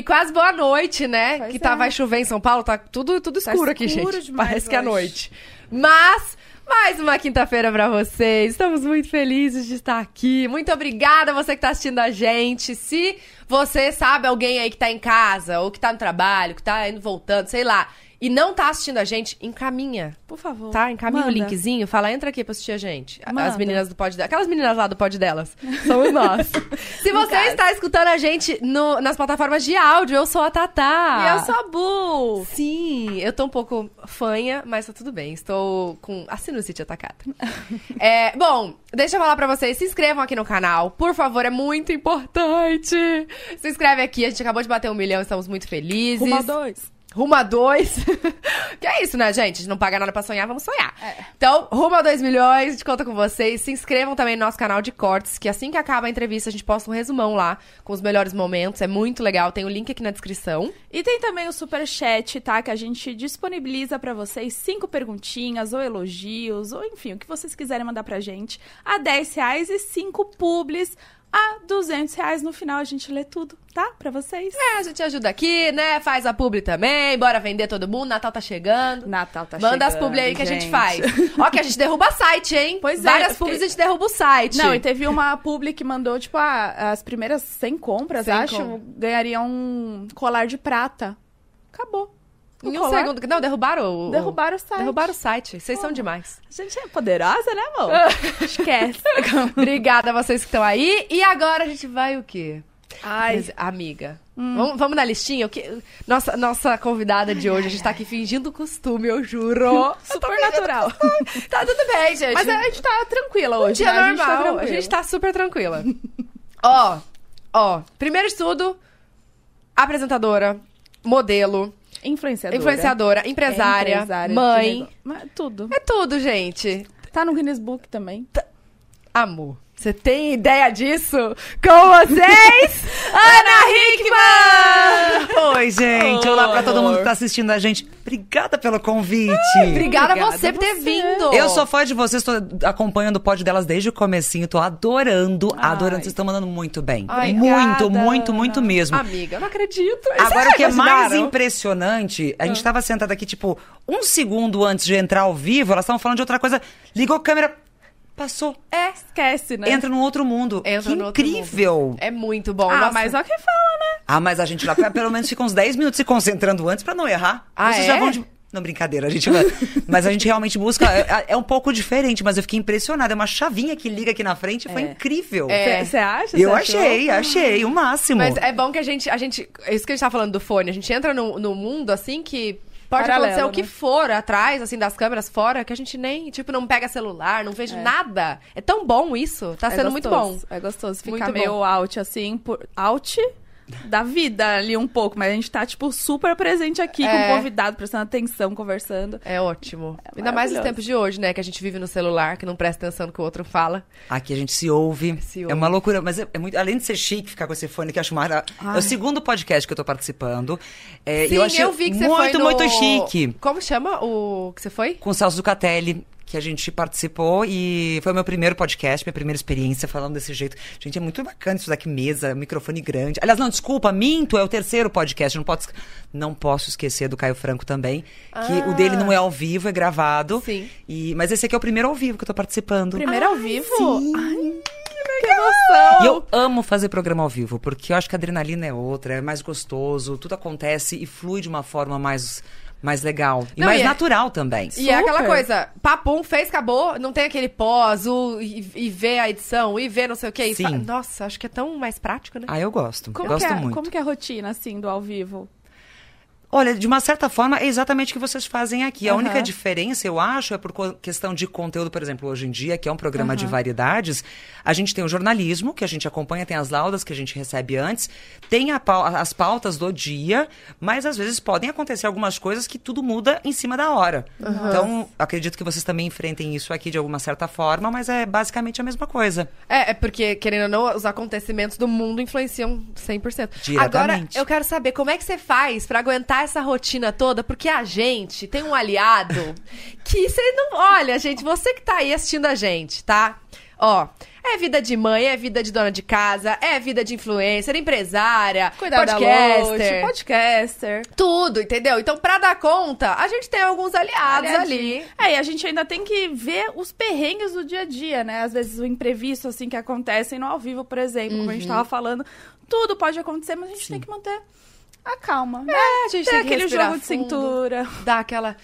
E quase boa noite, né? Pois que tá, é. vai chover em São Paulo, tá tudo, tudo Tá escuro aqui, escuro gente. Parece que é hoje. noite. Mas, mais uma quinta-feira pra vocês. Estamos muito felizes de estar aqui. Muito obrigada a você que tá assistindo a gente. Se você sabe alguém aí que tá em casa, ou que tá no trabalho, que tá indo voltando, sei lá, e não tá assistindo a gente, encaminha. Por favor. Tá? Encaminha o Manda. linkzinho, fala, entra aqui pra assistir a gente. A- As Manda. meninas do pod. Aquelas meninas lá do pod delas. Somos nós. Se você caso. está escutando a gente no- nas plataformas de áudio, eu sou a Tatá. E eu sou a Bu. Sim, eu tô um pouco fanha, mas tá tudo bem. Estou com a sinusite atacada. É, bom, deixa eu falar pra vocês. Se inscrevam aqui no canal. Por favor, é muito importante. Se inscreve aqui. A gente acabou de bater um milhão, estamos muito felizes. Rumo a dois. Rumo a dois. que é isso, né, gente? A gente não paga nada pra sonhar, vamos sonhar. É. Então, rumo a dois milhões, a gente conta com vocês. Se inscrevam também no nosso canal de cortes, que assim que acaba a entrevista, a gente posta um resumão lá com os melhores momentos. É muito legal. Tem o link aqui na descrição. E tem também o super chat, tá? Que a gente disponibiliza pra vocês cinco perguntinhas ou elogios, ou enfim, o que vocês quiserem mandar pra gente. A 10 reais e cinco publis a 200 reais. No final a gente lê tudo, tá? Pra vocês. É, a gente ajuda aqui, né? Faz a publi também. Bora vender todo mundo. Natal tá chegando. Natal tá Manda as chegando, publi aí que a gente faz. Ó, que a gente derruba site, hein? Pois é, Várias eu fiquei- publis a gente derruba o site. Não, e teve uma publi que mandou, tipo, ah, as primeiras 100 compras, 100 acho, compras. ganhariam um colar de prata. Acabou. Em um segundo. Não, derrubaram o. Derrubaram o site. Derrubaram o site. Vocês são demais. A gente é poderosa, né, amor? Esquece. Obrigada a vocês que estão aí. E agora a gente vai o quê? Ai, Mas, amiga, vamos, vamos na listinha? O que... Nossa, nossa convidada de hoje, a gente tá aqui fingindo costume, eu juro. super natural. Tá tudo bem, gente. Mas a gente tá tranquila hoje, dia né? A gente tá normal. A gente tá super tranquila. ó, ó. Primeiro de tudo, apresentadora, modelo, Influenciadora. influenciadora, empresária, É empresária mãe. Mas Tudo. É tudo, gente. Tá no Guinness Book também. Amor. Você tem ideia disso? Com vocês, Ana Hickman! Oi, gente. Olá pra todo mundo que tá assistindo a gente. Obrigada pelo convite. Obrigada, Obrigada a você por ter você. vindo. Eu sou fã de vocês, tô acompanhando o pod delas desde o comecinho, tô adorando, Ai. adorando. Vocês estão mandando muito bem. Ai, muito, obrigada, muito, muito mesmo. Amiga, eu não acredito. Agora, Vocês o que é mais impressionante, a gente tava sentada aqui, tipo, um segundo antes de entrar ao vivo, elas estavam falando de outra coisa. Ligou a câmera, passou. É. Esquece, né? Entra num outro mundo. Entra que incrível. É muito bom. Ah, Nossa. mas ó quem fala, né? Ah, mas a gente lá pelo menos fica uns 10 minutos se concentrando antes pra não errar. Ah, Vocês é? já vão de... Não, brincadeira, a gente vai... Mas a gente realmente busca... É, é um pouco diferente, mas eu fiquei impressionada. É uma chavinha que liga aqui na frente foi É. incrível. É. Você acha? Eu achou? achei, achei, o máximo. Mas é bom que a gente, a gente. é Isso que a gente tá falando do fone. A gente entra no, no mundo assim que. Pode Paralelo, acontecer o que né? for atrás, assim, das câmeras fora, que a gente nem, tipo, não pega celular, não vejo É. nada. É tão bom isso. Tá É sendo muito bom. gostoso, É gostoso ficar Muito meio bom. out, assim, por... out da vida ali um pouco, mas a gente tá, tipo, super presente aqui É. com o convidado, prestando atenção, conversando. É ótimo. Ainda mais nos maravilhoso. tempos de hoje, né? Que a gente vive no celular, que não presta atenção no que o outro fala. Aqui a gente se ouve. Se É ouve. uma loucura, mas é, é muito. Além de ser chique ficar com esse fone que eu acho mara... É o segundo podcast que eu tô participando. É, Sim, eu achei vi que você muito, foi no... muito chique. Como chama o que você foi? Com o Celso Zucatelli, que a gente participou e foi o meu primeiro podcast, minha primeira experiência falando desse jeito. Gente, é muito bacana isso daqui, mesa, microfone grande. Aliás, não, desculpa, minto, é o terceiro podcast. Não posso, não posso esquecer do Caio Franco também, que Ah. o dele não é ao vivo, é gravado. Sim. E, mas esse aqui é o primeiro ao vivo que eu tô participando. Primeiro ao vivo? sim. Ai! E eu amo fazer programa ao vivo, porque eu acho que a adrenalina é outra, é mais gostoso, tudo acontece e flui de uma forma mais, mais legal. E Não, mais e é- natural também. E é aquela Super. coisa, papum, fez, acabou, não tem aquele pós, o, e, e ver a edição, e ver não sei o quê. e Sim. fa- Nossa, acho que é tão mais prático, né? Ah, eu gosto. Como, gosto que é, muito. como que é a rotina, assim, do ao vivo? Olha, de uma certa forma, é exatamente o que vocês fazem aqui. A Aham. única diferença, eu acho, é por questão de conteúdo, por exemplo, hoje em dia, que é um programa de Aham. variedades, a gente tem o jornalismo, que a gente acompanha, tem as laudas que a gente recebe antes, tem a pau- as pautas do dia, mas às vezes podem acontecer algumas coisas que tudo muda em cima da hora. Então, acredito que vocês também enfrentem isso aqui de alguma certa forma, mas é basicamente a mesma coisa. É, é porque, querendo ou não, os acontecimentos do mundo influenciam 100%. Diretamente. Agora, eu quero saber como é que você faz pra aguentar essa rotina toda, porque a gente tem um aliado que você não. Olha, gente, você que tá aí assistindo a gente, tá? Ó, É vida de mãe, é vida de dona de casa, é vida de influencer, empresária, Cuidar podcaster. loja, podcaster. Tudo, entendeu? Então, pra dar conta, a gente tem alguns aliados ali. É, e a gente ainda tem que ver os perrengues do dia a dia, né? Às vezes o imprevisto, assim, que acontecem no ao vivo, por exemplo, como a gente Uhum. tava falando. Tudo pode acontecer, mas a gente tem que manter a calma. né? É, a gente tem que aquele jogo de fundo. cintura. Dá aquela.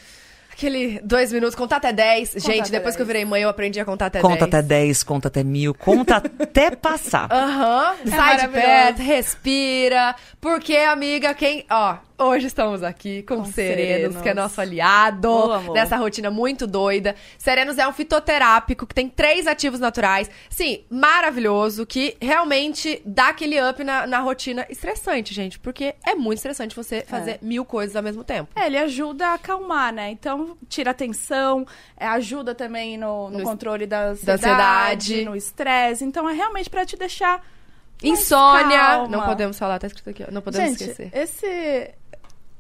Aquele dois minutos, contar até 10. Gente, até depois que eu 10. virei mãe, eu aprendi a contar até Conta 10. até 10, conta até mil, conta até passar. Aham, sai de É maravilhoso. perto, respira. Porque, amiga, quem. Ó, hoje estamos aqui com, Com Serenos, Serenos. que é nosso aliado amor. nessa rotina muito doida. Serenos é um fitoterápico que tem três ativos naturais. Sim, maravilhoso, que realmente dá aquele up na, na rotina estressante, gente. Porque é muito estressante você fazer mil coisas ao mesmo tempo. É, ele ajuda a acalmar, né? Então, tira a tensão, é, ajuda também no, no No- controle da da ansiedade, ansiedade. no estresse. Então, é realmente pra te deixar Insônia. calma. Não podemos falar, tá escrito aqui, ó. Não podemos Gente, esquecer. esse...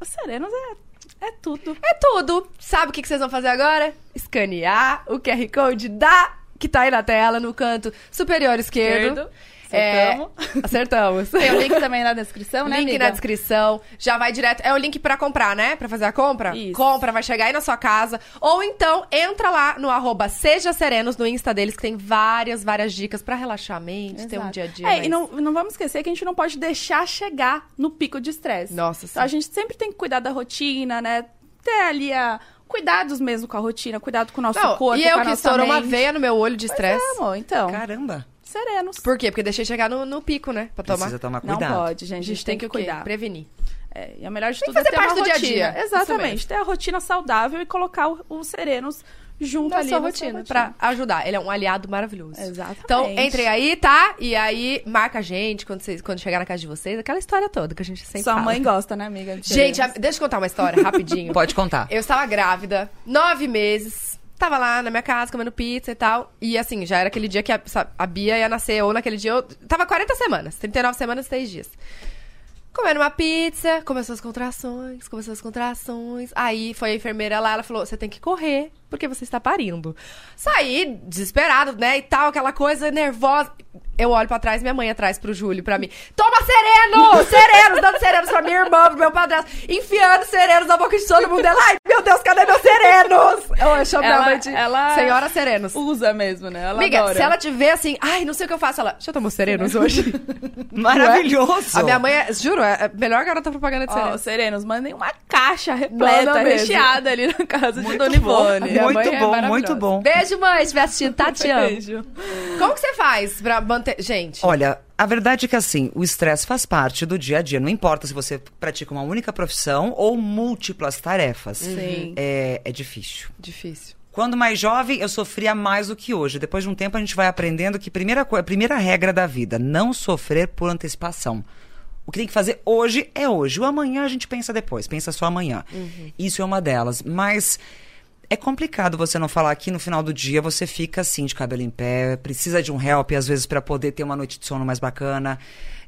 O Serenos é, é tudo. É tudo. Sabe o que que vocês vão fazer agora? Escanear o QR Code da que tá aí na tela, no canto superior esquerdo. Esquerdo. É, Acertamos. acertamos. Tem o link também na descrição, né, link amiga? na descrição. Já vai direto. É o link pra comprar, né? Pra fazer a compra? Isso. Compra, vai chegar aí na sua casa. Ou então, entra lá no arroba Seja Serenos, no Insta deles, que tem várias, várias dicas pra relaxar a mente, ter um dia a dia. É, mais- e não, não vamos esquecer que a gente não pode deixar chegar no pico de estresse. Nossa, sim. Então, a gente sempre tem que cuidar da rotina, né? Ter ali a... cuidados mesmo com a rotina, cuidado com o nosso Não, corpo, e com eu a que estourou uma veia no meu olho de estresse. É, amor, então, Caramba, serenos. Por quê? Porque deixei chegar no, no pico, né? Pra tomar. precisa tomar Não cuidado. pode, gente. A gente tem que, o quê? cuidar. Prevenir. É, e a melhor de Tem que tudo é fazer ter parte uma do dia a rotina. dia. Isso mesmo. Exatamente. Ter a rotina saudável e colocar os serenos junto na ali sua na rotina, pra ajudar. Ele é um aliado maravilhoso. Exatamente. Então, entrem aí, tá? E aí, marca a gente quando, vocês, quando chegar na casa de vocês. Aquela história toda que a gente sempre Sua fala. mãe gosta, né, amiga? de Gente, a- deixa eu contar uma história rapidinho. Pode contar. Eu estava grávida, nove meses. Tava lá na minha casa comendo pizza e tal. E assim, já era aquele dia que a, a Bia ia nascer, ou naquele dia eu. Tava 40 semanas, 39 semanas, 3 dias. Comendo uma pizza, começou as contrações, começou as contrações. Aí foi a enfermeira lá, ela falou: você tem que correr, porque você está parindo. Saí, desesperado, né? E tal, aquela coisa nervosa. Eu olho pra trás, minha mãe atrás pro Júlio, pra mim. Toma sereno! Serenos! Dando serenos pra minha irmã, pro meu padrasto. Enfiando serenos na boca de todo mundo. Ela, ai, meu Deus, cadê meus serenos? Eu chamo minha Ela- mãe de ela- Senhora Serenos. Usa mesmo, né? Ela Amiga, adora. se ela te vê assim, ai, não sei o que eu faço, ela, deixa eu tomar os serenos hoje. Maravilhoso. A minha mãe é, juro, é a melhor garota propaganda de Ó, serenos. serenos, mandem uma caixa repleta, recheada ali na casa de Muito Dona bom. Ivone. Minha Muito mãe é bom, maravilhosa. muito bom. Beijo, mãe, se estiver assistindo, tá, te amo. Beijo. Como que você faz pra manter... Gente, Olha, a verdade é que assim, o estresse faz parte do dia a dia. Não importa se você pratica uma única profissão ou múltiplas tarefas. Sim. É, é difícil. difícil. Quando mais jovem, eu sofria mais do que hoje. Depois de um tempo, a gente vai aprendendo que primeira, co- primeira regra da vida, não sofrer por antecipação. O que tem que fazer hoje é hoje. O amanhã a gente pensa depois, pensa só amanhã. Isso é uma delas. Mas é complicado você não falar que no final do dia você fica assim, de cabelo em pé, precisa de um help, às vezes, para poder ter uma noite de sono mais bacana.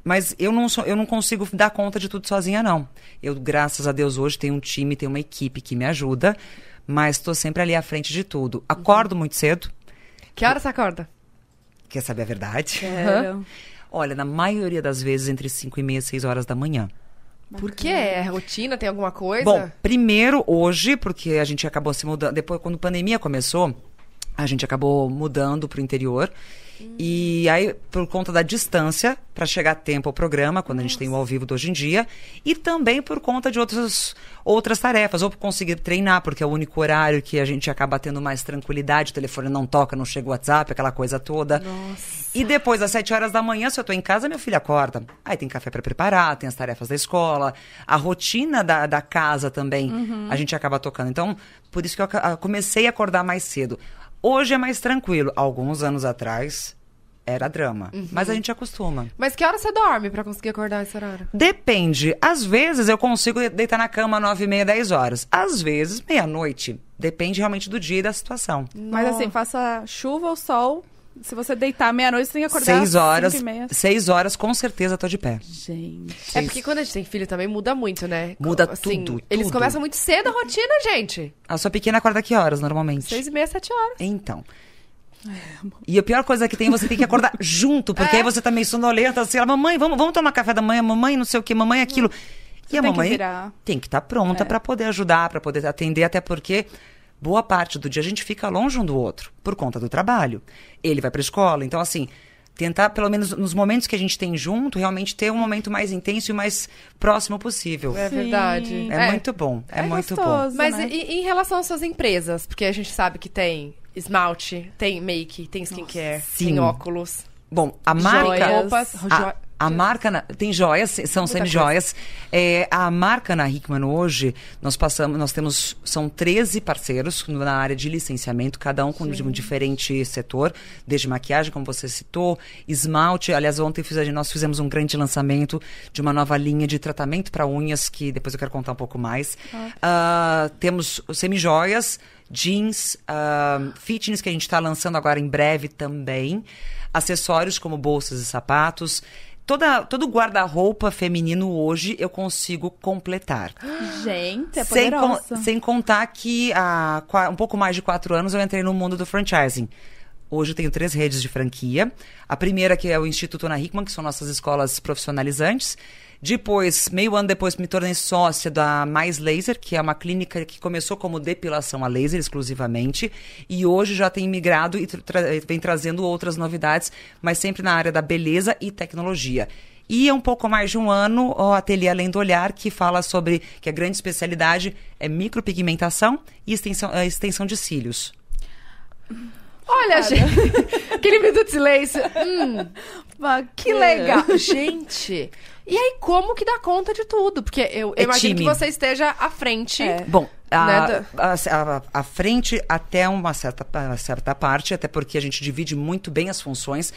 Mas eu não, sou, eu não consigo dar conta de tudo sozinha, não. Eu, graças a Deus, hoje tenho um time, tenho uma equipe que me ajuda, mas estou sempre ali à frente de tudo. Acordo muito cedo. Que hora você acorda? Quer saber a verdade? Quero. Olha, na maioria das vezes, entre 5 e meia e 6 horas da manhã. Por quê? É rotina? Tem alguma coisa? Bom, primeiro hoje, porque a gente acabou se mudando. Depois, quando a pandemia começou, a gente acabou mudando para o interior. E aí, por conta da distância, para chegar a tempo ao programa, quando a gente tem o ao vivo de hoje em dia, e também por conta de outras, outras tarefas, ou por conseguir treinar, porque é o único horário que a gente acaba tendo mais tranquilidade, o telefone não toca, não chega o WhatsApp, aquela coisa toda. E depois, às 7 horas da manhã, se eu tô em casa, meu filho acorda. Aí tem café para preparar, tem as tarefas da escola, a rotina da, da casa também, a gente acaba tocando. Então, por isso que eu aca- comecei a acordar mais cedo. Hoje é mais tranquilo. Alguns anos atrás era drama. Mas a gente acostuma. Mas que hora você dorme pra conseguir acordar esse horário? Depende. Às vezes eu consigo deitar na cama nove e meia, 10 horas. Às vezes, meia-noite. Depende realmente do dia e da situação. Mas assim, faça chuva ou sol. Se você deitar meia-noite, você tem que acordar Seis horas. cinco e meia. Seis horas, com certeza, tô de pé. Gente. É porque quando a gente tem filho também muda muito, né? Muda Assim, tudo, Eles tudo. começam muito cedo a rotina, gente. A sua pequena acorda que horas, normalmente? Seis e meia, sete horas. Então, E a pior coisa que tem, você tem que acordar junto, porque É. aí você tá meio sonolenta, assim, ela, mamãe, vamos, vamos tomar café da manhã, mamãe, não sei o que, mamãe, aquilo. E a tem que mamãe virar. tem que estar pronta É. pra poder ajudar, pra poder atender, até porque boa parte do dia a gente fica longe um do outro, por conta do trabalho. Ele vai pra escola, então assim, tentar, pelo menos nos momentos que a gente tem junto, realmente ter um momento mais intenso e mais próximo possível. É verdade. É, muito bom, é, muito bom. gostoso, Mas né? e- e em relação às suas empresas? Porque a gente sabe que tem esmalte, tem make, tem skincare, Sim. tem óculos, Bom, a marca. Joias. roupas, A, a marca na- tem joias, são semi-joias. É, a marca na Hickman hoje, nós passamos, nós temos, são 13 parceiros na área de licenciamento, cada um com um diferente setor, desde maquiagem, como você citou, esmalte. Aliás, ontem fiz- nós fizemos um grande lançamento de uma nova linha de tratamento para unhas, que depois eu quero contar um pouco mais. Ah, temos os semi-joias, jeans, ah, fitness, que a gente está lançando agora em breve também. Acessórios como bolsas e sapatos. Toda, todo guarda-roupa feminino hoje eu consigo completar. Gente, é sem, con- sem contar que há um pouco mais de quatro anos eu entrei no mundo do franchising. Hoje eu tenho três redes de franquia. A primeira que é o Instituto Ana Hickman, que são nossas escolas profissionalizantes. Depois, meio ano depois, me tornei sócia da Mais Laser, que é uma clínica que começou como depilação a laser exclusivamente. E hoje já tem migrado e tra- tra- vem trazendo outras novidades, mas sempre na área da beleza e tecnologia. E há um pouco mais de um ano, o Ateliê Além do Olhar, que fala sobre que a grande especialidade é micropigmentação e extensão, eh, extensão de cílios. Olha, gente, aquele minuto de silêncio. Hum, que legal. Gente, e aí como que dá conta de tudo? Porque eu, eu É imagino time. que você esteja à frente. É. Bom, a, Né, a, a- a frente até uma certa, uma certa parte, até porque a gente divide muito bem as funções.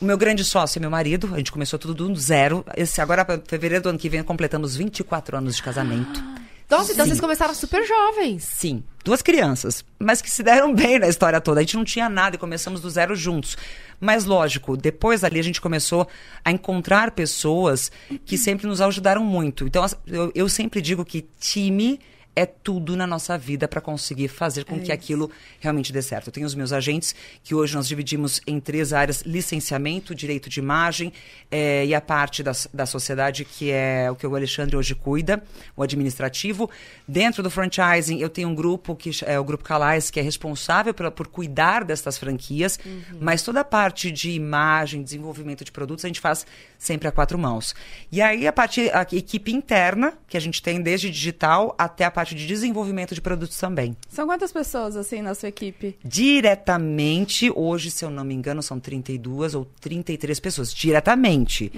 O meu grande sócio é meu marido, a gente começou tudo do zero. Esse, agora, fevereiro do ano que vem, completamos 24 anos de casamento. Nossa, então Sim. vocês começaram super jovens. Sim, duas crianças, mas que se deram bem na história toda. A gente não tinha nada e começamos do zero juntos. Mas lógico, depois dali a gente começou a encontrar pessoas que sempre nos ajudaram muito. Então eu, eu sempre digo que time é tudo na nossa vida para conseguir fazer com que aquilo realmente dê certo. Eu tenho os meus agentes, que hoje nós dividimos em três áreas: licenciamento, direito de imagem eh, e a parte da, da sociedade, que é o que o Alexandre hoje cuida, o administrativo. Dentro do franchising, eu tenho um grupo, que é o Grupo Calais, que é responsável pela, por cuidar destas franquias, mas toda a parte de imagem, desenvolvimento de produtos, a gente faz sempre a quatro mãos. E aí, a parte, a equipe interna, que a gente tem desde digital até a parte de desenvolvimento de produtos também. São quantas pessoas, assim, na sua equipe? Diretamente, hoje, se eu não me engano, são 32 ou 33 pessoas. Diretamente.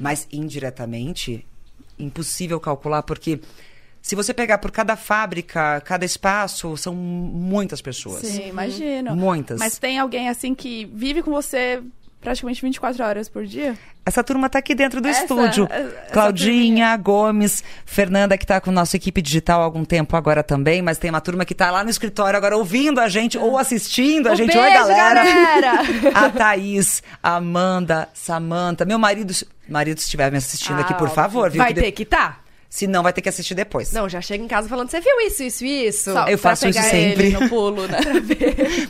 Mas indiretamente, impossível calcular, porque se você pegar por cada fábrica, cada espaço, são muitas pessoas. Sim, imagino. Muitas. Mas tem alguém, assim, que vive com você praticamente 24 horas por dia? Essa turma tá aqui dentro do Essa- estúdio. essa Claudinha, Gomes, Fernanda, que tá com nossa equipe digital há algum tempo agora também, mas tem uma turma que tá lá no escritório agora ouvindo a gente ou assistindo a Um gente. beijo, Oi, galera! galera! a Thaís, a Amanda, Samanta, meu marido, marido se estiver me assistindo aqui, por Ah, favor, viu? Vai que ter de- que tá? Se não, vai ter que assistir depois. Não, já chega em casa falando, você viu isso, isso, isso? Só Eu faço isso sempre. ele no pulo, né?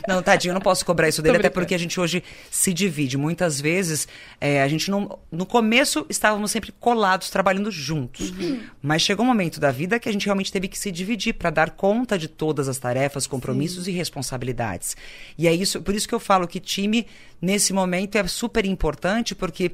Não, tadinho, eu não posso cobrar isso dele, até porque a gente hoje se divide. Muitas vezes, é, a gente não. No começo, estávamos sempre colados, trabalhando juntos. Mas chegou um momento da vida que a gente realmente teve que se dividir para dar conta de todas as tarefas, compromissos e responsabilidades. E é isso, por isso que eu falo que time, nesse momento, é super importante, porque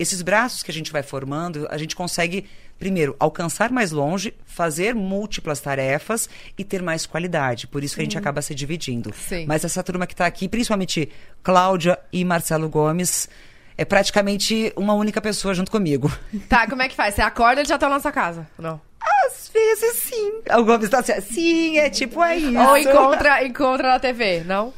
esses braços que a gente vai formando, a gente consegue, primeiro, alcançar mais longe, fazer múltiplas tarefas e ter mais qualidade. Por isso que a gente acaba se dividindo. Sim. Mas essa turma que está aqui, principalmente Cláudia e Marcelo Gomes, é praticamente uma única pessoa junto comigo. Tá, como é que faz? Você acorda e já estão na sua casa? Não. Às vezes sim. O Gomes está assim, sim, é tipo é isso. Ou encontra, encontra na TV, não?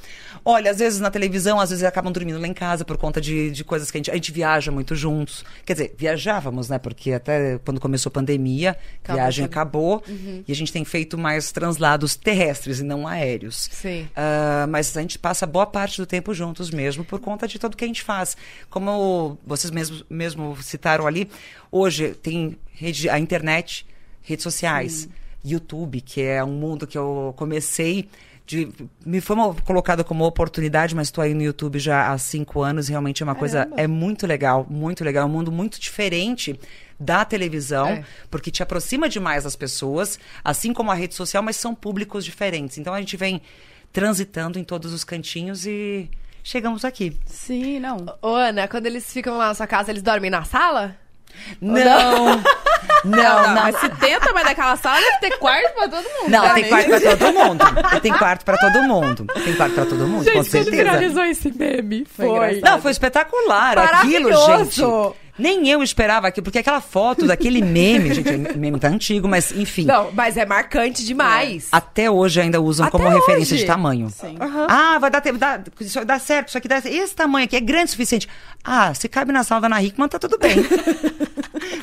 Olha, às vezes na televisão, às vezes acabam dormindo lá em casa por conta de, de coisas que a gente, a gente viaja muito juntos. Quer dizer, viajávamos, né? Porque até quando começou a pandemia, a viagem acabou e a gente tem feito mais translados terrestres e não aéreos. Sim. Ah, mas a gente passa boa parte do tempo juntos mesmo por conta de tudo que a gente faz. Como vocês mesmos mesmo citaram ali, hoje tem rede, a internet, redes sociais, YouTube, que é um mundo que eu comecei de- me foi colocado como oportunidade, mas estou aí no YouTube já há cinco anos. Realmente é uma coisa, é muito legal, muito legal. É um mundo muito diferente da televisão, É. porque te aproxima demais das pessoas, assim como a rede social, mas são públicos diferentes. Então a gente vem transitando em todos os cantinhos e chegamos aqui. Sim, não. Ô, Ana, quando eles ficam lá na sua casa, eles dormem na sala? Não, não, não. Mas se tem o tamanho daquela sala, deve ter quarto pra todo mundo. Não, né? tem quarto pra todo mundo. Tem quarto pra todo mundo. Tem quarto pra todo mundo, com certeza. esse meme, Foi engraçado. Não, foi espetacular aquilo, gente. Nem eu esperava aquilo, porque aquela foto daquele meme, gente, o meme tá antigo, mas enfim. Não, mas é marcante demais. Até hoje ainda usam Até como referência hoje? de tamanho. Sim. Ah, vai dar tempo, dá, isso dá certo, isso aqui dá Esse tamanho aqui é grande o suficiente. Ah, se cabe na sala da Ana Hickman, tá tudo bem.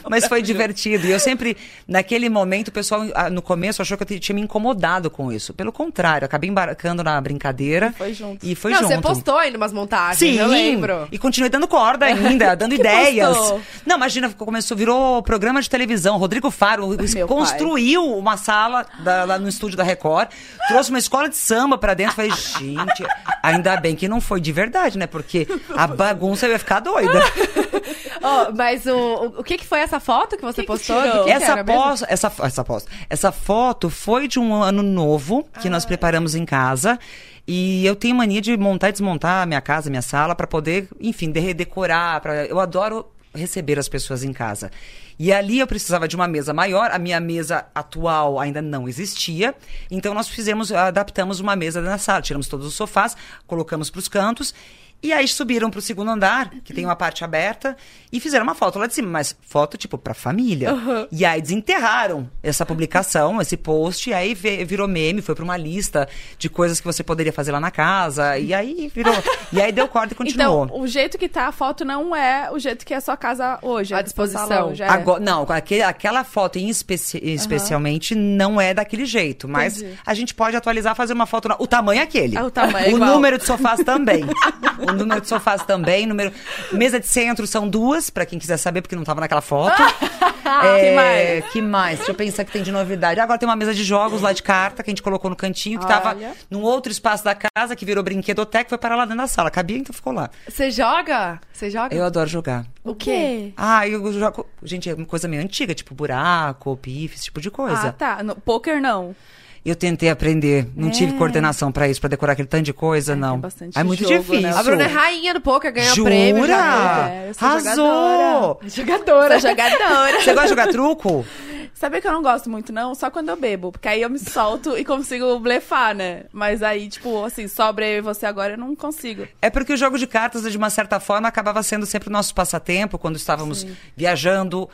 Mas foi divertido. E eu sempre, naquele momento, o pessoal ah, no começo achou que eu tinha me incomodado com isso. Pelo contrário, acabei embarcando na brincadeira. Foi junto. E foi Não, junto. você postou ainda umas montagens, Sim, eu lembro. e continuei dando corda ainda, dando ideias. postou? Não, imagina, começou, virou programa de televisão. Rodrigo Faro Meu construiu uma sala da- lá no estúdio da Record, trouxe uma escola de samba pra dentro. Falei, gente, ainda bem que não foi de verdade, né? Porque a bagunça ia ficar doida. Ó, mas o, o, que, que foi essa foto que você Que postou? que que essa, pos- essa, essa, pos- essa foto foi de um ano novo que Ah. nós preparamos em casa. E eu tenho mania de montar e desmontar a minha casa, minha sala, para poder, enfim, de- decorar. Pra... Eu adoro receber as pessoas em casa. E ali eu precisava de uma mesa maior. A minha mesa atual ainda não existia. Então nós fizemos, adaptamos uma mesa na sala. Tiramos todos os sofás, colocamos para os cantos. E aí subiram pro segundo andar, que tem uma parte aberta, e fizeram uma foto lá de cima, mas foto, tipo, pra família. E aí desenterraram essa publicação, esse post, e aí virou meme, foi pra uma lista de coisas que você poderia fazer lá na casa, e aí virou. e aí deu corda e continuou. Então, o jeito que tá a foto não é o jeito que é a sua casa hoje. À a sua disposição. é. Agora, não, aquele- aquela foto em especi- especialmente não é daquele jeito, mas Entendi. a gente pode atualizar, fazer uma foto. na- O tamanho é aquele. Ah, o tamanho é O igual. número de sofás também. o número de sofás também. Número... Mesa de centro são duas, pra quem quiser saber, porque não tava naquela foto. Que mais? Que mais? Deixa eu pensar que tem de novidade. Agora tem uma mesa de jogos lá de carta que a gente colocou no cantinho, que tava Olha. num outro espaço da casa, que virou brinquedoteca, foi parar lá dentro da sala. Cabia, então ficou lá. Você joga? Você joga? Eu adoro jogar. O quê? Ah, eu jogo. Gente, é uma coisa meio antiga, tipo buraco, pife, esse tipo de coisa. Ah, tá. No, poker não. Eu tentei aprender, não tive É. coordenação pra isso, pra decorar aquele tanto de coisa, tem não. bastante é muito jogo, né? difícil. A Bruna é rainha do poker, ganha Jura? prêmio. É, eu sou Arrasou! Jogadora. Sou jogadora. Você gosta de jogar truco? Sabe que eu não gosto muito, não? Só quando eu bebo. Porque aí eu me solto e consigo blefar, né? Mas aí, tipo, assim, sobra eu e você agora, eu não consigo. É porque o jogo de cartas, de uma certa forma, acabava sendo sempre o nosso passatempo, quando estávamos viajando.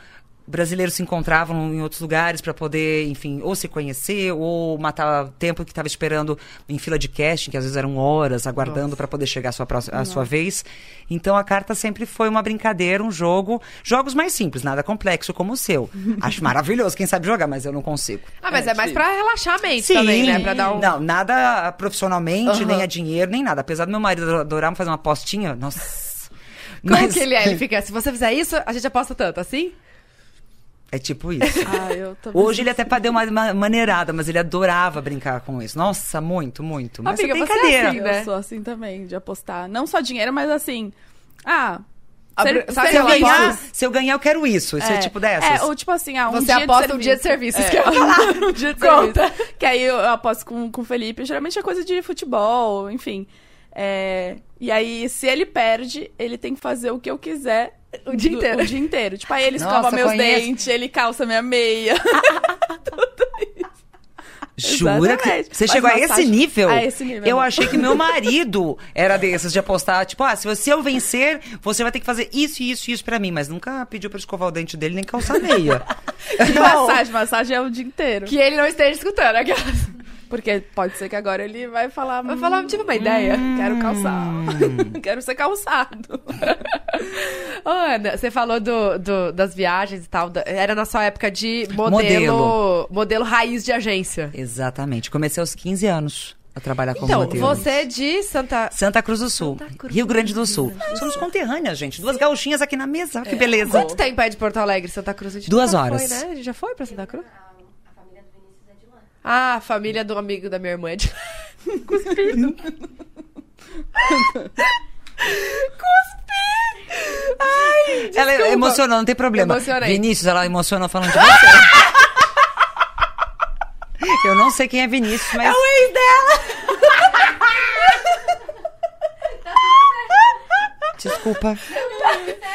Brasileiros se encontravam em outros lugares para poder, enfim, ou se conhecer, ou matar tempo que estava esperando em fila de casting, que às vezes eram horas aguardando para poder chegar a sua, próxima, a sua vez. Então a carta sempre foi uma brincadeira, um jogo. Jogos mais simples, nada complexo como o seu. Acho maravilhoso quem sabe jogar, mas eu não consigo. Ah, mas é, É, mais sim. pra relaxar a mente também, né? Pra dar um... Não, nada profissionalmente, Aham. nem a dinheiro, nem nada. Apesar do meu marido adorar fazer uma apostinha, nossa. Como que ele é? Ele fica, se você fizer isso, a gente aposta tanto, assim? É tipo isso. Ah, eu tô Hoje ele até deu uma, uma maneirada, mas ele adorava brincar com isso. Nossa, muito, muito. Mas Amiga, é você é brincadeira. assim, né? Eu sou assim também, de apostar. Não só dinheiro, mas assim. Ah. Ser- sabe Se eu, Ela ganhar, se eu ganhar, eu quero isso. Isso é, tipo dessas. É, ou tipo assim, ah, um Você dia aposta de um dia de serviço, isso É. que eu ia falar. Um dia de Conta. serviço. Que aí eu aposto com, com o Felipe. Geralmente é coisa de futebol, enfim. É, e aí, se ele perde, ele tem que fazer o que eu quiser O dia do- inteiro. O dia inteiro. Tipo, aí ele Nossa, escova meus conheço. dentes, ele calça minha meia. Jura que você Faz chegou a esse nível? A esse nível, Eu amor. achei que meu marido era desses de apostar, tipo, ah, se você eu vencer, você vai ter que fazer isso, isso, isso pra mim, mas nunca pediu pra escovar o dente dele nem calçar meia. E massagem, massagem é o dia inteiro. Que ele não esteja escutando. Aquelas... Porque pode ser que agora ele vai falar. Vai "Hum, falar, tive uma ideia. Quero calçar. Quero ser calçado. Ô, Ana, você falou do, do- das viagens e tal. da- Era na sua época de modelo, Modelo. modelo. raiz de agência. Exatamente. Comecei aos 15 anos a trabalhar como Então, modelo. você é de Santa... Santa Cruz do Sul, Cruz Rio Grande do Sul. Somos conterrâneas, gente. Duas gauchinhas aqui na mesa. Olha que beleza. Quanto tempo é de Porto Alegre, Santa Cruz? A gente Duas horas. Foi, né? A gente já foi pra Santa Cruz? Ah, a família do amigo da minha irmã é de Ai, Ela desculpa. emocionou, não tem problema. Emocionei. Vinícius, ela emocionou falando de você. Eu não sei quem é Vinícius, mas. É o ex dela! Desculpa.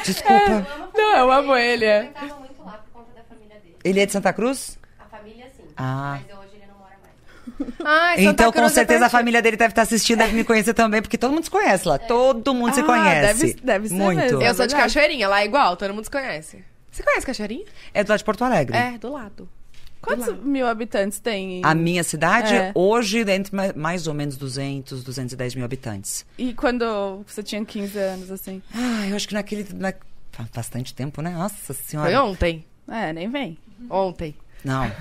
Desculpa. Não, eu amo ele. é. Ele é de Santa Cruz? A família, sim. Ah. Mas hoje ele não mora mais. Ai, Santa Então, com é certeza, a família dele deve estar assistindo, deve me conhecer também, porque todo mundo se conhece lá. Todo mundo se Ah, conhece. deve- deve ser Muito. mesmo. Eu sou de. Cachoeirinha, lá é igual, todo mundo se conhece. Você conhece Cachoeirinha? É do lado de Porto Alegre. É, do lado. Quantos Do lado. mil habitantes tem? A minha cidade, É. hoje, entre ma- mais ou menos 200, 210 mil habitantes. E quando você tinha 15 anos, assim? Ah, eu acho que naquele. Na... Faz bastante tempo, né? Nossa senhora. Foi ontem. É, nem vem. Ontem. Não.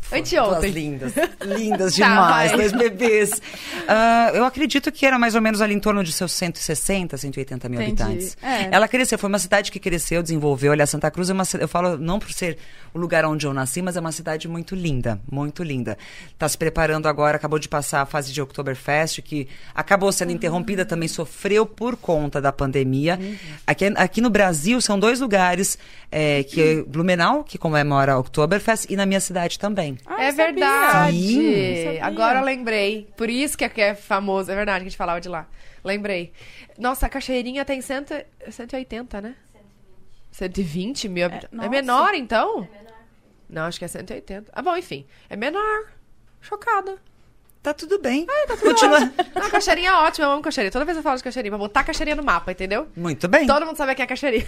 Foi Anteontem. lindas. Lindas Tá, demais, dois bebês. Ah, eu acredito que era mais ou menos ali em torno de seus 160, 180 mil Entendi. habitantes. É. Ela cresceu, foi uma cidade que cresceu, desenvolveu. Olha, Santa Cruz é uma eu falo não por ser o lugar onde eu nasci, mas é uma cidade muito linda, muito linda. Está se preparando agora, acabou de passar a fase de Oktoberfest, que acabou sendo interrompida, também sofreu por conta da pandemia. Aqui, aqui no Brasil são dois lugares, é, que é Blumenau, que comemora Oktoberfest, e na minha cidade também. Ah, é verdade. Agora eu lembrei. Por isso que aqui é famoso. É verdade que a gente falava de lá. Lembrei. Nossa, a Cachoeirinha tem cento, 180, né? 120 mil habitantes. É, nossa. menor, então? Não, acho que é 180. Ah, bom, enfim. É menor. Chocada. Tá tudo bem. Continua. Ah, Cachoeirinha é ótima. Eu amo Cachoeirinha. Toda vez eu falo de Cachoeirinha. Pra botar Cachoeirinha no mapa, entendeu? Muito bem. Todo mundo sabe quem é Cachoeirinha.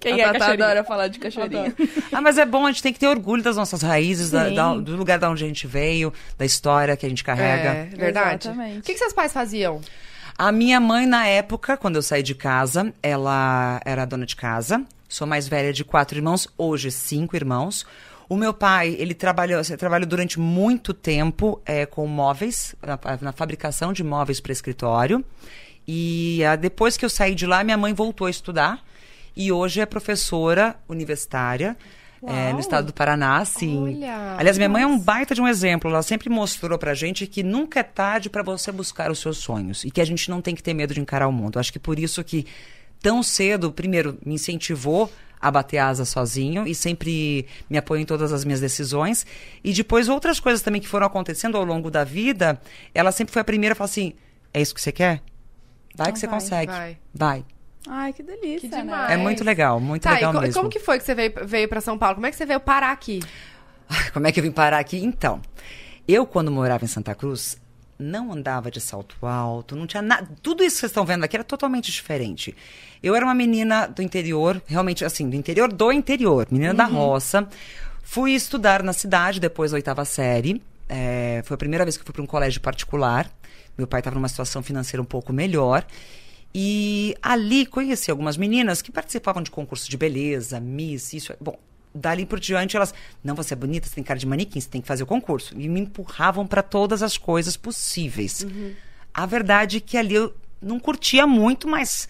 Quem A é Cachoeirinha? adora falar de Cachoeirinha. Ah, mas é bom, a gente tem que ter orgulho das nossas raízes, da- da- do lugar da onde a gente veio, da história que a gente carrega. É, verdade. Exatamente. O que, que seus pais faziam? A minha mãe, na época, quando eu saí de casa, ela era dona de casa. Sou mais velha de quatro irmãos, hoje cinco irmãos. O meu pai, ele trabalhou, ele trabalhou durante muito tempo eh, com móveis, na, na fabricação de móveis para escritório. E ah, depois que eu saí de lá, minha mãe voltou a estudar. E hoje é professora universitária Uau. no estado do Paraná, sim. Olha, Aliás, minha mãe é um baita de um exemplo. Ela sempre mostrou pra gente que nunca é tarde pra você buscar os seus sonhos. E que a gente não tem que ter medo de encarar o mundo. Acho que por isso que tão cedo, primeiro, me incentivou a bater asa sozinho e sempre me apoiou em todas as minhas decisões. E depois outras coisas também que foram acontecendo ao longo da vida, ela sempre foi a primeira a falar assim: é isso que você quer? Vai Então que você vai, consegue. vai. Vai. Ai, que delícia, Que né? demais. É muito legal, muito tá, legal e co- mesmo. como que foi que você veio, veio pra São Paulo? Como é que você veio parar aqui? Como é que eu vim parar aqui? Então, eu quando morava em Santa Cruz, não andava de salto alto, não tinha nada. Tudo isso que vocês estão vendo aqui era totalmente diferente. Eu era uma menina do interior, realmente assim, do interior do interior, menina da roça. Fui estudar na cidade depois da oitava série. É, foi a primeira vez que eu fui para um colégio particular. Meu pai estava numa situação financeira um pouco melhor. E ali conheci algumas meninas que participavam de concursos de beleza, Miss, isso. Bom, dali por diante elas. Não, você é bonita, você tem cara de manequim, você tem que fazer o concurso. E me empurravam para todas as coisas possíveis. A verdade é que ali eu não curtia muito, mas.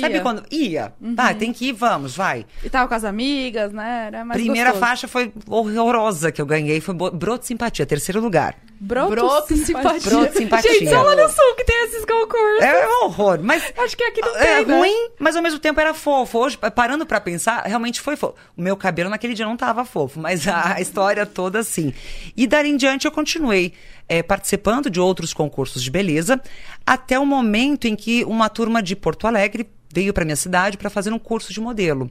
Sabe Ia. quando? Ia. Vai, tem que ir, vamos, vai. E tava com as amigas, né? Era mais Primeira gostoso. faixa foi horrorosa que eu ganhei, foi Broto Simpatia, terceiro lugar. Broto, Broto simpatia. simpatia. Broto simpatia. Gente, só lá no sul que tem esses concursos. É um horror, mas Acho que aqui não é tem, né? ruim, mas ao mesmo tempo era fofo. Hoje, parando pra pensar, realmente foi fofo. O meu cabelo naquele dia não tava fofo, mas a história toda sim. E dali em diante eu continuei eh, participando de outros concursos de beleza, até o momento em que uma turma de Porto Alegre veio para minha cidade para fazer um curso de modelo.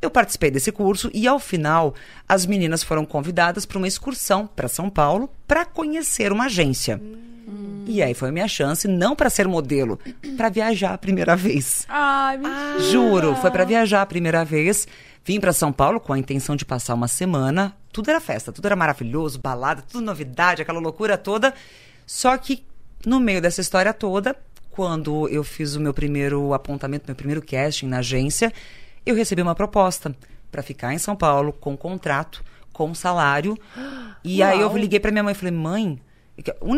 Eu participei desse curso e, ao final, as meninas foram convidadas para uma excursão para São Paulo para conhecer uma agência. E aí foi a minha chance, não para ser modelo, para viajar a primeira vez. Ai, mentira. Juro, foi para viajar a primeira vez. Vim para São Paulo com a intenção de passar uma semana. Tudo era festa, tudo era maravilhoso, balada, tudo novidade, aquela loucura toda. Só que no meio dessa história toda, quando eu fiz o meu primeiro apontamento, meu primeiro casting na agência, eu recebi uma proposta para ficar em São Paulo com contrato, com salário. E aí eu Uau. liguei para minha mãe e falei: "Mãe,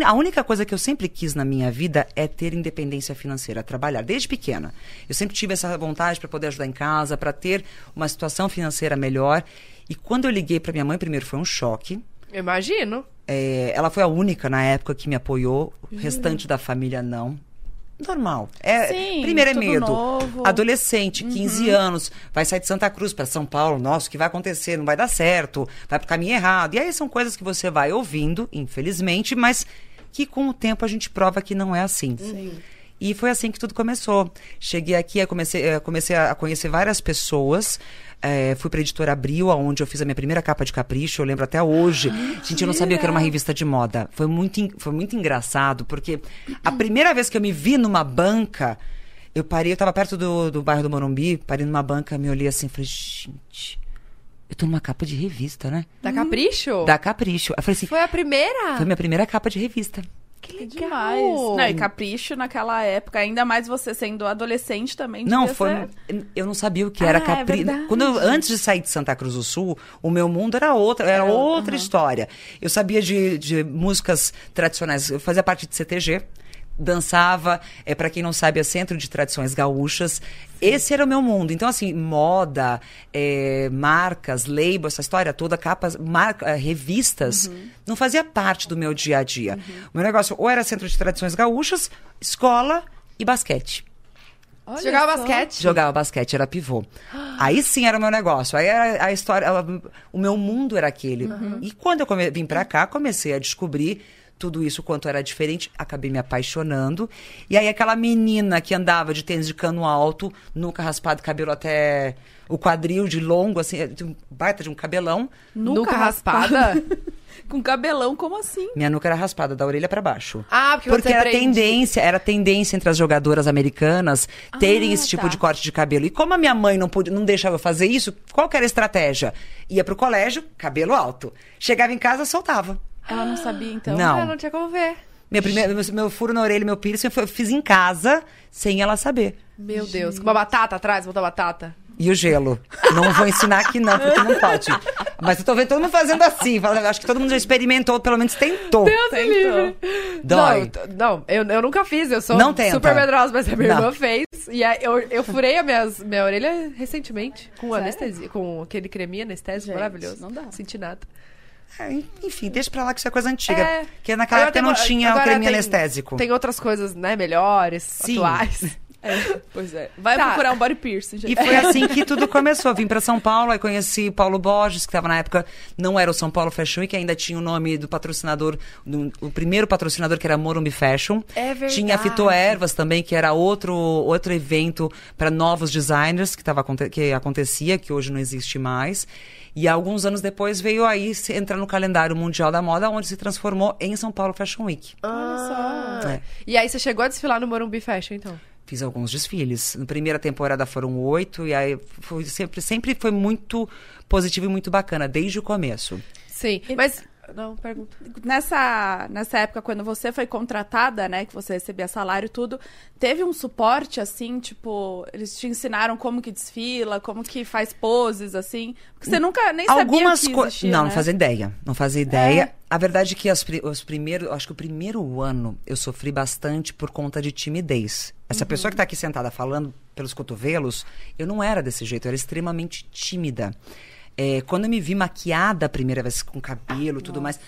a única coisa que eu sempre quis na minha vida é ter independência financeira, trabalhar desde pequena. Eu sempre tive essa vontade para poder ajudar em casa, para ter uma situação financeira melhor. E quando eu liguei para minha mãe, primeiro foi um choque. Imagino. É, ela foi a única na época que me apoiou, o restante da família não. Normal. É, Sim, primeiro é medo. novo. Adolescente, 15 anos, vai sair de Santa Cruz para São Paulo. Nossa, o que vai acontecer? Não vai dar certo, vai pro caminho errado. E aí são coisas que você vai ouvindo, infelizmente, mas que com o tempo a gente prova que não é assim. E foi assim que tudo começou. Cheguei aqui, comecei, comecei a conhecer várias pessoas. eh, fui pra editora Abril, onde eu fiz a minha primeira capa de capricho, eu lembro até hoje. Gente, eu não sabia que era uma revista de moda. Foi muito, foi muito engraçado, porque a primeira vez que eu me vi numa banca, eu parei, eu tava perto do, do bairro do Morumbi, parei numa banca, me olhei assim e falei, gente, eu tô numa capa de revista, né? Da Capricho? Da Capricho. Eu falei assim, Foi a primeira? foi minha primeira capa de revista. Que Que legal. demais. Não, e capricho naquela época, ainda mais você sendo adolescente também. Não, foi. ser- Eu não sabia o que era Ah, é capricho. verdade. Quando eu- antes de sair de Santa Cruz do Sul, o meu mundo era outra, era outra história. Eu sabia de, de músicas tradicionais. Eu fazia parte de CTG. Dançava, é para quem não sabe, é Centro de Tradições Gaúchas. Esse era o meu mundo. Então, assim, moda, é, marcas, label, essa história toda, capas, marca, eh, revistas, Uhum. não fazia parte do meu dia a dia. O meu negócio ou era Centro de Tradições Gaúchas, escola e basquete. Olha Jogava só. basquete? Jogava basquete, era pivô. Aí sim era o meu negócio. Aí era a história. O meu mundo era aquele. E quando eu come- vim pra cá, comecei a descobrir tudo isso, quanto era diferente. Acabei me apaixonando. E aí aquela menina que andava de tênis de cano alto, nuca raspada, cabelo até o quadril de longo, assim, de um baita de um cabelão. Nuca raspada? Com cabelão, como assim? Minha nuca era raspada, da orelha pra baixo. Ah, porque, Porque era prende- tendência, era tendência entre as jogadoras americanas terem Ah, esse tipo tá. de corte de cabelo. E como a minha mãe não, podia, não deixava eu fazer isso, qual que era a estratégia? Ia pro colégio, cabelo alto. Chegava em casa, soltava. Ela não sabia, então. Não. Ah, não tinha como ver. Minha primeira, meu, meu furo na orelha, meu piercing, eu fiz em casa, sem ela saber. Meu Deus. Com uma batata atrás, botar batata. E o gelo? Não vou ensinar aqui não, porque não pode. Mas eu tô vendo todo mundo fazendo assim. Acho que todo mundo já experimentou, pelo menos tentou. Tentou. Dói. Não, não eu, eu nunca fiz, eu sou Não tenta. super medrosa, mas a minha Não. irmã fez. E aí eu, eu furei a minhas, minha orelha recentemente, com Sério? anestesia, com aquele creminho anestésico Gente, maravilhoso. não dá. Senti nada. É, enfim, deixa pra lá que isso é coisa antiga. É. Porque naquela Agora época não tem- tinha o creme tem- anestésico. Tem outras coisas, né, melhores, Sim. atuais. Pois é. Vai Tá. procurar um body piercing, gente. E foi assim que tudo começou. Vim pra São Paulo, aí conheci Paulo Borges, que estava na época, não era o São Paulo Fashion Week, ainda tinha o nome do patrocinador, do- o primeiro patrocinador que era Morumbi Fashion. É verdade. Tinha a Fitoervas também, que era outro, outro evento para novos designers que, tava, que acontecia, que hoje não existe mais. E alguns anos depois veio aí entrar no calendário mundial da moda, onde se transformou em São Paulo Fashion Week. Ah. É. E aí você chegou a desfilar no Morumbi Fashion, então? Fiz alguns desfiles. Na primeira temporada foram oito, e aí foi sempre, sempre foi muito positivo e muito bacana, desde o começo. Sim. Mas. Não, pergunta. Nessa, nessa época, quando você foi contratada, né, que você recebia salário e tudo, teve um suporte, assim, tipo, eles te ensinaram como que desfila, como que faz poses, assim? Porque você nunca nem Algumas sabia que coisas. existia, Não, né? não fazia ideia. Não fazia ideia. A verdade é que as os primeiros. Acho que o primeiro ano eu sofri bastante por conta de timidez. Essa Uhum. pessoa que tá aqui sentada falando pelos cotovelos, eu não era desse jeito, eu era extremamente tímida. É, quando eu me vi maquiada a primeira vez com cabelo e tudo mais,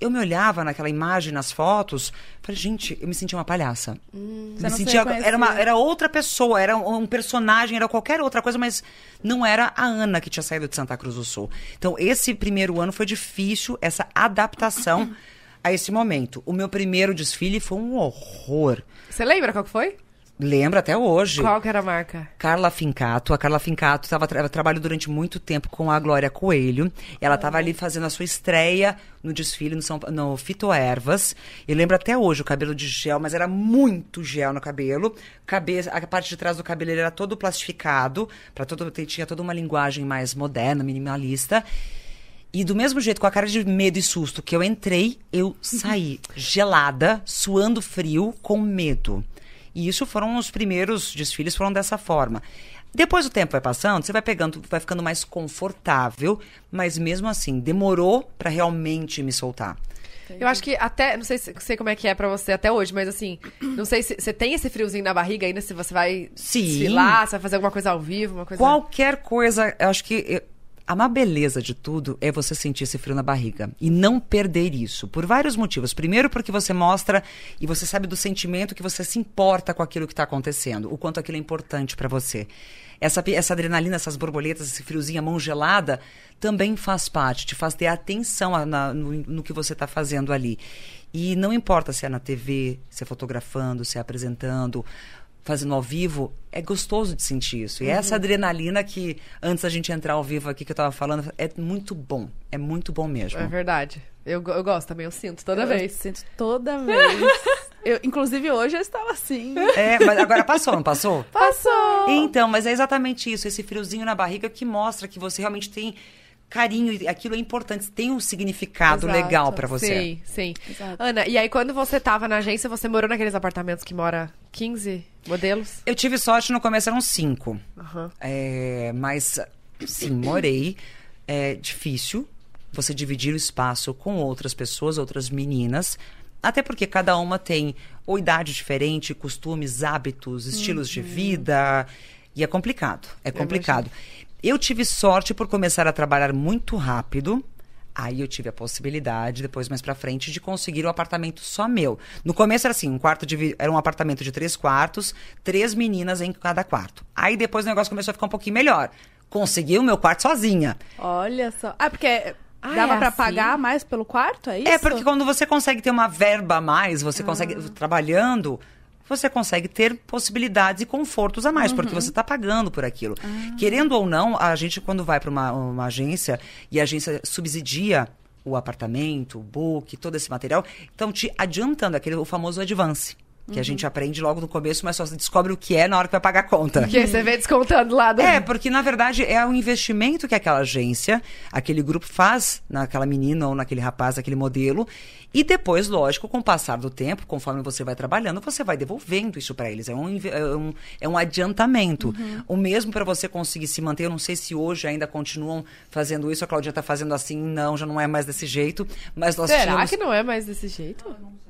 eu me olhava naquela imagem, nas fotos, falei, gente, eu me sentia uma palhaça. Você me sentia, era, uma, era outra pessoa, era um, um personagem, era qualquer outra coisa, mas não era a Ana que tinha saído de Santa Cruz do Sul. Então, esse primeiro ano foi difícil, essa adaptação a esse momento. O meu primeiro desfile foi um horror. Você lembra qual que foi? Lembro até hoje. Qual que era a marca? Carla Fincato. A Carla Fincato tava, tra trabalhou durante muito tempo com a Glória Coelho. Ela estava ali fazendo a sua estreia no desfile no, São, no Fitoervas. Eu lembro até hoje o cabelo de gel, mas era muito gel no cabelo. Cabeça, a parte de trás do cabelo era todo plastificado, para todo tinha toda uma linguagem mais moderna, minimalista. E do mesmo jeito, com a cara de medo e susto que eu entrei, eu saí gelada, suando frio, com medo. E isso foram os primeiros desfiles, foram dessa forma. Depois o tempo vai passando, você vai pegando, vai ficando mais confortável, mas mesmo assim, demorou para realmente me soltar. Eu acho que até, não sei, se- sei como é que é pra você até hoje, mas assim, não sei se você tem esse friozinho na barriga ainda, se você vai Sim. desfilar, se vai fazer alguma coisa ao vivo, uma coisa... Qualquer coisa, eu acho que eu- A beleza de tudo é você sentir esse frio na barriga e não perder isso, por vários motivos. Primeiro, porque você mostra e você sabe do sentimento que você se importa com aquilo que está acontecendo, o quanto aquilo é importante para você. Essa, essa adrenalina, essas borboletas, esse friozinho, a mão gelada, também faz parte, te faz ter atenção a- na- no, no que você está fazendo ali. E não importa se é na TV, se é fotografando, se é apresentando, fazendo ao vivo, é gostoso de sentir isso. E essa adrenalina que, antes da gente entrar ao vivo aqui, que eu tava falando, é muito bom. É muito bom mesmo. É verdade. Eu, eu gosto também, eu sinto toda Eu vez. Sinto toda vez. Eu, inclusive, hoje eu estava assim. É, mas agora passou, não passou? Passou! Então, mas é exatamente isso, esse friozinho na barriga que mostra que você realmente tem carinho e aquilo é importante, tem um significado Exato. legal pra você. Sim, sim. Exato. Ana, e aí quando você tava na agência, você morou naqueles apartamentos que mora 15 modelos? Eu tive sorte, no começo eram cinco. Aham. É, mas, sim, morei. É difícil você dividir o espaço com outras pessoas, outras meninas. Até porque cada uma tem ou idade diferente, costumes, hábitos, estilos de vida. E é complicado. É complicado. Eu tive sorte por começar a trabalhar muito rápido. Aí eu tive a possibilidade, depois mais pra frente, de conseguir um apartamento só meu. No começo era assim, um quarto de, era um apartamento de três quartos, três meninas em cada quarto. Aí depois o negócio começou a ficar um pouquinho melhor. Consegui o meu quarto sozinha. Olha só. Ah, porque Ah, dava é pra assim? pagar mais pelo quarto, é isso? É porque quando você consegue ter uma verba a mais, você consegue trabalhando, você consegue ter possibilidades e confortos a mais, porque você está pagando por aquilo. Querendo ou não, a gente quando vai para uma, uma agência e a agência subsidia o apartamento, o book, todo esse material, então te adiantando aquele o famoso advance. Que a gente aprende logo no começo, mas só se descobre o que é na hora que vai pagar a conta. Porque você vê descontando lá do... É, porque na verdade é o investimento que aquela agência, aquele grupo faz naquela menina ou naquele rapaz, naquele modelo. E depois, lógico, com o passar do tempo, conforme você vai trabalhando, você vai devolvendo isso para eles. É um, é um, é um adiantamento. O mesmo para você conseguir se manter. Eu não sei se hoje ainda continuam fazendo isso. A Claudinha está fazendo assim. Não, já não é mais desse jeito. Mas nós Será tínhamos... que não é mais desse jeito? é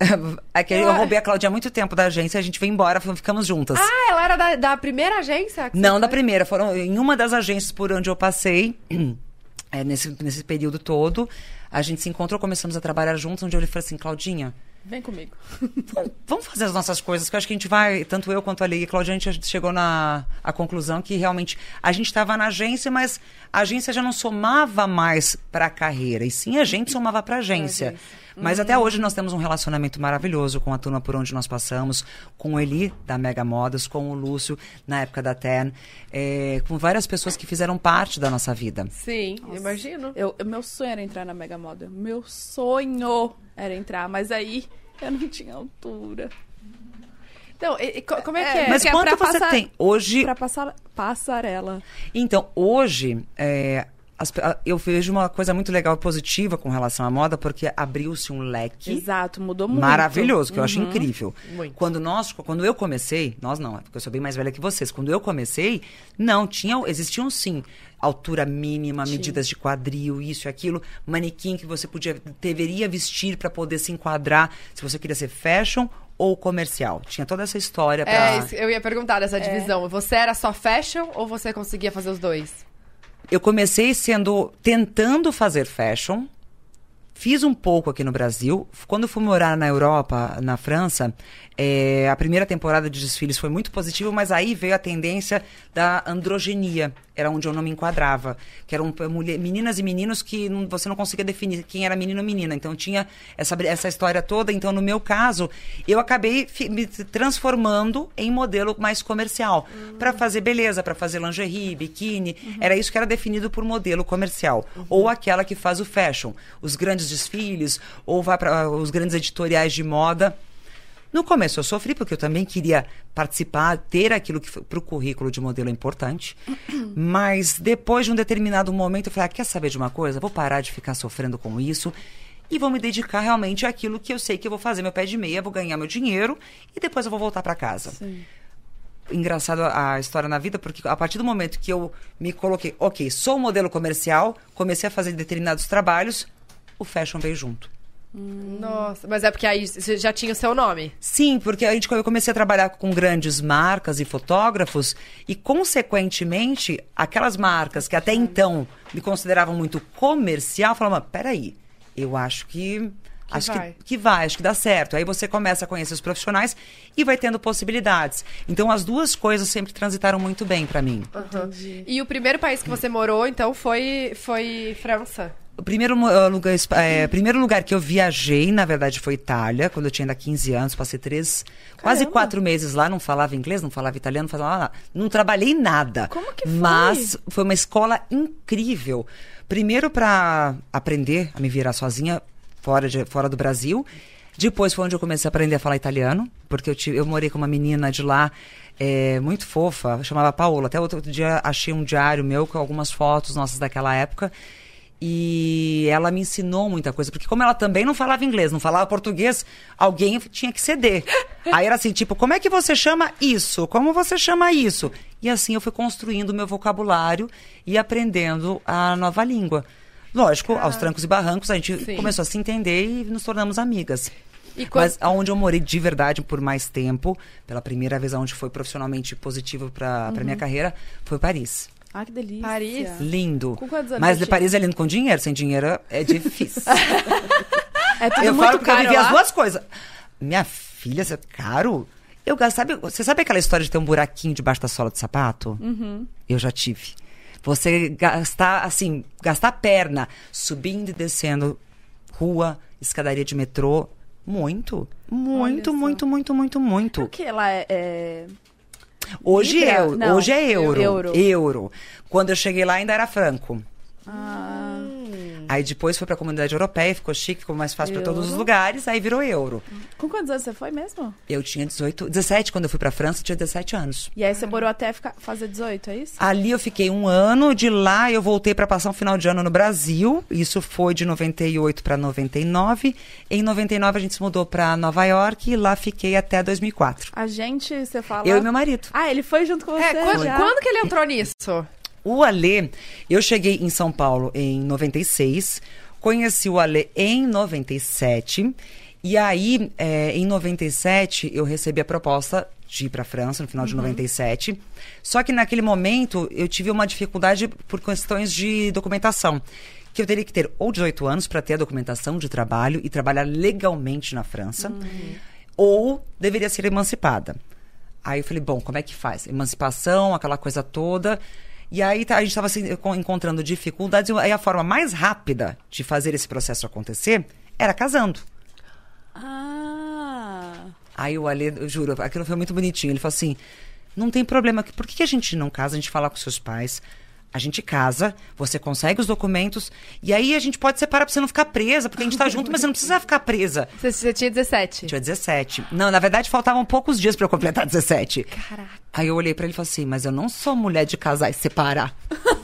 que eu roubei a Claudinha há muito tempo da agência. A gente veio embora, ficamos juntas. Ah, ela era da, da primeira agência? Não da foi? primeira, foram em uma das agências por onde eu passei, é, nesse, nesse período todo, a gente se encontrou, começamos a trabalhar juntos, onde eu falei assim, Claudinha, Vem comigo. vamos- fazer as nossas coisas, que eu acho que a gente vai, tanto eu quanto a Lei e a Claudinha, a gente chegou na a conclusão que realmente a gente estava na agência, mas a agência já não somava mais para a carreira, e sim a gente somava para a agência. Mas até hoje nós temos um relacionamento maravilhoso com a turma por onde nós passamos, com o Eli, da Mega Modas, com o Lúcio, na época da TEN, é, com várias pessoas que fizeram parte da nossa vida. Sim, imagino. Eu, eu- meu sonho era entrar na Mega Model. Meu sonho era entrar, mas aí eu não tinha altura. Então, e- e co- como é, É, que é? Mas que é quanto você passar- tem? Hoje, Pra passar passarela. Então, hoje, é, as eu vejo uma coisa muito legal e positiva com relação à moda, porque abriu-se um leque Exato, mudou muito. maravilhoso, que eu acho incrível. Muito. Quando nós, quando eu comecei, nós não, é porque eu sou bem mais velha que vocês. Quando eu comecei, não, tinha, existiam sim altura mínima, medidas de quadril, isso e aquilo, manequim que você podia deveria vestir para poder se enquadrar, se você queria ser fashion ou comercial. Tinha toda essa história pra... É, eu ia perguntar dessa divisão. Você era só fashion ou você conseguia fazer os dois? Eu comecei sendo tentando fazer fashion. Fiz um pouco aqui no Brasil. Quando fui morar na Europa, na França, é, a primeira temporada de desfiles foi muito positiva, mas aí veio a tendência da androgenia. Era onde eu não me enquadrava. Que eram é, mulher- meninas e meninos que não- você não conseguia definir quem era menino ou menina. Então tinha essa, essa história toda. Então, no meu caso, eu acabei fi- me transformando em modelo mais comercial. Pra fazer beleza, pra fazer lingerie, biquíni. Era isso que era definido por modelo comercial. Ou aquela que faz o fashion. Os grandes desfiles, ou vai para os grandes editoriais de moda. No começo eu sofri porque eu também queria participar, ter aquilo que para o currículo de modelo é importante. Mas depois de um determinado momento eu falei, ah, quer saber de uma coisa? Vou parar de ficar sofrendo com isso e vou me dedicar realmente àquilo que eu sei que eu vou fazer meu pé de meia, vou ganhar meu dinheiro e depois eu vou voltar para casa. Engraçado a história na vida, porque a partir do momento que eu me coloquei, ok, sou modelo comercial, comecei a fazer determinados trabalhos, o fashion veio junto. Nossa, mas é porque aí você já tinha o seu nome. Sim, porque a gente, eu comecei a trabalhar com grandes marcas e fotógrafos e, consequentemente, aquelas marcas que até então me consideravam muito comercial, falavam, "Mas, peraí, eu acho que... acho vai. Que, que vai, acho que dá certo. Aí você começa a conhecer os profissionais e vai tendo possibilidades. Então, as duas coisas sempre transitaram muito bem pra mim. E o primeiro país que você morou, então, foi, foi França. O primeiro eh, lugar, esp- eh, primeiro lugar que eu viajei, na verdade, foi Itália, quando eu tinha ainda 15 anos, passei três, quase Caramba. quatro meses lá, não falava inglês, não falava italiano, não falava nada. Não trabalhei nada. Como que foi? Mas foi uma escola incrível. Primeiro para aprender a me virar sozinha fora, de, fora do Brasil. Depois foi onde eu comecei a aprender a falar italiano, porque eu, tive, eu morei com uma menina de lá eh, muito fofa, chamava Paola. Até outro dia achei um diário meu com algumas fotos nossas daquela época. E ela me ensinou muita coisa, porque como ela também não falava inglês, não falava português, alguém tinha que ceder. Aí era assim, tipo, como é que você chama isso? Como você chama isso? E assim eu fui construindo o meu vocabulário e aprendendo a nova língua. Lógico, aos trancos e barrancos, a gente Sim. começou a se entender e nos tornamos amigas. E quando- Mas aonde eu morei de verdade por mais tempo, pela primeira vez aonde foi profissionalmente positivo para minha carreira, foi Paris. Ah, que delícia. Paris? Lindo. Com quantos anos Mas você de Paris é lindo com dinheiro, sem dinheiro é difícil. É tudo eu muito falo porque eu caro vivi as lá. duas coisas. Minha filha, isso é caro? Eu sabe, você sabe aquela história de ter um buraquinho debaixo da sola do sapato? Uhum. Eu já tive. Você gastar, assim, gastar perna, subindo e descendo rua, escadaria de metrô, muito. Muito, muito, muito, muito, muito. O que lá é... é- Hoje Libra? é euro. Não, hoje é euro. euro. Euro. Quando eu cheguei lá ainda era franco. Ah, Aí depois foi pra comunidade europeia, ficou chique, ficou mais fácil pra todos os lugares, aí virou euro. com quantos anos você foi mesmo? Eu tinha 18, 17 quando eu fui pra França, eu tinha 17 anos. E aí você morou até ficar, fazer 18, é isso? Ali eu fiquei um ano, de lá eu voltei pra passar um final de ano no Brasil. Isso foi de 98 pra 99. Em 99 a gente se mudou pra Nova York e lá fiquei até 2004. A gente, você fala... Eu e meu marido. Ah, ele foi junto com você É, quando, já? quando que ele entrou nisso? O Alê, eu cheguei em São Paulo em 96, conheci o Alê em 97, e aí, é, em 97, eu recebi a proposta de ir para a França, no final de 97. Só que naquele momento, eu tive uma dificuldade por questões de documentação. Que eu teria que ter ou 18 anos para ter a documentação de trabalho e trabalhar legalmente na França, ou deveria ser emancipada. Aí eu falei, bom, como é que faz? Emancipação, aquela coisa toda. E aí tá, a gente estava encontrando dificuldades. E a forma mais rápida de fazer esse processo acontecer era casando. Ah... Aí o Ale, eu juro, aquilo foi muito bonitinho. Ele falou assim: não tem problema, por que que a gente não casa? A gente fala com seus pais, a gente casa, você consegue os documentos, e aí a gente pode separar pra você não ficar presa, porque a gente tá junto, mas você não precisa ficar presa. Você, você tinha 17. Tinha 17. Não, na verdade faltavam poucos dias pra eu completar 17. Caraca. Aí eu olhei pra ele e falei assim: mas eu não sou mulher de casar e separar.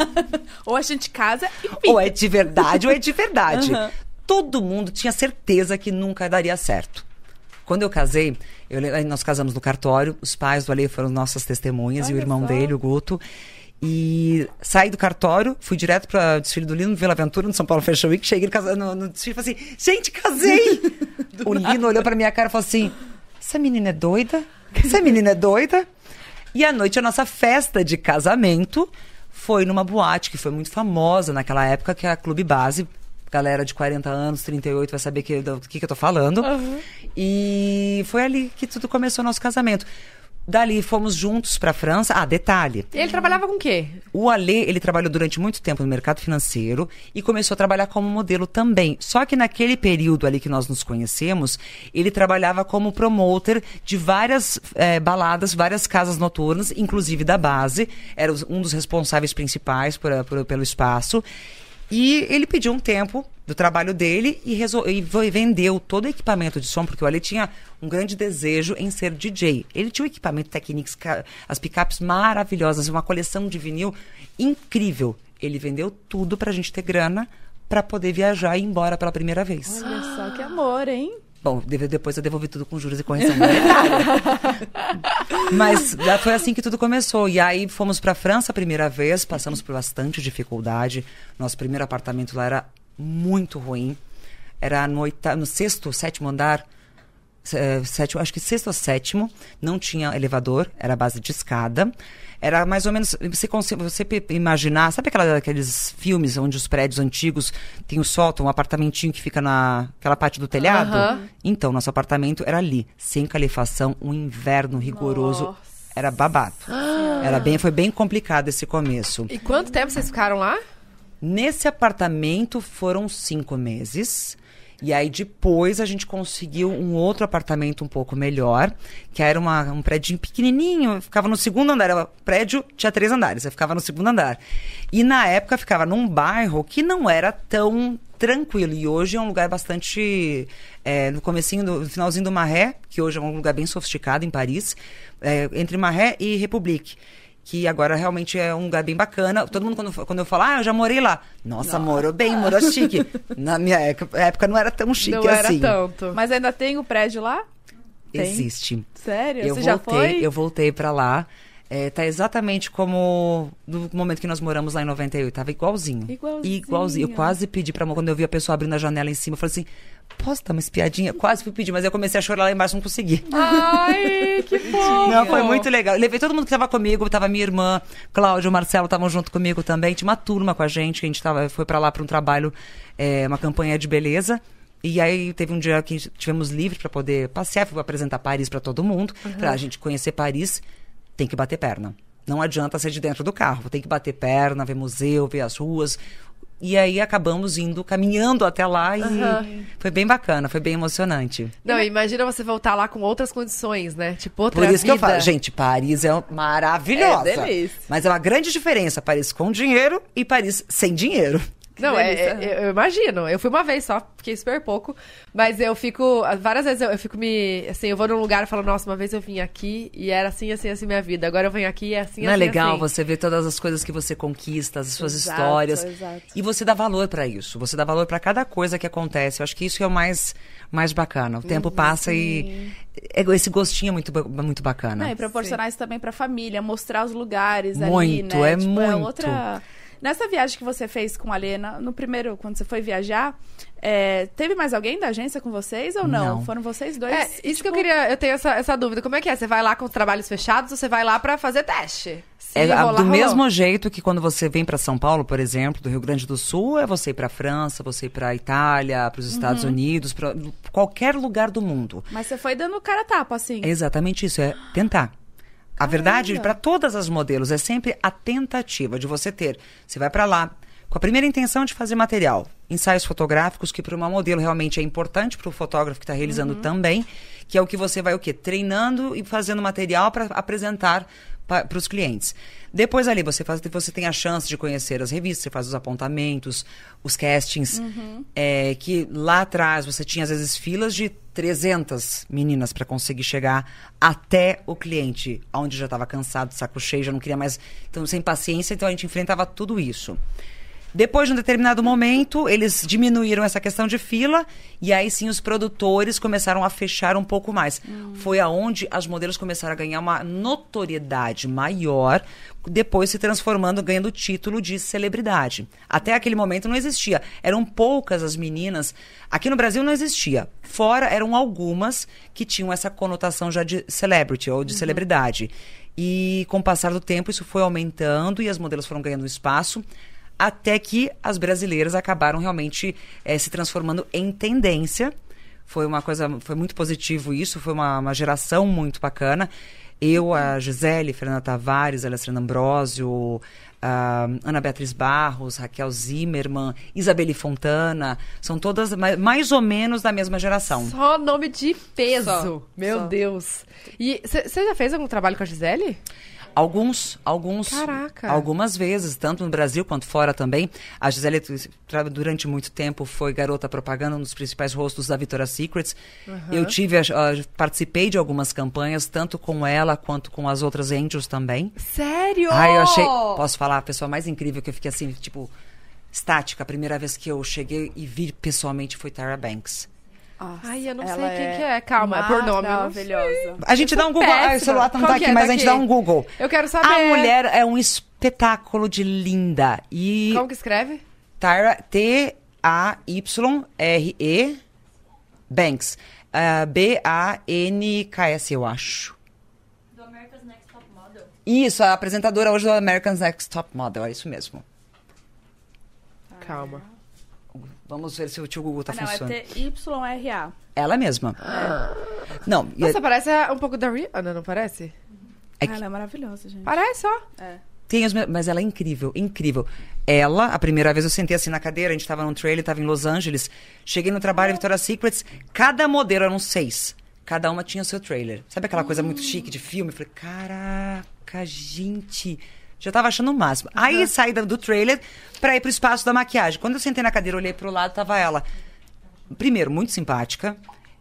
Ou a gente casa e fica. Ou é de verdade ou é de verdade. Todo mundo tinha certeza que nunca daria certo. Quando eu casei, eu nós casamos no cartório, os pais do Ale foram nossas testemunhas e o Olha irmão só. dele, o Guto. E saí do cartório, fui direto para desfile do Lino no Vila Aventura, no São Paulo Fashion Week. Cheguei no, no, desfile e falei assim: gente, casei! o Lino olhou pra minha cara e falou assim: essa menina é doida? Essa menina é doida? E à noite, a nossa festa de casamento foi numa boate que foi muito famosa naquela época, que é a Clube Base. Galera de 40 anos, 38 vai saber que, do que, que eu tô falando. E foi ali que tudo começou o nosso casamento. Dali fomos juntos pra França. Ah, detalhe. Ele trabalhava com o quê? O Alê, ele trabalhou durante muito tempo no mercado financeiro e começou a trabalhar como modelo também. Só que naquele período ali que nós nos conhecemos, ele trabalhava como promoter de várias eh, baladas, várias casas noturnas, inclusive da base. Era um dos responsáveis principais por- por- pelo espaço. E ele pediu um tempo do trabalho dele e, resol- e vendeu todo o equipamento de som, porque o Ale tinha um grande desejo em ser DJ. Ele tinha o equipamento Technics, as picapes maravilhosas, uma coleção de vinil incrível. Ele vendeu tudo pra gente ter grana pra poder viajar e ir embora pela primeira vez. Olha só que amor, hein? Bom, depois eu devolvi tudo com juros e correção. Mas já foi assim que tudo começou. E aí fomos pra França a primeira vez, passamos por bastante dificuldade. Nosso primeiro apartamento lá era muito ruim. era no, oita- no sexto, sétimo andar. eh, sétimo, acho que sexto ou sétimo, não tinha elevador, era base de escada. Era mais ou menos, você, você imaginar, sabe aquela, aqueles filmes onde os prédios antigos tem o sótão, um apartamentinho que fica na aquela parte do telhado? Aham. Então, nosso apartamento era ali, sem calefação, um inverno rigoroso. Nossa Era babado. Era bem, foi bem complicado esse começo. E quanto tempo vocês ficaram lá? Nesse apartamento foram cinco meses. E aí depois a gente conseguiu um outro apartamento um pouco melhor, que era uma, um prédio pequenininho, ficava no segundo andar. Era, prédio tinha três andares, eu ficava no segundo andar. E na época ficava num bairro que não era tão tranquilo. E hoje é um lugar bastante... é, no comecinho, do, no finalzinho do Maré, que hoje é um lugar bem sofisticado em Paris, é, entre Maré e République que agora realmente é um lugar bem bacana. Todo mundo, quando, quando eu falo, ah, eu já morei lá. Nossa, morou bem, morou chique. Na minha época, não era tão chique não era assim. tanto. Mas ainda tem o prédio lá? Tem. Existe. Sério? Eu Você já voltei, foi? eu voltei pra lá. É, tá exatamente como no momento que nós moramos lá em 98. Tava igualzinho. Igualzinho. Igualzinho. Eu quase pedi pra quando eu vi a pessoa abrindo a janela em cima, eu falei assim: posso dar uma espiadinha? Quase fui pedir, mas eu comecei a chorar lá embaixo, não consegui. Ai, que fofo. Não, foi muito legal. Levei todo mundo que tava comigo, tava minha irmã, Cláudio, Marcelo estavam junto comigo também. Tinha uma turma com a gente, que a gente tava, foi pra lá pra um trabalho, é, uma campanha de beleza. E aí teve um dia que tivemos livre pra poder passear, fui apresentar Paris pra todo mundo. Pra gente conhecer Paris, tem que bater perna. Não adianta ser de dentro do carro, tem que bater perna, ver museu, ver as ruas. E aí acabamos indo, caminhando até lá e foi bem bacana, foi bem emocionante. Não, imagina você voltar lá com outras condições, né? Tipo, outra Por isso que eu vida. falo, gente, Paris é maravilhosa. É delícia. Mas é uma grande diferença, Paris com dinheiro e Paris sem dinheiro. Não, é, é- eu imagino. Eu fui uma vez só, fiquei super pouco. Mas eu fico. Várias vezes eu, eu fico me. Assim, eu vou num lugar e falo, nossa, uma vez eu vim aqui e era assim, assim, assim minha vida. Agora eu venho aqui e é assim, Não é assim. legal assim. você ver todas as coisas que você conquista, as suas Exato, histórias. exato. E você dá valor pra isso. Você dá valor pra cada coisa que acontece. Eu acho que isso é o mais, mais bacana. O tempo Uhum, passa e é- esse gostinho é muito, muito bacana. Não, e proporcionar isso também pra família, mostrar os lugares ali, Muito, né? é Tipo, muito. outra... Nessa viagem que você fez com a Lena, no primeiro, quando você foi viajar, é, teve mais alguém da agência com vocês ou não? Não. Foram vocês dois? É, isso que eu tipo, queria. Eu tenho essa, essa dúvida. Como é que é? Você vai lá com os trabalhos fechados ou você vai lá pra fazer teste? Se É, rolar, do rolou. mesmo jeito que quando você vem para São Paulo, por exemplo, do Rio Grande do Sul, é você ir para França, você ir para Itália, para os Estados Uhum. Unidos, para qualquer lugar do mundo. Mas você foi dando cara a tapa, assim. É exatamente isso, é tentar. A verdade, para todas as modelos, é sempre a tentativa de você ter. Você vai para lá com a primeira intenção de fazer material, ensaios fotográficos, que para uma modelo realmente é importante para o fotógrafo que está realizando também, que é o que você vai o quê? Treinando e fazendo material para apresentar para os clientes. Depois ali você faz, você tem a chance de conhecer as revistas, você faz os apontamentos, os castings, é, que lá atrás você tinha às vezes filas de 300 meninas para conseguir chegar até o cliente, onde já estava cansado, saco cheio, já não queria mais, então sem paciência, então a gente enfrentava tudo isso. Depois de um determinado momento, eles diminuíram essa questão de fila e aí sim os produtores começaram a fechar um pouco mais. Foi aonde as modelos começaram a ganhar uma notoriedade maior, depois se transformando, ganhando o título de celebridade. Até aquele momento não existia. Eram poucas as meninas. Aqui no Brasil não existia. Fora eram algumas que tinham essa conotação já de celebrity ou de celebridade. E com o passar do tempo isso foi aumentando e as modelos foram ganhando espaço até que as brasileiras acabaram realmente eh, se transformando em tendência. Foi uma coisa, foi muito positivo isso, foi uma, uma geração muito bacana. Eu, a Gisele, Fernanda Tavares, Alessandra Ambrosio, a Ana Beatriz Barros, Raquel Zimmermann, Isabelle Fontana, são todas mais, mais ou menos da mesma geração. Só nome de peso. Só, Meu só. Deus. E você já fez algum trabalho com a Gisele? Alguns, alguns, Caraca. algumas vezes, tanto no Brasil quanto fora também. A Gisele, durante muito tempo, foi garota propaganda, um dos principais rostos da Victoria's Secrets. Eu tive, a- participei de algumas campanhas, tanto com ela quanto com as outras Angels também. Sério? Ai, eu achei, posso falar, a pessoa mais incrível que eu fiquei assim, tipo, estática. A primeira vez que eu cheguei e vi pessoalmente foi Tyra Banks. Nossa, Ai, eu não sei quem que é. Calma, é por nome, Maravilhosa. A gente dá um Google. Ah, o celular não Qual tá aqui, é? mas Tá a gente aqui. dá um Google. Eu quero saber. A mulher é um espetáculo de linda. E Como que escreve? Tyra, T, B-A-Y-R-E Banks. Ah, B-A-N-K-S, eu acho. Do America's Next Top Model. Isso, a apresentadora hoje do American's Next Top Model, é isso mesmo. Calma. Vamos ver se o tio Google tá Ah, não, funcionando. é T-Y-R-A. Ela mesma. Não, e- Nossa, parece é, um pouco da Rihanna, não parece? É Ah, que- Ela é maravilhosa, gente. Parece, ó. É. Tem os me- mas ela é incrível, incrível. Ela, a primeira vez eu sentei assim na cadeira, a gente tava num trailer, tava em Los Angeles. Cheguei no trabalho Victoria's Secrets, cada modelo eram seis. Cada uma tinha o seu trailer. Sabe aquela coisa muito chique de filme? Eu falei, caraca, gente. Já tava achando o máximo. Aí saí do trailer pra ir pro espaço da maquiagem. Quando eu sentei na cadeira, olhei pro lado, tava ela. Primeiro, muito simpática,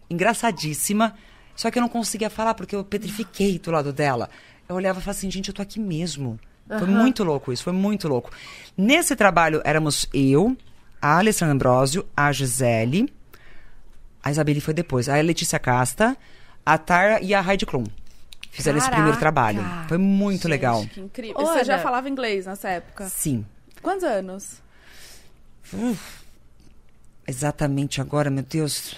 engraçadíssima. Só que eu não conseguia falar porque eu petrifiquei do lado dela. Eu olhava e falava assim, gente, eu tô aqui mesmo. Foi muito louco isso, foi muito louco. Nesse trabalho éramos eu, a Alessandra Ambrosio, a Gisele, a Isabelle foi depois, a Letícia Casta, a Tara e a Heidi Klum. Fizeram esse primeiro Caraca! trabalho. Foi muito legal. Gente, que incrível. Ô, Você já Ana. falava inglês nessa época? Sim. Quantos anos? Exatamente agora, meu Deus.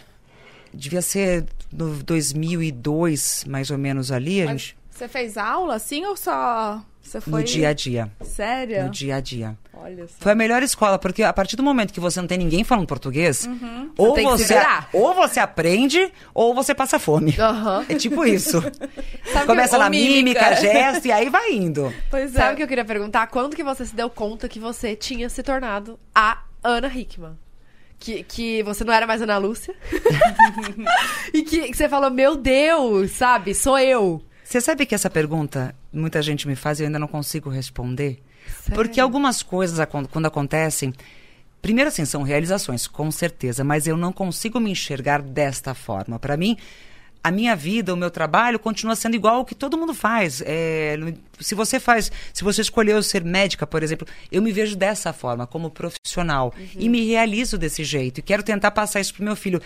Devia ser no 2002, mais ou menos ali. Mas gente, Você fez aula assim ou só você foi no dia a dia. Sério? No dia a dia. Olha só. Foi a melhor escola, porque a partir do momento que você não tem ninguém falando português, ou Uhum. se você, ou você aprende, ou você passa fome. Aham. É tipo isso. Sabe Começa que, na ou mímica. mímica, gesto, e aí vai indo. Pois é. Sabe o que eu queria perguntar? Quando que você se deu conta que você tinha se tornado a Ana Hickman? Que, que você não era mais Ana Lúcia. e que, que você falou, meu Deus, sabe? Sou eu. Você sabe que essa pergunta muita gente me faz e eu ainda não consigo responder? Sério? Porque algumas coisas, quando acontecem, primeiro assim, são realizações, com certeza, mas eu não consigo me enxergar desta forma. Para mim, a minha vida, o meu trabalho continua sendo igual ao que todo mundo faz. É, se você faz, se você escolheu ser médica, por exemplo, eu me vejo dessa forma, como profissional, e me realizo desse jeito. E quero tentar passar isso pro meu filho.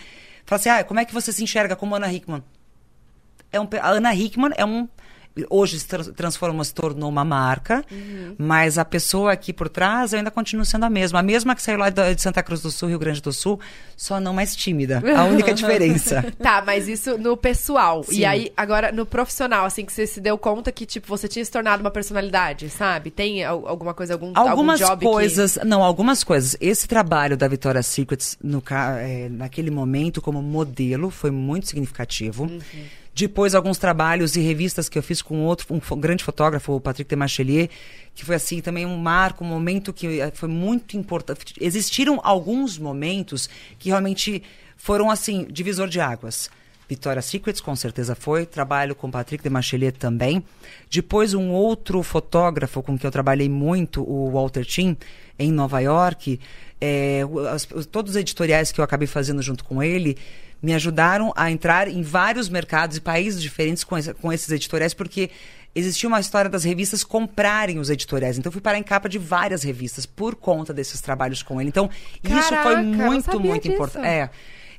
Falar assim, ah, como é que você se enxerga como Ana Hickman? É um, a Ana Hickman é um hoje se trans- transformou, se tornou uma marca, mas a pessoa aqui por trás ainda continua sendo a mesma. A mesma que saiu lá de Santa Cruz do Sul, Rio Grande do Sul, só não mais tímida. A única diferença. Tá, mas isso no pessoal. Sim. E aí, agora, no profissional, assim, que você se deu conta que, tipo, você tinha se tornado uma personalidade, sabe? Tem al- alguma coisa, algum, Algumas algum job coisas, não, algumas coisas. Esse trabalho da Victoria's Secrets, no, é, naquele momento, como modelo, foi muito significativo. Uhum. Depois, alguns trabalhos e revistas que eu fiz com outro, um grande fotógrafo, o Patrick Demachelier, que foi assim também um marco, um momento que eh, foi muito importante. Existiram alguns momentos que realmente foram assim, divisor de águas. Victoria's Secrets, com certeza foi. Trabalho com Patrick Demachelier também. Depois, um outro fotógrafo com quem eu trabalhei muito, o Walter Tim, em Nova York. é, todos os editoriais que eu acabei fazendo junto com ele me ajudaram a entrar em vários mercados e países diferentes com, esse- com esses editoriais, porque existia uma história das revistas comprarem os editoriais. Então, eu fui parar em capa de várias revistas por conta desses trabalhos com ele. Então, isso Caraca, foi eu não muito, muito importante. É.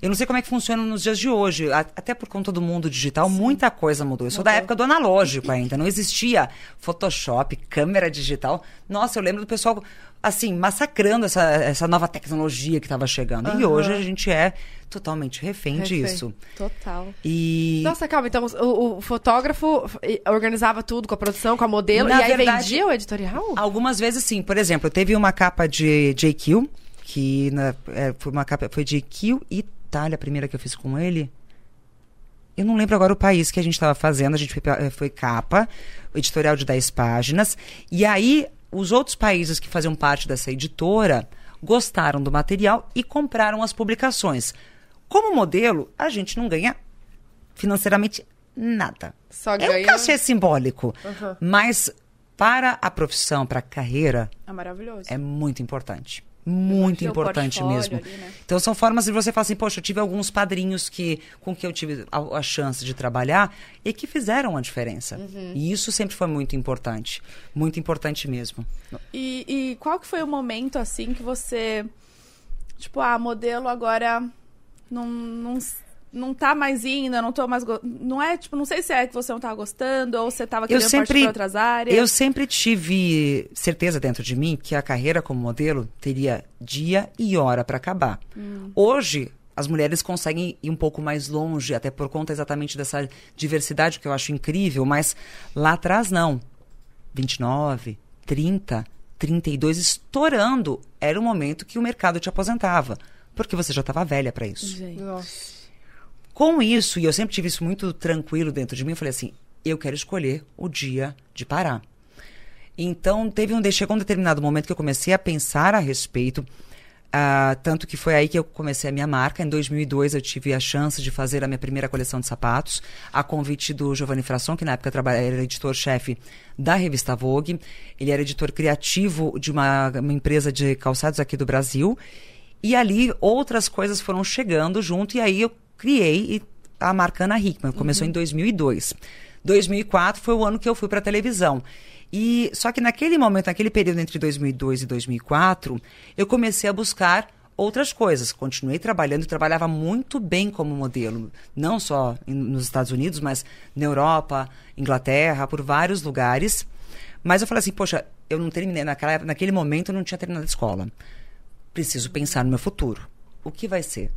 Eu não sei como é que funciona nos dias de hoje. Até por conta do mundo digital, muita coisa mudou. Eu sou da época do analógico ainda. Não existia Photoshop, câmera digital. Nossa, eu lembro do pessoal, assim, massacrando essa, essa nova tecnologia que estava chegando. E Aham. hoje a gente é totalmente refém, Refém. disso. Total. E. Nossa, calma, então o, o fotógrafo eh, organizava tudo com a produção, com a modelo, Na e aí verdade- vendia o editorial? Algumas vezes sim. Por exemplo, teve uma capa de JQ, que na- é, foi uma capa. Foi JQ Itália, a primeira que eu fiz com ele. Eu não lembro agora o país que a gente estava fazendo. A gente foi, eh, foi capa, editorial de 10 páginas. E aí, os outros países que faziam parte dessa editora gostaram do material e compraram as publicações. Como modelo, a gente não ganha financeiramente nada. Só É ganha- um cachê simbólico. Aham. Mas para a profissão, para a carreira, É maravilhoso. é muito importante. Muito importante mesmo. ali, né? Então são formas de você falar assim, poxa, eu tive alguns padrinhos que com que eu tive a, a chance de trabalhar e que fizeram a diferença. Uhum. E isso sempre foi muito importante. Muito importante mesmo. E, e qual que foi o momento, assim, que você... Tipo, ah, modelo agora não, não, não tá mais indo, não tô mais. go- Não é, tipo, não sei se é que você não tava gostando ou você tava Eu querendo partir sempre, pra outras áreas. eu sempre tive certeza dentro de mim que a carreira como modelo teria dia e hora para acabar. Hoje, as mulheres conseguem ir um pouco mais longe, até por conta exatamente dessa diversidade que eu acho incrível, mas lá atrás não. 29, 30, 32, estourando, era o momento que o mercado te aposentava. Porque você já estava velha para isso. Gente. Nossa. Com isso, e eu sempre tive isso muito tranquilo dentro de mim, eu falei assim: eu quero escolher o dia de parar. Então, teve um, chegou um determinado momento que eu comecei a pensar a respeito. ah, tanto que foi aí que eu comecei a minha marca. Em 2002, eu tive a chance de fazer a minha primeira coleção de sapatos, a convite do Giovanni Frasson, que na época era editor-chefe da revista Vogue. Ele era editor criativo de uma, uma empresa de calçados aqui do Brasil. E ali outras coisas foram chegando junto, e aí eu criei e- a marca Ana Hickman. Começou em 2002. 2004 foi o ano que eu fui para televisão. E só que naquele momento, naquele período entre 2002 e 2004, eu comecei a buscar outras coisas. Continuei trabalhando, trabalhava muito bem como modelo, não só em- nos Estados Unidos, mas na Europa, Inglaterra, por vários lugares. Mas eu falei assim, poxa, eu não terminei naquela, naquele momento eu não tinha terminado a escola. Preciso pensar no meu futuro. O que vai ser?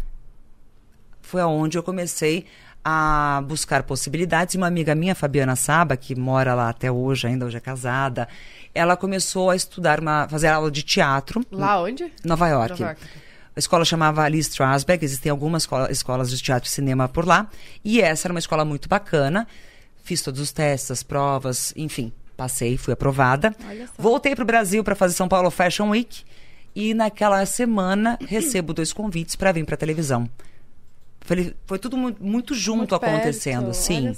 foi aonde eu comecei a buscar possibilidades. E uma amiga minha, Fabiana Saba, que mora lá até hoje, ainda hoje é casada, ela começou a estudar, uma, fazer aula de teatro Lá onde? Nova York. Nova York. A escola chamava Ali Strasberg, existem algumas escola- escolas de teatro e cinema por lá. E essa era uma escola muito bacana. Fiz todos os testes, as provas, enfim, passei, fui aprovada. Voltei para o Brasil para fazer São Paulo Fashion Week. E naquela semana recebo dois convites para vir para televisão. Falei, foi tudo mu- muito junto Muito acontecendo, perto, sim.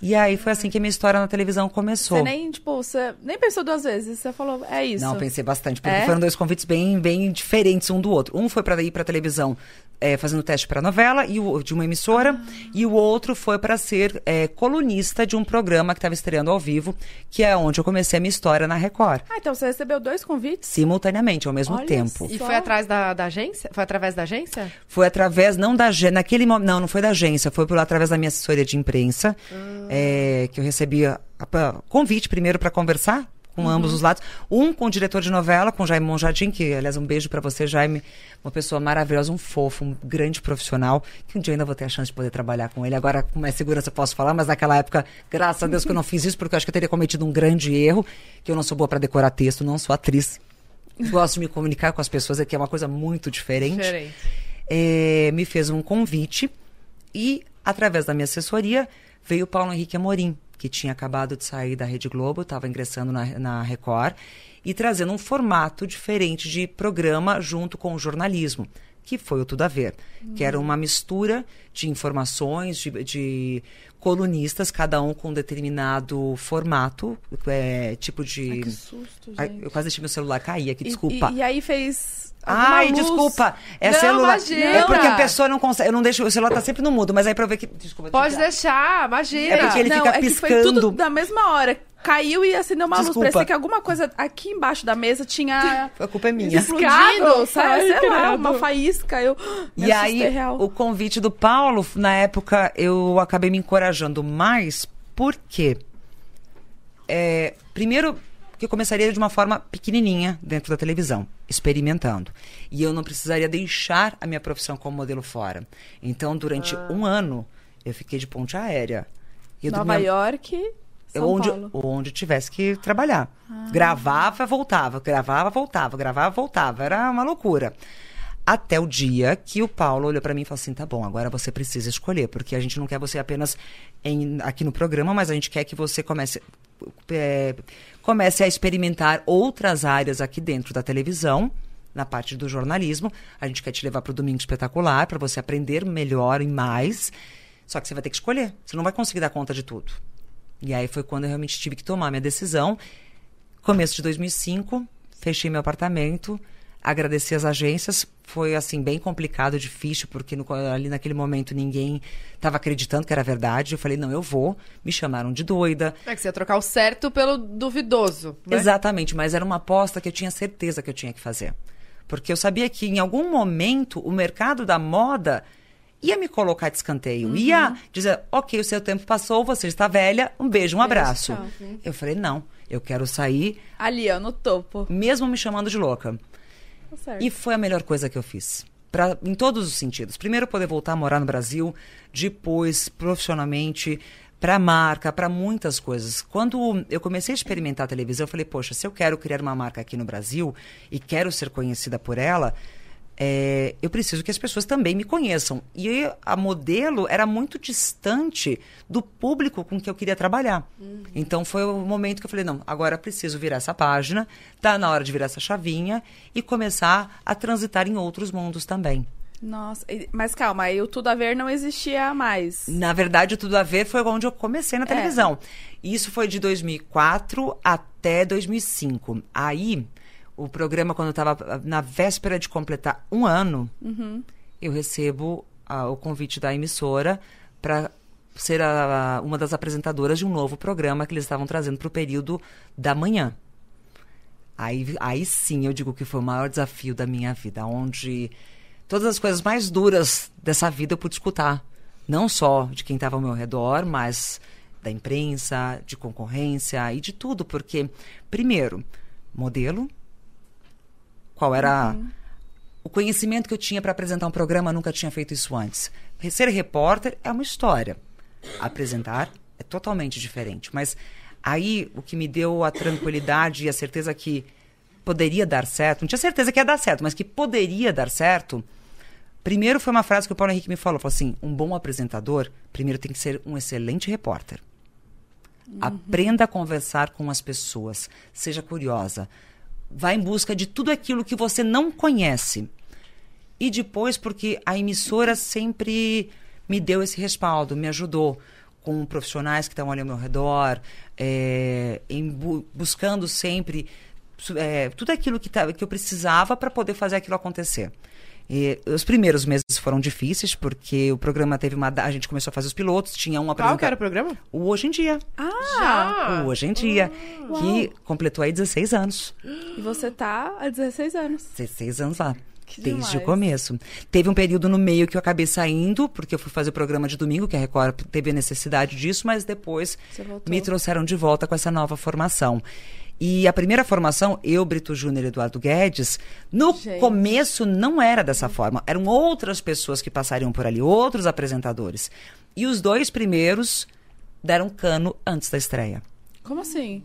E aí foi assim que a minha história na televisão começou. Você nem, tipo, você nem pensou duas vezes. Você falou, é isso. Não, pensei bastante, porque É? foram dois convites bem, bem diferentes um do outro. Um foi para ir para televisão é, fazendo teste para novela e o, de uma emissora, Ah. e o outro foi para ser é, colunista de um programa que estava estreando ao vivo, que é onde eu comecei a minha história na Record, Ah, então você recebeu dois convites? simultaneamente, ao mesmo Olha tempo. E Só? foi atrás da, da agência? Foi através da agência? Foi através, não da agência, naquele momento, não, não foi da agência, foi por através da minha assessoria de imprensa, é, que eu recebia convite primeiro para conversar com ambos os lados. Um com o diretor de novela, com Jaime Monjardim, que, aliás, um beijo para você, Jaime, uma pessoa maravilhosa, um fofo, um grande profissional, que um dia ainda vou ter a chance de poder trabalhar com ele. Agora, com mais segurança eu posso falar, mas naquela época, graças a Deus que eu não fiz isso, porque eu acho que eu teria cometido um grande erro, que eu não sou boa para decorar texto, não sou atriz. Gosto de me comunicar com as pessoas, é que é uma coisa muito diferente Diferente. eh, me fez um convite e, através da minha assessoria, veio o Paulo Henrique Amorim, que tinha acabado de sair da Rede Globo, estava ingressando na, na Record, e trazendo um formato diferente de programa junto com o jornalismo, que foi o Tudo a Ver, que era uma mistura de informações, de, de colunistas, cada um com um determinado formato, eh, tipo de... Ai, que susto, Ai, gente. eu quase deixei meu celular cair aqui, E- desculpa. E, e aí fez. Ai, luz. desculpa. É Não, celular. imagina. É porque a pessoa não consegue. Eu não deixo. O celular tá sempre no mudo, mas aí pra eu ver que. Desculpa. Pode deixa- deixar, imagina. É porque ele não, fica é que foi piscando. tudo na mesma hora. Caiu e acendeu uma Desculpa. luz. Parecia que alguma coisa aqui embaixo da mesa tinha A culpa é minha. explodido, sabe? Ai, Sei lá, uma faísca. Eu me E aí, real. o convite do Paulo, na época, eu acabei me encorajando mais, porque. é, primeiro, que eu começaria de uma forma pequenininha dentro da televisão, experimentando. E eu não precisaria deixar a minha profissão como modelo fora. Então, durante Ah. um ano, eu fiquei de ponte aérea. E Nova dormia- York, São onde, Paulo. Ah. onde tivesse que trabalhar. Gravava, voltava, gravava, voltava, gravava, voltava. Era uma loucura. Até o dia que o Paulo olhou pra mim e falou assim: tá bom, agora você precisa escolher, porque a gente não quer você apenas em- aqui no programa, mas a gente quer que você comece, é, comece a experimentar outras áreas aqui dentro da televisão. Na parte do jornalismo, a gente quer te levar para o Domingo Espetacular para você aprender melhor e mais. Só que você vai ter que escolher. Você não vai conseguir dar conta de tudo. E aí foi quando eu realmente tive que tomar minha decisão. Começo de 2005, fechei meu apartamento, agradeci as agências. Foi, assim, bem complicado, difícil, porque no- ali naquele momento ninguém estava acreditando que era verdade. Eu falei, não, eu vou. Me chamaram de doida. É que você ia trocar o certo pelo duvidoso. Né? Exatamente, mas era uma aposta que eu tinha certeza que eu tinha que fazer. Porque eu sabia que em algum momento o mercado da moda ia me colocar de escanteio, ia dizer, ok, o seu tempo passou, você está velha, um beijo, um abraço. tchau. Eu falei, não, eu quero sair, Ali, ó, no topo. mesmo me chamando de louca. Tá certo. E foi a melhor coisa que eu fiz. Pra, em todos os sentidos. Primeiro, poder voltar a morar no Brasil. Depois, profissionalmente, para marca, para muitas coisas. Quando eu comecei a experimentar a televisão, eu falei, poxa, se eu quero criar uma marca aqui no Brasil e quero ser conhecida por ela, é, eu preciso que as pessoas também me conheçam. E a modelo era muito distante do público com que eu queria trabalhar. Então foi o momento que eu falei, não, agora preciso virar essa página, tá na hora de virar essa chavinha e começar a transitar em outros mundos também. Nossa, mas calma, aí o Tudo a Ver não existia mais. Na verdade, o Tudo a Ver foi onde eu comecei na televisão. Isso foi de 2004 até 2005. Aí, o programa, quando eu estava na véspera de completar um ano, eu recebo ah, o convite da emissora para ser a- uma das apresentadoras de um novo programa que eles estavam trazendo para o período da manhã. Aí, aí sim eu digo que foi o maior desafio da minha vida, onde todas as coisas mais duras dessa vida eu pude escutar. Não só de quem estava ao meu redor, mas da imprensa, de concorrência e de tudo. Porque, primeiro, modelo. Qual era o conhecimento que eu tinha para apresentar um programa? Nunca tinha feito isso antes. Ser repórter é uma história. Apresentar é totalmente diferente. Mas aí o que me deu a tranquilidade e a certeza que poderia dar certo, não tinha certeza que ia dar certo, mas que poderia dar certo. Primeiro foi uma frase que o Paulo Henrique me falou, falou assim, um bom apresentador, primeiro tem que ser um excelente repórter. Aprenda a conversar com as pessoas, seja curiosa. Vá em busca de tudo aquilo que você não conhece. E depois, porque a emissora sempre me deu esse respaldo, me ajudou com profissionais que estavam ali ao meu redor, é, bu- buscando sempre é, tudo aquilo que, tava, que eu precisava para poder fazer aquilo acontecer. E os primeiros meses foram difíceis, porque o programa teve uma. A gente começou a fazer os pilotos, tinha um Qual que era o apresentador. programa? O Hoje em Dia. Já! O Hoje em Dia. que completou aí 16 anos. E você tá há 16 anos. 16 anos lá. Que desde demais. o começo. Teve um período no meio que eu acabei saindo, porque eu fui fazer o programa de domingo, que a Record teve a necessidade disso, mas depois me trouxeram de volta com essa nova formação. E a primeira formação, eu, Brito Júnior e Eduardo Guedes, no Gente. começo não era dessa forma. Eram outras pessoas que passariam por ali, outros apresentadores. E os dois primeiros deram cano antes da estreia. Como assim?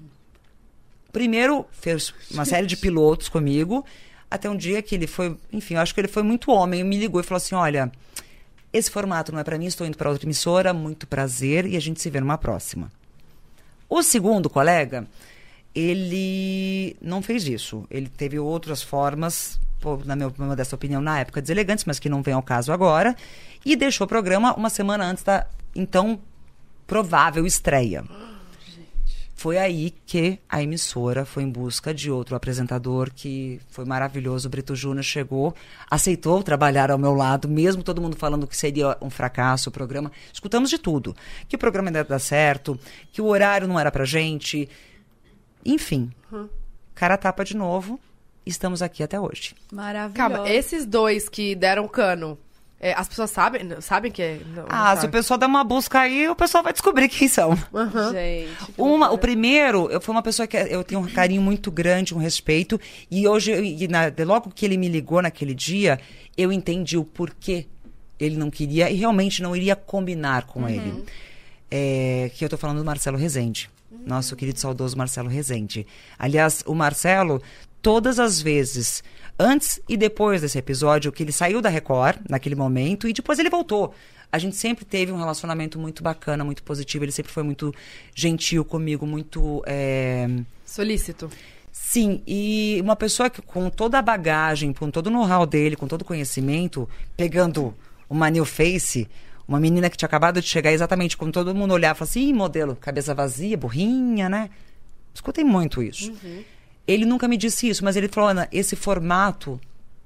Primeiro, fez uma série de pilotos comigo, até um dia que ele foi, enfim, eu acho que ele foi muito homem, me ligou e falou assim: olha, esse formato não é para mim, estou indo para outra emissora, muito prazer e a gente se vê numa próxima. O segundo colega, ele não fez isso. Ele teve outras formas, na minha opinião, na época deselegantes, mas que não vem ao caso agora, e deixou o programa uma semana antes da então provável estreia. Foi aí que a emissora foi em busca de outro apresentador que foi maravilhoso. O Brito Júnior chegou, aceitou trabalhar ao meu lado, mesmo todo mundo falando que seria um fracasso o programa. Escutamos de tudo. Que o programa não ia dar certo, que o horário não era pra gente. Enfim, cara a tapa de novo. Estamos aqui até hoje. Maravilhoso. Calma, esses dois que deram cano, é, as pessoas sabem, sabem que é. Não, não Ah, se o pessoal der uma busca aí, o pessoal vai descobrir quem são. Gente. que Uma, o primeiro, eu fui uma pessoa que eu tenho um carinho muito grande, um respeito. E hoje, e na- logo que ele me ligou naquele dia, eu entendi o porquê ele não queria e realmente não iria combinar com ele. É, que eu tô falando do Marcelo Rezende. Nosso querido saudoso Marcelo Rezende. Aliás, o Marcelo, todas as vezes, antes e depois desse episódio, que ele saiu da Record, naquele momento, e depois ele voltou. A gente sempre teve um relacionamento muito bacana, muito positivo. Ele sempre foi muito gentil comigo, muito. é, Solícito. Sim, e uma pessoa que com toda a bagagem, com todo o know-how dele, com todo o conhecimento, pegando uma new face, uma menina que tinha acabado de chegar exatamente quando todo mundo olhava assim, Ih, modelo, cabeça vazia, burrinha, né? Escutei muito isso. Ele nunca me disse isso, mas ele falou, Ana, esse formato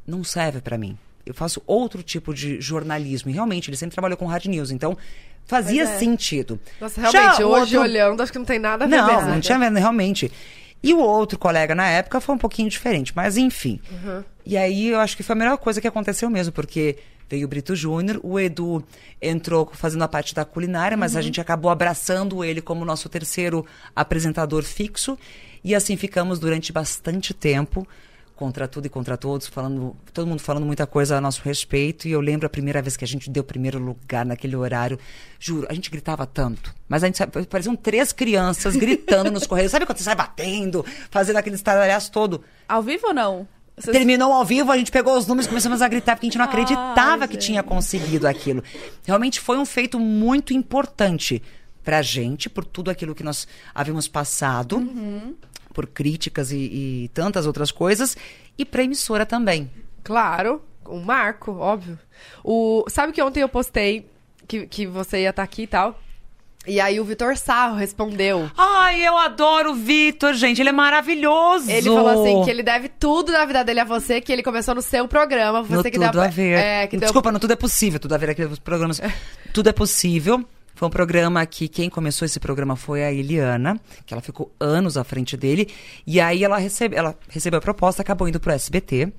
não serve pra mim. Eu faço outro tipo de jornalismo. E realmente, ele sempre trabalhou com hard news, então fazia é. sentido. Nossa, Já realmente, o hoje outro- olhando, acho que não tem nada a ver não, não tinha vendo, realmente. E o outro colega na época foi um pouquinho diferente, mas enfim. E aí eu acho que foi a melhor coisa que aconteceu mesmo, porque veio o Brito Júnior, o Edu entrou fazendo a parte da culinária, mas a gente acabou abraçando ele como nosso terceiro apresentador fixo. E assim ficamos durante bastante tempo, contra tudo e contra todos, falando, todo mundo falando muita coisa a nosso respeito. E eu lembro a primeira vez que a gente deu primeiro lugar naquele horário. Juro, a gente gritava tanto. Mas a gente pareciam três crianças gritando nos correios. Sabe quando você sai batendo, fazendo aquele estardalhaço todo? Ao vivo ou não? Vocês- Terminou ao vivo, a gente pegou os números e começamos a gritar, porque a gente não acreditava Ai, que gente. tinha conseguido aquilo. Realmente foi um feito muito importante pra gente, por tudo aquilo que nós havíamos passado, Uhum. por críticas e, e tantas outras coisas, e pra emissora também. Claro, um marco, óbvio. O, sabe que ontem eu postei que, que você ia estar aqui e tal? E aí o Vitor Sarro respondeu. Ai, eu adoro o Vitor, gente, ele é maravilhoso. Ele falou assim que ele deve tudo na vida dele a você, que ele começou no seu programa. Você no que Tudo deu a Ver. É, que deu- Desculpa, no Tudo é Possível. Tudo a Ver aqui, programas. Tudo é Possível. Foi um programa que quem começou esse programa foi a Eliana, que ela ficou anos à frente dele. E aí ela, recebe, ela recebeu a proposta, acabou indo pro SBT.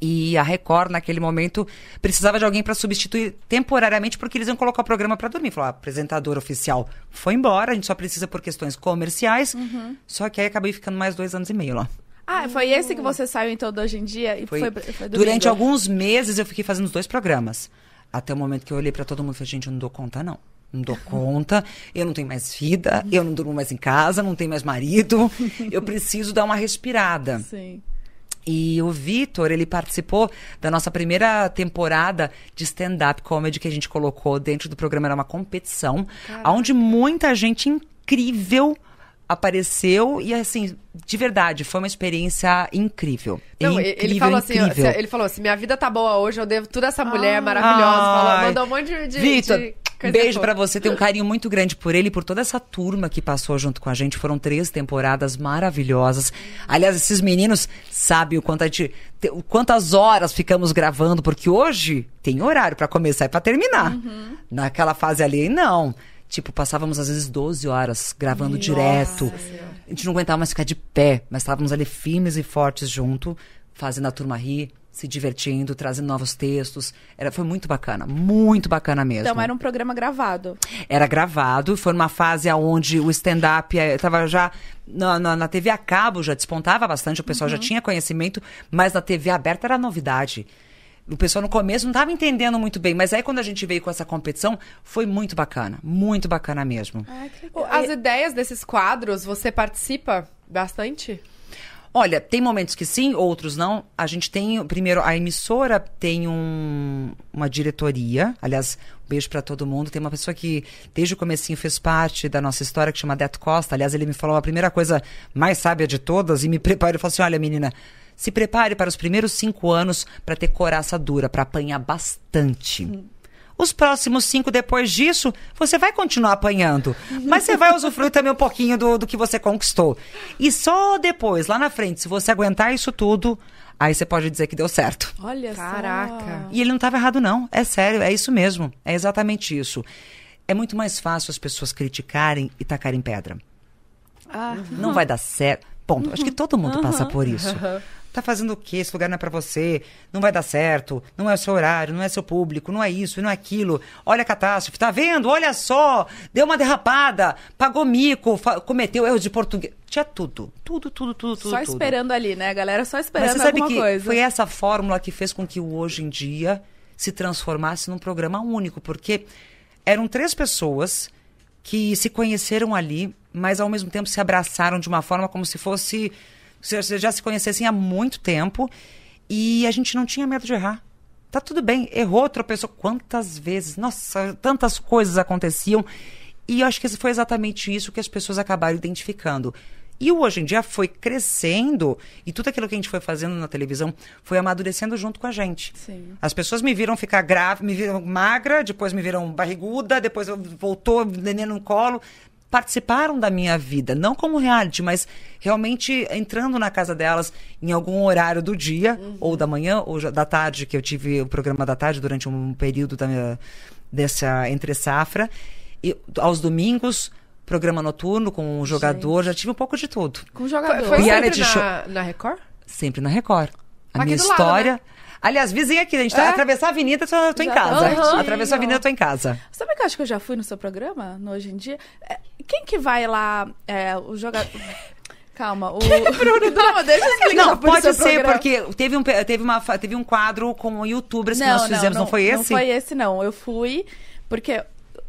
E a Record, naquele momento, precisava de alguém para substituir temporariamente, porque eles iam colocar o programa para dormir. Falou, a apresentadora oficial foi embora, a gente só precisa por questões comerciais. Uhum. Só que aí acabei ficando mais dois anos e meio lá. Ah, foi esse que você saiu então hoje em dia? E Foi, foi, foi durante alguns meses eu fiquei fazendo os dois programas. Até o momento que eu olhei pra todo mundo e falei, gente, eu não dou conta, não. Não dou conta, eu não tenho mais vida, eu não durmo mais em casa, não tenho mais marido. Eu preciso dar uma respirada. Sim. E o Vitor, ele participou da nossa primeira temporada de stand-up comedy que a gente colocou dentro do programa. Era uma competição, onde muita gente incrível apareceu. E, assim, de verdade, foi uma experiência incrível. Não, incrível, ele falou assim, incrível. ele falou assim, minha vida tá boa hoje, eu devo tudo a essa mulher maravilhosa. Falou, mandou um monte de, Vitor, de coisa beijo pra você. Tenho um carinho muito grande por ele e por toda essa turma que passou junto com a gente. Foram três temporadas maravilhosas. Aliás, esses meninos sabem o quanto a gente, quantas horas ficamos gravando, porque hoje tem horário pra começar e pra terminar. Uhum. Naquela fase ali, não. Tipo, passávamos às vezes 12 horas gravando direto. A gente não aguentava mais ficar de pé, mas estávamos ali firmes e fortes junto, fazendo a turma rir, se divertindo, trazendo novos textos. Era, foi muito bacana, muito bacana mesmo. Então era um programa gravado. Era gravado, foi numa fase onde o stand-up estava já na, na, na TV a cabo, já despontava bastante, o pessoal já tinha conhecimento, mas na TV aberta era novidade. O pessoal no começo não estava entendendo muito bem, mas aí quando a gente veio com essa competição, foi muito bacana, muito bacana mesmo. As ideias desses quadros, você participa bastante? Olha, tem momentos que sim, outros não. A gente tem, primeiro, a emissora tem um- uma diretoria. Aliás, um beijo pra todo mundo. Tem uma pessoa que, desde o comecinho, fez parte da nossa história, que chama Deto Costa. Aliás, ele me falou a primeira coisa mais sábia de todas e me preparou. Ele falou assim, olha, menina, se prepare para os primeiros cinco anos para ter coraça dura, para apanhar bastante. Os próximos cinco depois disso, você vai continuar apanhando. Mas você vai usufruir também um pouquinho do, do que você conquistou. E só depois, lá na frente, se você aguentar isso tudo, aí você pode dizer que deu certo. Olha Caraca. só. E ele não estava errado, não. É sério, é isso mesmo. É exatamente isso. É muito mais fácil as pessoas criticarem e tacarem pedra. Ah, Não vai dar certo. Ponto. Acho que todo mundo passa por isso. Tá fazendo o quê? Esse lugar não é pra você. Não vai dar certo. Não é o seu horário, não é seu público, não é isso, não é aquilo. Olha a catástrofe, tá vendo? Olha só. Deu uma derrapada, pagou mico, cometeu erros de português. Tinha tudo. Tudo, tudo, tudo, tudo. só tudo. esperando ali, né? Galera só Mas esperando você sabe alguma que coisa. foi essa fórmula que fez com que o Hoje em Dia se transformasse num programa único, porque eram três pessoas que se conheceram ali, mas ao mesmo tempo se abraçaram de uma forma como se fosse. Se se já se conhecessem há muito tempo e a gente não tinha medo de errar. Tá tudo bem, errou, tropeçou. Quantas vezes? Nossa, tantas coisas aconteciam. E eu acho que foi exatamente isso que as pessoas acabaram identificando. E o hoje em dia foi crescendo e tudo aquilo que a gente foi fazendo na televisão foi amadurecendo junto com a gente. Sim. As pessoas me viram ficar grávida, me viram magra, depois me viram barriguda, depois voltou neném no colo. Participaram da minha vida, não como reality, mas realmente entrando na casa delas em algum horário do dia, ou da manhã, ou da tarde, que eu tive o programa da tarde durante um período da minha- dessa entre safra. E aos domingos, programa noturno com um jogador, já tive um pouco de tudo. Com Foi, jogador. foi Reality sempre show. na, na Record? Sempre na Record. A Aqui minha do lado, história. né? Aliás, vizinha aqui, a gente tá É? atravessar a avenida, eu tô em Já tá casa. pertinho. Atravessou a avenida, eu tô em casa. Sabe que eu acho que eu já fui no seu programa, no Hoje em Dia? É, Quem que vai lá, é, o jogador... Calma, o... Bruno, não, deixa eu explicar. Não, pode ser, programa. porque teve um, teve, uma, teve um quadro com youtubers que nós fizemos, não, foi esse? Não foi esse, não. Eu fui porque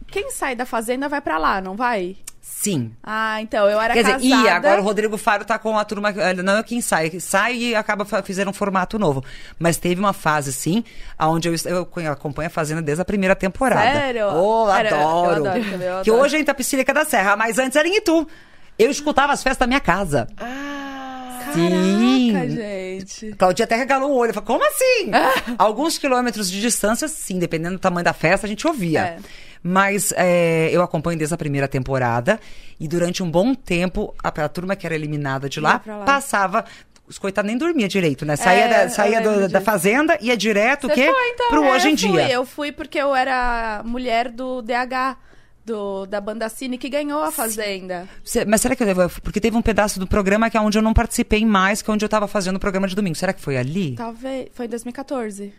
quem sai da fazenda vai pra lá, não vai? Sim. Ah, então, eu era Quer casada. dizer, e agora o Rodrigo Faro tá com a turma. ele Não é quem sai, que sai e acaba fa- fizeram um formato novo. Mas teve uma fase, sim, onde eu, eu acompanho a Fazenda desde a primeira temporada. Sério? Oh, Era- eu adoro. adoro também, eu Que adoro. hoje é em Tapicílica da Serra, mas antes era em Itu. Eu escutava as festas da minha casa. Sim. Caraca, gente. Claudia até regalou o olho. Falou, como assim? Alguns quilômetros de distância, sim, dependendo do tamanho da festa, a gente ouvia. É. Mas é, eu acompanho desde a primeira temporada e durante um bom tempo, a, a turma que era eliminada de lá, lá. passava. Os coitados nem dormia direito, né? Saía, É, da, saía do- da fazenda, ia direto o Você quê? foi, então? Pro É, hoje em eu fui, dia. Eu fui porque eu era mulher do DH, do, da banda Cine, que ganhou a Fazenda. Cê- Mas será que eu devo. Porque teve um pedaço do programa que é onde eu não participei mais, que é onde eu tava fazendo o programa de domingo. Será que foi ali? Talvez. Foi em 2014.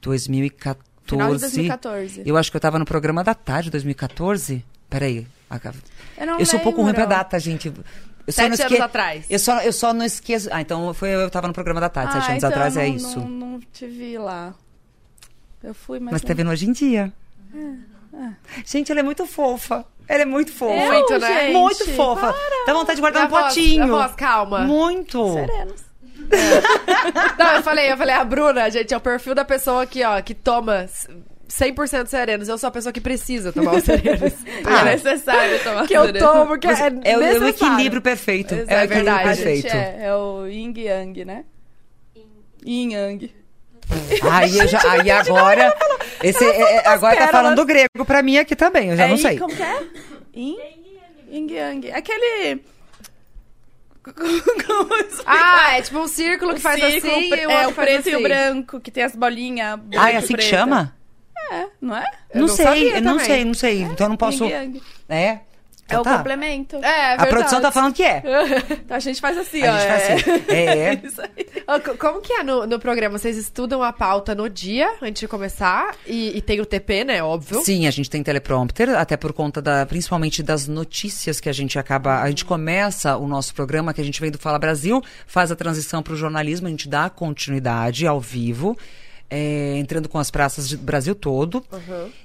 2014. Final de 2014. Eu acho que eu tava no programa da tarde, 2014. Peraí. Eu não Eu sou um pouco ruim pra data, gente. Eu Sete não anos esque- atrás. Eu só, eu só não esqueço. Ah, então foi, eu tava no programa da tarde, sete Ah, anos então atrás é não, isso. Não, não te vi lá. Eu fui, mas. Mas não- tá vendo hoje em dia. Gente, ela é muito fofa. Ela é muito fofa. Eu, Muito, né? gente, Muito fofa. Dá vontade de guardar a no voz? potinho. A voz, calma. Muito. Serenos. Não, eu falei, eu falei, a Bruna, gente, é o perfil da pessoa aqui, ó, que toma 100% serenos. Eu sou a pessoa que precisa tomar os serenos. Ah. É necessário tomar que eu sereno. tomo, porque é, É, o- é o perfeito. Exato. É o É equilíbrio verdade. Perfeito. é, é o yin yang, né? Yin yang. Aí, eu já, aí agora. Esse, é- é- agora tá falando grego pra mim aqui também, eu já é não sei. Como que é? Yin? Yin yang. Aquele... Ah, é tipo um círculo que faz Círculo, assim pre- e o É, outro o preto e o assim. branco, que tem as bolinhas. Ah, é assim que chama? É, não é? Eu não, não sei, eu não sei, não sei. Então eu não posso. Yin yang. É? É o tá. complemento. É, é A verdade. produção tá falando que é. Então a gente faz assim, A ó. gente faz é. assim. É. Isso aí. Como que é no, no programa? Vocês estudam a pauta no dia, antes de começar? E, e tem o TP, né? Óbvio. Sim, a gente tem teleprompter, até por conta da, principalmente das notícias que a gente acaba. A gente começa o nosso programa, que a gente vem do Fala Brasil, faz a transição para o jornalismo, a gente dá continuidade ao vivo. É, entrando com as praças do Brasil todo.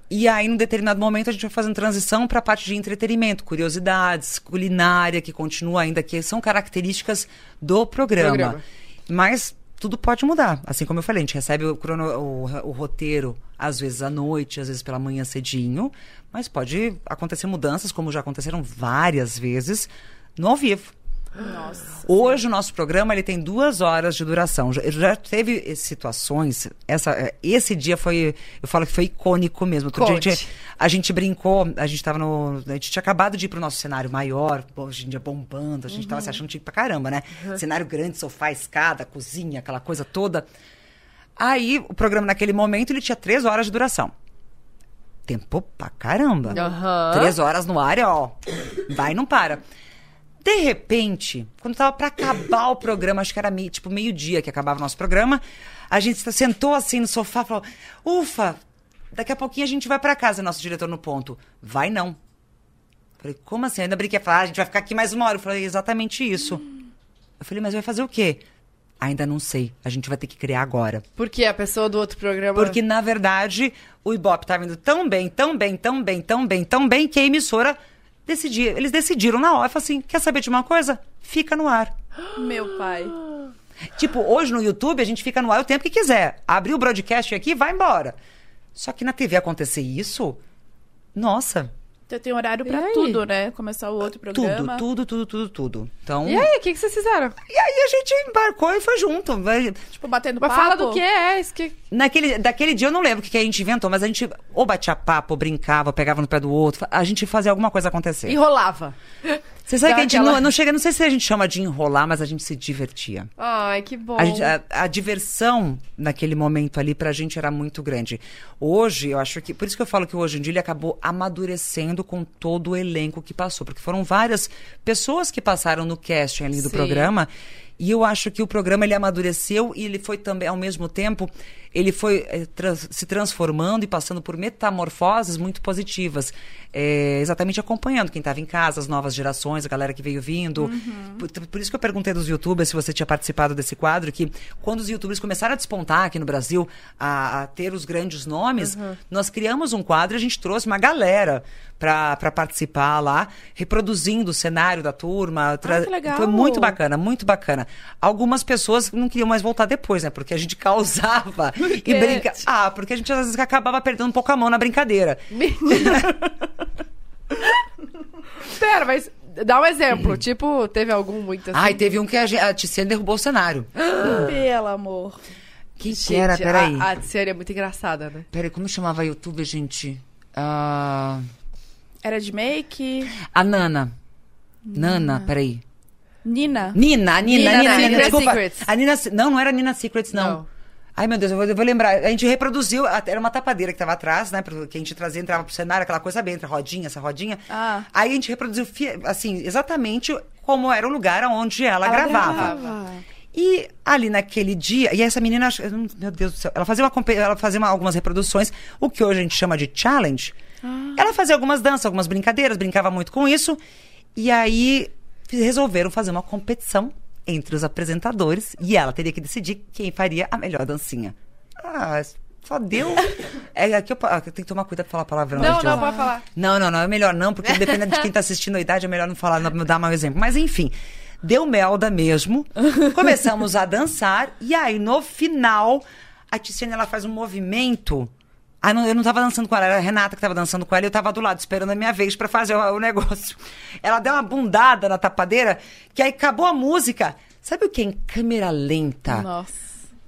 E aí, num determinado momento, a gente vai fazendo transição para a parte de entretenimento, curiosidades, culinária, que continua ainda, que são características do programa. Programa. Mas tudo pode mudar. Assim como eu falei, a gente recebe o, crono- o, o roteiro, às vezes à noite, às vezes pela manhã cedinho, mas pode acontecer mudanças, como já aconteceram várias vezes, no ao vivo. Nossa. Hoje o nosso programa ele tem duas horas de duração. Já, já teve situações. Essa, eh, esse dia foi, eu falo que foi icônico mesmo. Outro dia a Conte. gente, a gente brincou, a gente tava no, a gente tinha acabado de ir pro nosso cenário maior, hoje em dia bombando, a gente tava se achando chique pra caramba, né? Cenário grande, sofá, escada, cozinha, aquela coisa toda. Aí o programa naquele momento ele tinha três horas de duração. Tempo pra caramba. Aham. Três horas no ar, ó. Vai e não para. De repente, quando tava pra acabar o programa, acho que era meio, tipo meio-dia que acabava o nosso programa, a gente se- sentou assim no sofá e falou: Ufa, daqui a pouquinho a gente vai pra casa, nosso diretor no ponto. Vai não. Falei, como assim? Eu ainda brinquei, falei, ah, a gente vai ficar aqui mais uma hora. Eu falei, exatamente isso. Eu falei, mas vai fazer o quê? Ainda não sei. A gente vai ter que criar agora. Porque a pessoa do outro programa. Porque, na verdade, o Ibope tava indo tão bem, tão bem, tão bem, tão bem, tão bem, que a emissora decidia. Eles decidiram na hora, falaram assim: quer saber de uma coisa? Fica no ar. Meu pai. Tipo, hoje no YouTube a gente fica no ar o tempo que quiser. Abriu o broadcast aqui, vai embora. Só que na TV acontecer isso, nossa, Então tem horário pra aí? tudo, né? Começar o outro programa. tudo, tudo, tudo, tudo, tudo. Então. E aí, o que, que vocês fizeram? E aí a gente embarcou e foi junto. Vai- Tipo, batendo Mas papo. fala do que é isso que. Naquele, daquele dia eu não lembro o que, que a gente inventou, mas a gente ou batia papo, ou brincava, ou pegava no pé do outro. A gente fazia alguma coisa acontecer. Enrolava. Você sabe que a gente aquela- não, não chega, não sei se a gente chama de enrolar, mas a gente se divertia. Ai, que bom. A, gente- a- a diversão naquele momento ali pra gente era muito grande. Hoje, eu acho que. Por isso que eu falo que hoje em dia ele acabou amadurecendo com todo o elenco que passou. Porque foram várias pessoas que passaram no casting ali do Sim. programa E eu acho que o programa ele amadureceu e ele foi também, ao mesmo tempo, ele foi eh, trans- se transformando e passando por metamorfoses muito positivas. É, exatamente acompanhando quem estava em casa, as novas gerações, a galera que veio vindo. Por, por isso que eu perguntei dos youtubers se você tinha participado desse quadro, que quando os youtubers começaram a despontar aqui no Brasil, a, a ter os grandes nomes, nós criamos um quadro e a gente trouxe uma galera para participar lá, reproduzindo o cenário da turma. tra- que legal. Foi muito bacana, muito bacana. Algumas pessoas não queriam mais voltar depois, né? Porque a gente causava e quê? brinca. Ah, porque a gente às vezes acabava perdendo um pouco a mão na brincadeira. Pera, mas dá um exemplo. tipo, teve algum muito assim? Ai, teve um que a, gen- a Tiziane derrubou o cenário. Pelo amor. Quem que Gente, era? Peraí. A, a Tiziane é muito engraçada, né? Peraí, como chamava a youtuber, gente? Ah, Era de make? a Nana. Nana, peraí. Nina? Nina, a Nina, Nina, Nina, Nina, Secret desculpa. Secrets. A Nina, não, não era Nina Secrets, não. Não. Ai, meu Deus, eu vou, eu vou lembrar. A gente reproduziu, era uma tapadeira que tava atrás, né? Que a gente trazia, entrava pro cenário, aquela coisa bem, entre rodinha, essa rodinha. Ah. Aí a gente reproduziu, assim, exatamente como era o lugar onde ela, Ela gravava. gravava. E ali naquele dia, e essa menina, meu Deus do céu, ela fazia, uma, ela fazia uma- algumas reproduções, o que hoje a gente chama de challenge. Ela fazia algumas danças, algumas brincadeiras, brincava muito com isso. E aí resolveram fazer uma competição entre os apresentadores e ela teria que decidir quem faria a melhor dancinha. Ah, só deu. É aqui eu, eu tenho que tomar cuidado pra falar palavrão. Não, não, pode falar. não, não, não, é melhor não, porque dependendo de quem tá assistindo a idade, é melhor não falar, não dar mau exemplo. Mas enfim, deu melda mesmo. Começamos a dançar e aí no final a Tiziane ela faz um movimento. Ah, não, eu não tava dançando com ela, era a Renata que tava dançando com ela e eu tava do lado esperando a minha vez pra fazer o, o negócio. Ela deu uma bundada na tapadeira, que aí acabou a música. Sabe o que é em câmera lenta? Nossa.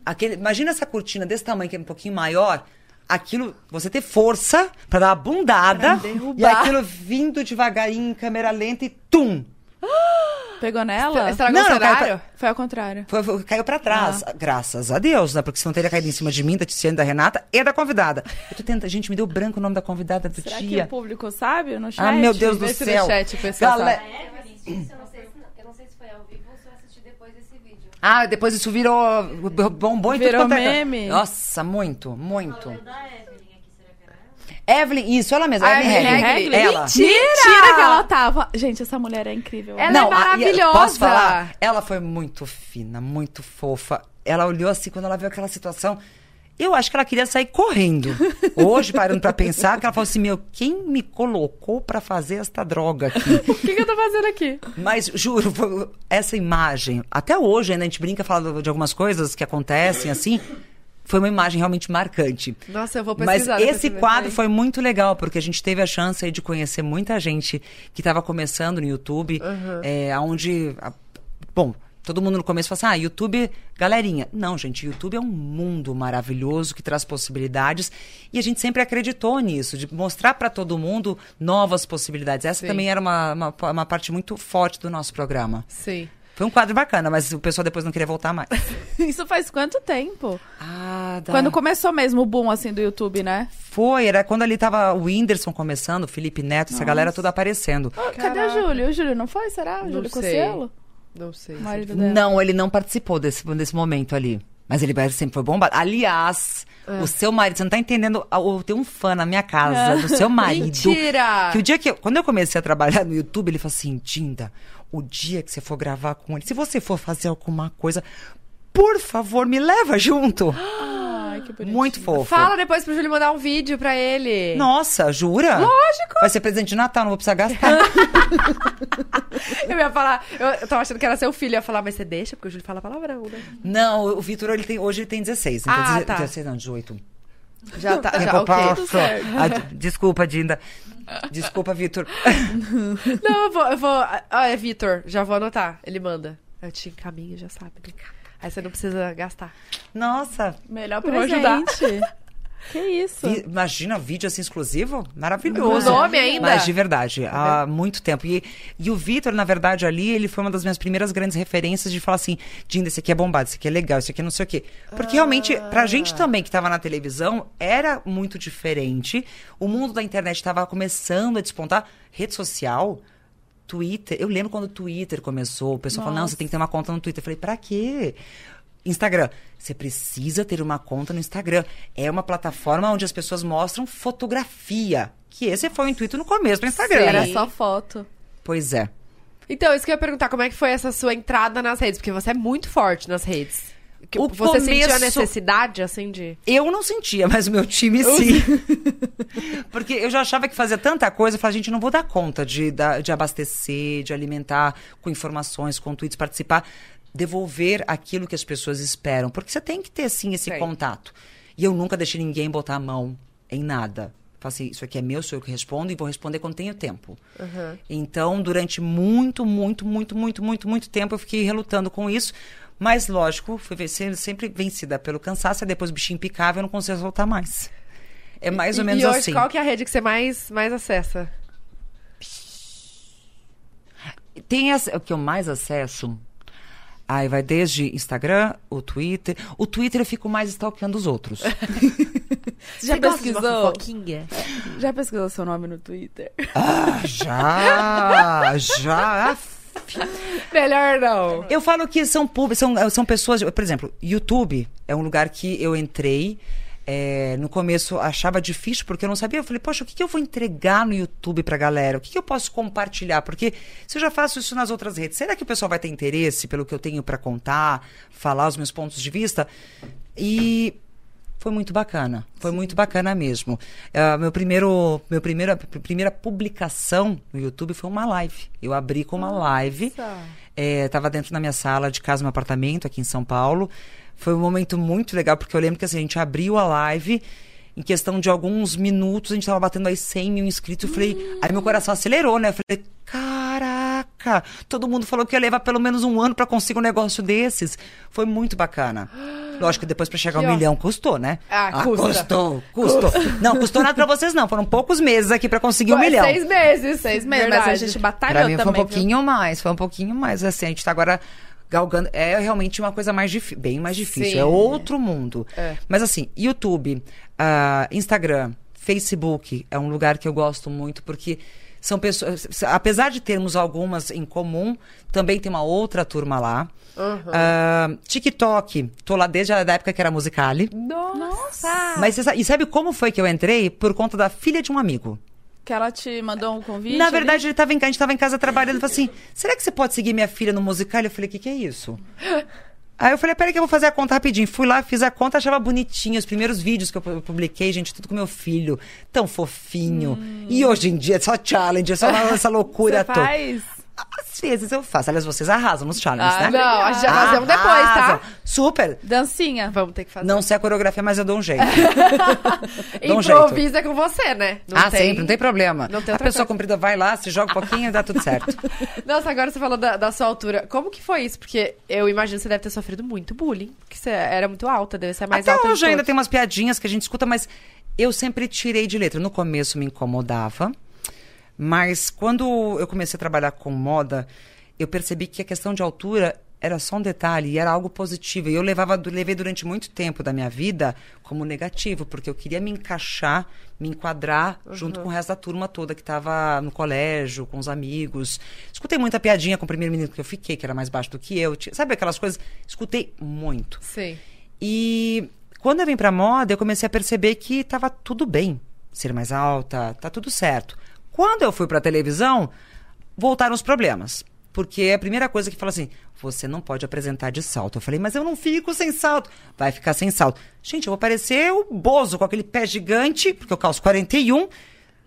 Aquele, imagina essa cortina desse tamanho, que é um pouquinho maior. Aquilo, você ter força pra dar uma bundada. E aquilo vindo devagarinho em câmera lenta e tum! Pegou nela? Estragou Não, o não, cara, cenário? Foi ao contrário. Foi- foi- caiu pra trás. Graças a Deus, né? Porque senão teria caído em cima de mim, da Tiziane, da Renata e da convidada. Eu tô tentando. Gente, me deu branco o nome da convidada do Será que dia. o público sabe no chat? Ah, meu Deus do no céu. chat pessoal Galera- A Evelyn, isso eu não sei se, eu não sei se foi ao vivo ou se eu assisti depois desse vídeo. Ah, depois isso virou bombom e tudo Virou quanto é- meme? Nossa, muito, muito. Eu da Evelyn aqui, será que era ela? Evelyn, isso, ela mesma. A Evelyn Evelyn Regli. Regli? Ela. Mentira! Mentira que ela tava. Gente, essa mulher é incrível. Ela é a- e- maravilhosa. Posso falar? Ela foi muito fina, muito fofa. Ela olhou assim, quando ela viu aquela situação. Eu acho que ela queria sair correndo. Hoje, parando pra pensar, que ela falou assim: Meu, quem me colocou pra fazer esta droga aqui? O que, que eu tô fazendo aqui? Mas, juro, essa imagem, até hoje ainda a gente brinca falando de algumas coisas que acontecem assim. Foi uma imagem realmente marcante. Nossa, eu vou Mas pesquisar. depois esse quadro foi muito legal, porque a gente teve a chance aí de conhecer muita gente que estava começando no YouTube, é, onde. a- bom, todo mundo no começo fala assim: ah, YouTube, galerinha. Não, gente, YouTube é um mundo maravilhoso que traz possibilidades e a gente sempre acreditou nisso, de mostrar para todo mundo novas possibilidades. Essa Sim. também era uma, uma, uma parte muito forte do nosso programa. Sim. Foi um quadro bacana, mas o pessoal depois não queria voltar mais. Isso faz quanto tempo? Ah, dá. Quando começou mesmo o boom, assim, do YouTube, né? Foi, era quando ali tava o Whindersson começando, o Felipe Neto, essa galera toda aparecendo. Ah, Cadê o Júlio? O Júlio não foi, será? O Não Júlio. Cossielo? Não sei. O marido dela. Não, ele não participou desse, desse momento ali. Mas ele sempre foi bombado. Aliás, o seu marido, você não tá entendendo. Eu tenho um fã na minha casa do seu marido. Mentira! Que o dia que eu, quando eu comecei a trabalhar no YouTube, ele falou assim: Dinda, o dia que você for gravar com ele, se você for fazer alguma coisa, por favor, me leva junto. Ai, que bonitinho. Muito fofo. Fala depois pro Júlio mandar um vídeo pra ele. Nossa, jura? Lógico! Vai ser presente de Natal, não vou precisar gastar. Eu ia falar, eu, eu tava achando que era seu filho. Eu ia falar, mas você deixa, porque o Júlio fala palavrão, né? não, o Vitor, ele tem, hoje ele tem 16. Então Ah, deze- tá. 16 não, 18. Já tá, É já, pra- ok. Tudo certo. Ah, desculpa, Dinda. Desculpa, Vitor. Não, eu vou, eu vou. Ah, é Vitor, já vou anotar. Ele manda. Eu te encaminho, já sabe. né? Aí você não precisa gastar. Nossa, Melhor Eu vou ajudar. que isso? vi- imagina vídeo assim exclusivo? Maravilhoso. Com nome ainda? Mas de verdade, há muito tempo. E, e o Vitor, na verdade, ali, ele foi uma das minhas primeiras grandes referências de falar assim: Dinda, esse aqui é bombado, esse aqui é legal, esse aqui é não sei o quê. Porque realmente, pra gente também que tava na televisão, era muito diferente. O mundo da internet tava começando a despontar. Rede social. Twitter, eu lembro quando o Twitter começou, o pessoal falou, não, Nossa. você tem que ter uma conta no Twitter. Eu falei, pra quê? Instagram. Você precisa ter uma conta no Instagram. É uma plataforma onde as pessoas mostram fotografia. Que esse foi o intuito no começo do Instagram. Era né? só foto. Pois é. Então, isso que eu ia perguntar, como é que foi essa sua entrada nas redes? Porque você é muito forte nas redes. Que- O você sentiu a começo- necessidade, assim, de... Eu não sentia, mas o meu time sim. Porque eu já achava que fazia tanta coisa, eu falava, gente, não vou dar conta de, da- de abastecer, de alimentar com informações, com tweets, participar, devolver aquilo que as pessoas esperam. Porque você tem que ter, sim, esse Tem. contato. E eu nunca deixei ninguém botar a mão em nada. Falei assim, isso aqui é meu, sou eu que respondo e vou responder quando tenho tempo. Então, durante muito, muito, muito, muito, muito, muito tempo, eu fiquei relutando com isso. Mas, lógico, fui vencer- sempre vencida pelo cansaço, e depois o bichinho picava e eu não conseguia soltar mais. É mais ou E- menos e hoje, assim. qual que é a rede que você mais, mais acessa? Tem essa- o que eu mais acesso. Aí vai desde Instagram, o Twitter. O Twitter eu fico mais stalkeando os outros. Já Você gosta de uma pesquisou? Já pesquisou seu nome no Twitter? ah, já! Já! Melhor não. Eu falo que são públicos, são, são pessoas. Por exemplo, YouTube é um lugar que eu entrei. É, no começo achava difícil porque eu não sabia. Eu falei, poxa, o que, que eu vou entregar no YouTube pra galera? O que, que eu posso compartilhar? Porque se eu já faço isso nas outras redes, será que o pessoal vai ter interesse pelo que eu tenho pra contar, falar os meus pontos de vista? E foi muito bacana. Foi muito bacana mesmo. Ah, meu primeiro, meu primeira, primeira publicação no YouTube foi uma live. Eu abri com uma live. É, tava dentro da minha sala de casa, no apartamento, aqui em São Paulo. Foi um momento muito legal, porque eu lembro que assim, a gente abriu a live. Em questão de alguns minutos, a gente tava batendo aí 100 mil inscritos. Eu falei, aí meu coração acelerou, né? Eu falei, caraca! Todo mundo falou que ia levar pelo menos um ano pra conseguir um negócio desses. Foi muito bacana. Lógico que depois pra chegar Que ao ó- milhão custou, né? Ah, custa. Custou, custou. Não, custou nada pra vocês, não. Foram poucos meses aqui pra conseguir um milhão. Seis meses. Seis meses, mas a Verdade. gente batalhou Pra mim também. foi um viu? pouquinho mais, foi um pouquinho mais. Assim, a gente tá agora galgando. É realmente uma coisa mais difícil, bem mais difícil. Sim. É outro mundo. É. Mas assim, YouTube, ah, Instagram, Facebook é um lugar que eu gosto muito porque são pessoas. Apesar de termos algumas em comum, também tem uma outra turma lá. Ah, TikTok, tô lá desde a época que era musicale. Nossa! Mas e sabe como foi que eu entrei? Por conta da filha de um amigo. Que ela te mandou um convite? Na ali? verdade, ele tava em, casa- a gente tava em casa trabalhando falou assim: será que você pode seguir minha filha no musical? Eu falei, o que, que é isso? Aí eu falei, peraí que eu vou fazer a conta rapidinho. Fui lá, fiz a conta, achava bonitinho. Os primeiros vídeos que eu pu- publiquei, gente, tudo com meu filho. Tão fofinho. E hoje em dia é só challenge, é só essa loucura toda. Às vezes eu faço. Aliás, vocês arrasam nos challenges, Ah, né? Não, a gente vai fazer um depois, tá? Super. Dancinha. Vamos ter que fazer. Não sei a coreografia, mas eu dou um jeito. Dou um jeito. Improvisa com você, né? Não ah, sempre, não tem problema. Não tem a pessoa coisa. comprida vai lá, se joga um pouquinho e dá tudo certo. Nossa, agora você falou da, da sua altura. Como que foi isso? Porque eu imagino que você deve ter sofrido muito bullying. Porque você era muito alta, deve ser mais Até alta de hoje ainda tem umas piadinhas que a gente escuta, mas eu sempre tirei de letra. No começo me incomodava, mas quando eu comecei a trabalhar com moda, eu percebi que a questão de altura era só um detalhe e era algo positivo. E eu levava, levei durante muito tempo da minha vida como negativo, porque eu queria me encaixar, me enquadrar junto com o resto da turma toda que estava no colégio, com os amigos. Escutei muita piadinha com o primeiro menino que eu fiquei, que era mais baixo do que eu. Sabe aquelas coisas? Escutei muito. Sim. E quando eu vim pra moda, eu comecei a perceber que tava tudo bem ser mais alta, tá tudo certo. Quando eu fui pra televisão, voltaram os problemas. Porque é a primeira coisa que fala assim: você não pode apresentar de salto. Eu falei, mas eu não fico sem salto. Vai ficar sem salto. Gente, eu vou parecer o Bozo com aquele pé gigante, porque eu calço 41.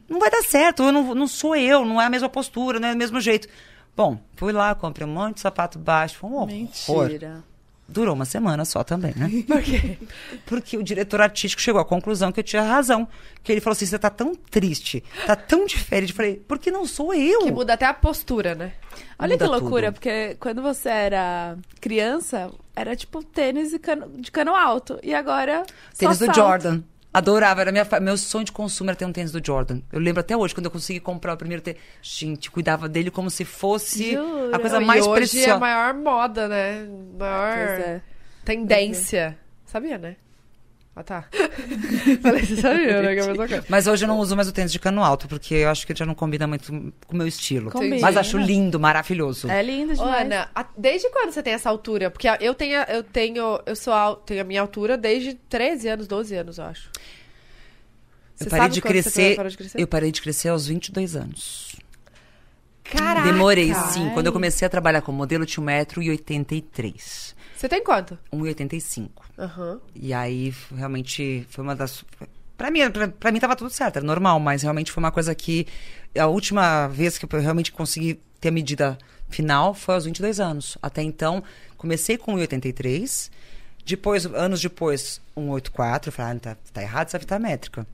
Não vai dar certo, eu não, não sou eu, não é a mesma postura, não é o mesmo jeito. Bom, fui lá, comprei um monte de sapato baixo, foi um horror. Mentira. Durou uma semana só também, né? Por quê? Porque o diretor artístico chegou à conclusão que eu tinha razão. Que ele falou assim: você tá tão triste, tá tão diferente. Eu falei, porque não sou eu. Que muda até a postura, né? Olha Muda que loucura, tudo. porque quando você era criança, era tipo tênis de cano, de cano alto. E agora. só Tênis do salto. Jordan. Adorava, era minha, meu sonho de consumo era ter um tênis do Jordan. Eu lembro até hoje, quando eu consegui comprar o primeiro tênis. Gente, cuidava dele como se fosse Jura? a coisa Não, mais e hoje é a maior moda, né? Maior Pois é. tendência. Sabia, né? Ah, tá. Falei, você sabia, né? Que é a mesma coisa. Mas hoje eu não uso mais o tênis de cano alto, porque eu acho que já não combina muito com o meu estilo. Combina. Mas acho lindo, maravilhoso. É lindo Ô, demais. Ana, a- desde quando você tem essa altura? Porque eu tenho, eu tenho, eu sou al- tenho a minha altura desde 13 anos, 12 anos, eu acho. Eu Você parei sabe de quando você crescer. parou de crescer? Eu parei de crescer aos 22 anos. Caraca! Demorei, sim. Quando eu comecei a trabalhar como modelo, eu tinha 1,83m. Você tem quanto? 1,85m. Aham. E aí, realmente, foi uma das. Pra mim, pra, pra mim tava tudo certo, era normal, mas realmente foi uma coisa que. A última vez que eu realmente consegui ter a medida final foi aos 22 anos. Até então, comecei com 1,83. Depois, anos depois, 1,84. Eu falei, ah, tá, tá errado essa fita métrica.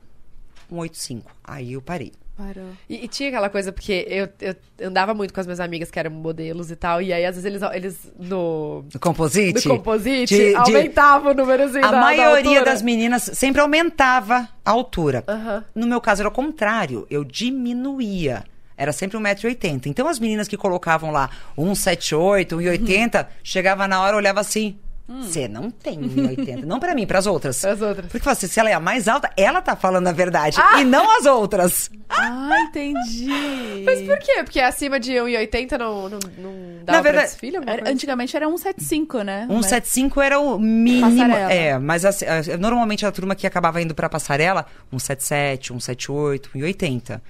1,85. Aí eu parei. Parou. E, e tinha aquela coisa, porque eu, eu andava muito com as minhas amigas que eram modelos e tal, e aí às vezes eles, eles no, No composite? no composite de- de- aumentavam o númerozinho A da, da maioria altura. das meninas sempre aumentava a altura. No meu caso era o contrário, eu diminuía. Era sempre 1,80m. Então as meninas que colocavam lá 1,78, 1,80, chegava na hora, olhava assim. Você não tem 1,80. não pra mim, pras outras. Pras outras. Porque assim, se ela é a mais alta, ela tá falando a verdade. Ah! E não as outras. Ah, entendi. Mas por quê? Porque acima de 1,80 não, não, não dava Na verdade, coisa? antigamente era 175, né? 175 era o mínimo. Passarela. É, mas assim, normalmente a turma que acabava indo pra passarela, 177, 178, 180.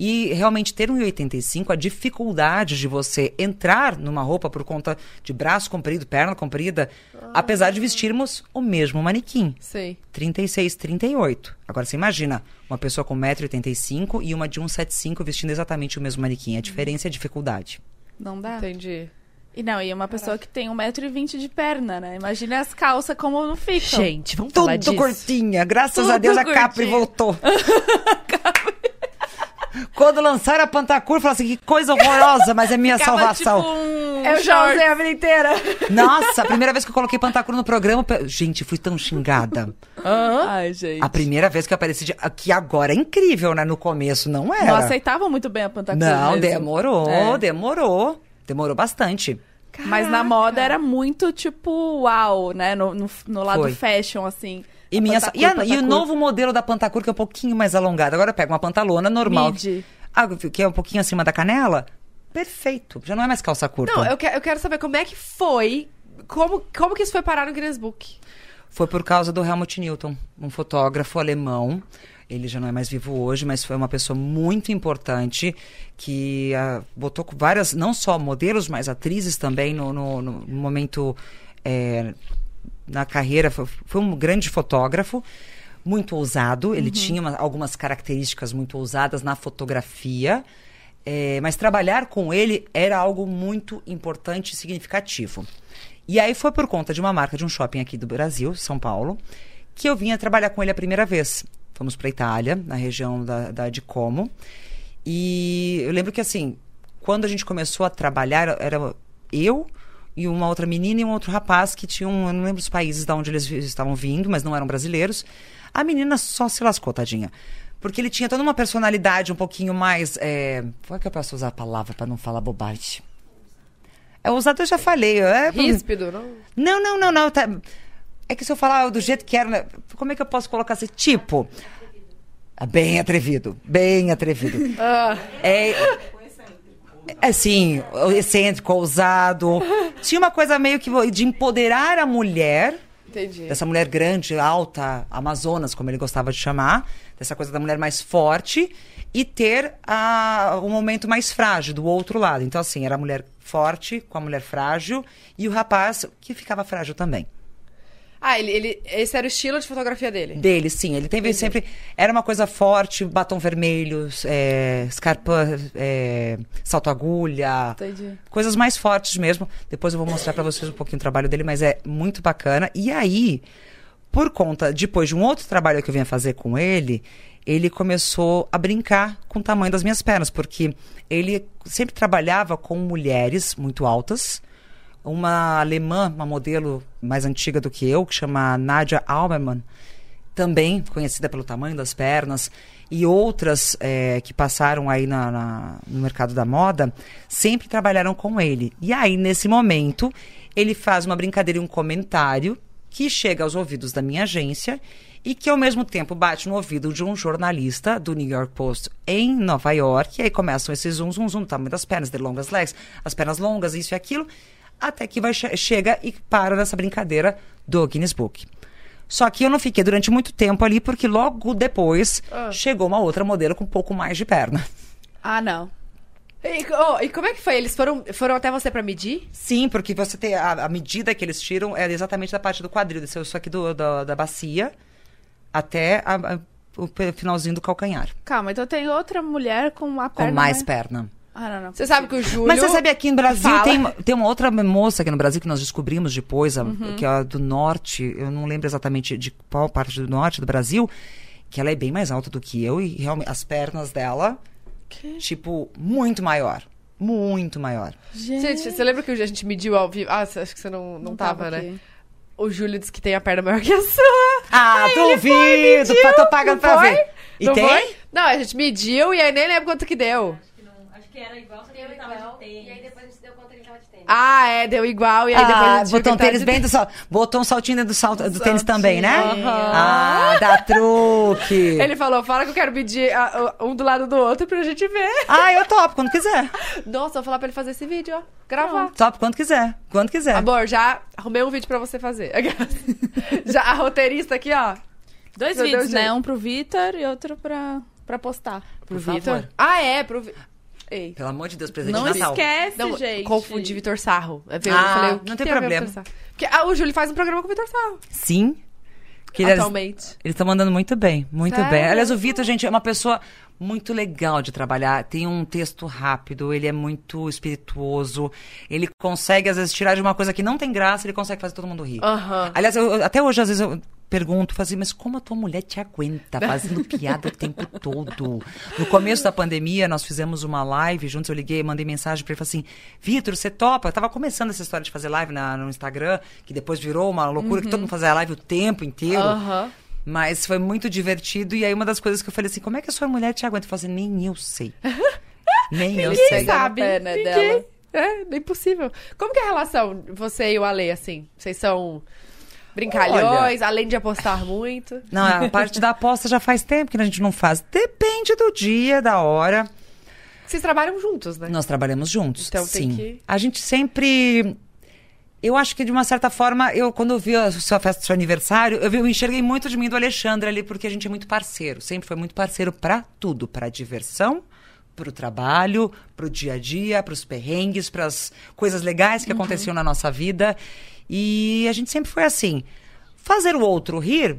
E realmente ter um 1,85, a dificuldade de você entrar numa roupa por conta de braço comprido, perna comprida, apesar de vestirmos o mesmo manequim. Sei. 36, 38. Agora você imagina uma pessoa com 1,85m e uma de 1,75 vestindo exatamente o mesmo manequim. A diferença é a dificuldade. Não dá. Entendi. E não, e uma pessoa que tem 1,20m de perna, né? Imagina as calças como não ficam. Gente, vamos falar Tudo disso. curtinha. Graças Tudo a Deus a Capri voltou. Quando lançaram a Pantacur, falaram assim, que coisa horrorosa, mas é minha Ficava, salvação. Tipo, um Eu já short. usei a vida inteira. Nossa, a primeira vez que eu coloquei Pantacur no programa, gente, fui tão xingada. Ai, gente. A primeira vez que eu apareci, de... que agora é incrível, né? No começo não era. Não aceitava muito bem a Pantacur Não, mesmo. demorou, É. demorou. Demorou bastante. Mas na moda era muito, tipo, uau, né? No, no, no lado Foi. fashion, assim. E, minha, Pantacur, e, a- e o novo modelo da Pantacur, que é um pouquinho mais alongado. Agora eu pego uma pantalona normal. Midi. Ah, que é um pouquinho acima da canela. Perfeito. Já não é mais calça curta. Não, eu, que- eu quero saber como é que foi. Como, como que isso foi parar no Guinness Book? Foi por causa do Helmut Newton, um fotógrafo alemão. Ele já não é mais vivo hoje, mas foi uma pessoa muito importante que ah, botou várias, não só modelos, mas atrizes também no, no- no momento é, na carreira. Foi, foi um grande fotógrafo, muito ousado. Ele tinha uma- algumas características muito ousadas na fotografia. É, mas trabalhar com ele era algo muito importante e significativo. E aí foi por conta de uma marca de um shopping aqui do Brasil, São Paulo, que eu vinha trabalhar com ele a primeira vez. Fomos para Itália, na região da, da de Como. E eu lembro que assim, quando a gente começou a trabalhar, era eu e uma outra menina e um outro rapaz que tinham, eu não lembro os países de onde eles estavam vindo, mas não eram brasileiros. A menina só se lascou, tadinha. Porque ele tinha toda uma personalidade um pouquinho mais. É... Como é que eu posso usar a palavra para não falar bobagem? É ousado, eu já falei. É... Ríspido, não? Não, não, não, não. tá- É que se eu falar do jeito que era. né, Como é que eu posso colocar esse tipo? Bem atrevido. Bem atrevido. Ah, É. É assim, excêntrico, ousado. Tinha uma coisa meio que de empoderar a mulher entendi. dessa mulher grande, alta, Amazonas, como ele gostava de chamar, dessa coisa da mulher mais forte, e ter a, o momento mais frágil do outro lado. Então, assim, era a mulher forte com a mulher frágil e o rapaz que ficava frágil também. Ah, ele, ele, esse era o estilo de fotografia dele. Dele, sim. Ele teve sempre. Era uma coisa forte, batom vermelho, é, é, salto-agulha. Entendi. Coisas mais fortes mesmo. Depois eu vou mostrar pra vocês um pouquinho o trabalho dele, mas é muito bacana. E aí, por conta, depois de um outro trabalho que eu vinha fazer com ele, ele começou a brincar com o tamanho das minhas pernas, porque ele sempre trabalhava com mulheres muito altas. Uma alemã, uma modelo mais antiga do que eu, que chama Nadia Almermann, também conhecida pelo tamanho das pernas, e outras eh, que passaram aí na- na- no mercado da moda, sempre trabalharam com ele. E aí, nesse momento, ele faz uma brincadeira e um comentário que chega aos ouvidos da minha agência e que ao mesmo tempo bate no ouvido de um jornalista do New York Post em Nova York, e aí começam esses zoom, zoom, zoom, tamanho das pernas, de longas legs, as pernas longas, isso e aquilo, até que vai che- chega e para nessa brincadeira do Guinness Book. Só que eu não fiquei durante muito tempo ali, porque logo depois Ah. chegou uma outra modelo com um pouco mais de perna. Ah, não. E, oh, e como é que foi? Eles foram, foram até você pra medir? Sim, porque você tem a, a medida que eles tiram é exatamente da parte do quadril, desse isso aqui do, da- da bacia até a- a- o finalzinho do calcanhar, Calma, então tem outra mulher com uma com perna... mais mais- perna. Ah. Você sabe que o Júlio... Mas você sabe, aqui no Brasil fala. tem, tem uma outra moça aqui no Brasil que nós descobrimos depois, a- Uhum. que é a do norte, eu não lembro exatamente de qual parte do norte do Brasil, que ela é bem mais alta do que eu e realmente as pernas dela, tipo, muito maior. Muito maior. Gente, você lembra que a gente mediu ao vivo? Ah, acho que você não, não, Não tava, tava né? O Júlio disse que tem a perna maior que a sua. Ah, duvido! Tô pagando Não pra foi? ver. E não tem? foi? Não, a gente mediu e aí nem lembro quanto que deu. Que era igual, só que ele tava de tênis. E aí depois a gente deu conta que ele tava de tênis. Ah, é, deu igual e aí depois a Ah, gente botou um tênis de bem do sal... Botou um saltinho dentro do, salto, do tênis também, né? Aham. Ah, dá truque. Ele falou, fala que eu quero medir ah, um do lado do outro pra gente ver. Ah, eu topo, quando quiser. Nossa, vou falar pra ele fazer esse vídeo, ó. Gravar. Topo quando quiser. Quando quiser. Amor, já arrumei um vídeo pra você fazer. já a roteirista aqui, ó. Dois Meu vídeos, Deus, né? gente. Um pro Vitor e outro pra, pra postar. Pro Vitor. Ah, é, pro Vi- Ei. Pelo amor de Deus, presente Não de Natal. esquece, Não, gente. confundi Vitor Sarro. Eu Ah, falei, o que não tem ver problema. Porque ah, o Júlio faz um programa com o Vitor Sarro. Sim. Que atualmente. eles estão mandando muito bem, muito Sério? bem. Aliás, o Vitor, gente, é uma pessoa muito legal de trabalhar. Tem um texto rápido, ele é muito espirituoso. Ele consegue, às vezes, tirar de uma coisa que não tem graça, ele consegue fazer todo mundo rir. Aliás, eu- até hoje, às vezes, eu pergunto, fazia, mas como a tua mulher te aguenta fazendo piada o tempo todo? No começo da pandemia, nós fizemos uma live juntos, eu liguei, mandei mensagem pra ele, falei assim, Vitor, você topa? Eu tava começando essa história de fazer live na- no Instagram, que depois virou uma loucura, que todo mundo fazia live o tempo inteiro. Aham. Mas foi muito divertido. E aí, uma das coisas que eu falei assim: como é que a sua mulher te aguenta? Eu falei assim, nem eu sei. nem eu sei. Sabe. né, Ninguém. dela. É, é impossível. Como que é a relação, você e o Ale, assim? Vocês são brincalhões, além de apostar muito? Não, a parte da aposta já faz tempo que a gente não faz. Depende do dia, da hora. Vocês trabalham juntos, né? Nós trabalhamos juntos. Então tem sim. que- A gente sempre. Eu acho que de uma certa forma, eu quando eu vi a sua festa, seu aniversário, eu, vi- eu enxerguei muito de mim do Alexandre ali, porque a gente é muito parceiro. Sempre foi muito parceiro pra tudo, pra diversão, pro trabalho, pro dia a dia, pros perrengues, pras coisas legais que aconteciam na nossa vida. E a gente sempre foi assim. Fazer o outro rir,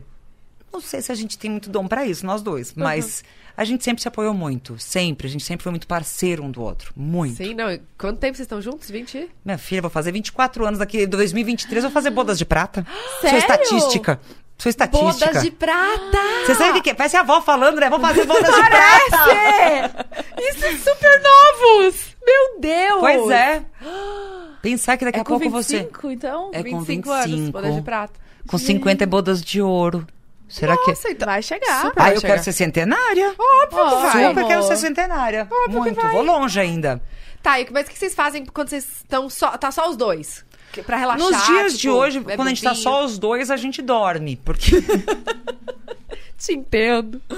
não sei se a gente tem muito dom pra isso, nós dois, mas a gente sempre se apoiou muito, sempre. A gente sempre foi muito parceiro um do outro, muito. Sim, não. Quanto tempo vocês estão juntos? 20? Minha filha, vou fazer 24 anos daqui, 2023, vou fazer bodas de prata. Sou Sério? estatística. Sou estatística. Bodas de prata! Você sabe o que que é? Parece a avó falando, né? Vou fazer bodas de prata. Isso é super novos! Meu Deus! Pois é. Pensar que daqui É a com pouco 25, você... então? É com 25 anos, 25. bodas de prata. Com 50 é bodas de ouro. Será que... Nossa, então... Vai chegar. Super. Ah, vai eu chegar. quero ser centenária. Óbvio que Ó, vai. Super quero ser centenária. Muito. Vou longe ainda. Tá, e mas o que vocês fazem quando vocês estão só... Tá só os dois? Que- Pra relaxar, Nos dias de tipo, hoje, bebe quando a gente tá só os dois, a gente dorme. Porque... Te entendo.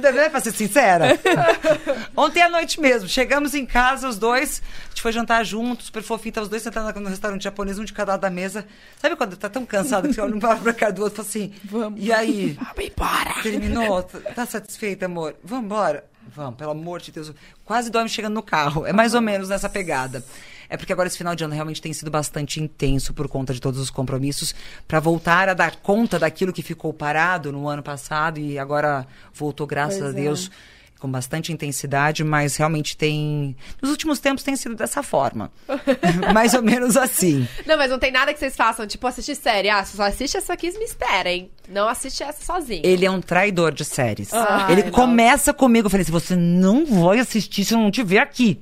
Deve pra ser sincera. Ontem à noite mesmo, chegamos em casa, os dois, a gente foi jantar juntos, super fofinho, os dois sentados no restaurante japonês, um de cada lado da mesa. Sabe quando tá tão cansado que você olha um pra cara do outro e fala assim, Vamos. e aí? Vamos embora. Terminou? Tá- Tá satisfeita, amor? Vamos embora? Vamos, pelo amor de Deus. Quase dorme chegando no carro. É mais ou menos nessa pegada. É porque agora esse final de ano realmente tem sido bastante intenso por conta de todos os compromissos para voltar a dar conta daquilo que ficou parado no ano passado e agora voltou, graças Pois a é. Deus, com bastante intensidade, mas realmente tem. Nos últimos tempos tem sido dessa forma. mais ou menos assim. Não, mas não tem nada que vocês façam, tipo, assistir série. Ah, se só assiste essa aqui, me esperem. Não assiste essa sozinho. Ele é um traidor de séries. Ai, ele não. começa comigo, eu falei assim, você não vai assistir se eu não te ver aqui.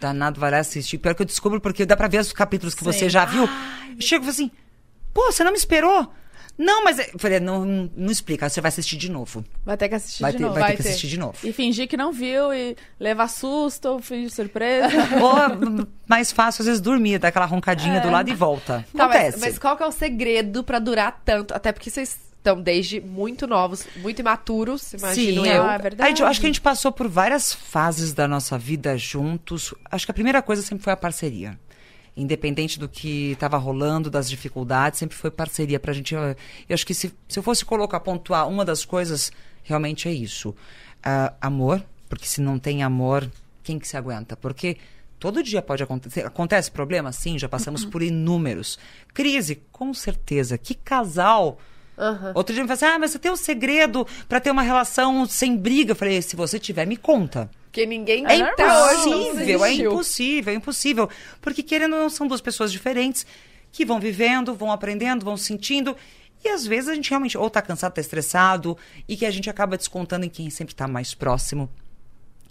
Danado vai lá assistir. Pior que eu descubro, porque dá pra ver os capítulos que você já viu. Eu chego e falo assim, pô, você não me esperou? Não, mas é- eu falei, não, não, explica, você vai assistir de novo. Vai ter que assistir Vai de ter, novo. vai Vai ter que ter. assistir de novo. E fingir que não viu e levar susto ou fingir surpresa. Ou mais fácil, às vezes, dormir, dar aquela roncadinha do lado e volta. Tá, mas, Acontece. mas qual que é o segredo pra durar tanto? Até porque vocês estão desde muito novos, muito imaturos, imagino Sim, eu. Ah, é A verdade. gente- eu acho que a gente passou por várias fases da nossa vida juntos. Acho que a primeira coisa sempre foi a parceria. Independente do que estava rolando, das dificuldades, sempre foi parceria pra gente. Eu, eu acho que se, se eu fosse colocar, pontuar uma das coisas, realmente é isso. Ah, amor, porque se não tem amor, quem que se aguenta? Porque todo dia pode acontecer. Acontece problema? Sim, já passamos por inúmeros. Crise, com certeza. Que casal Aham. Outro dia me falou assim: ah, mas você tem um segredo pra ter uma relação sem briga. Eu falei: se você tiver, me conta. Porque ninguém É hoje não impossível, é impossível, é impossível. Porque querendo ou não, são duas pessoas diferentes que vão vivendo, vão aprendendo, vão sentindo. E às vezes a gente realmente ou tá cansado, tá estressado, e que a gente acaba descontando em quem sempre tá mais próximo.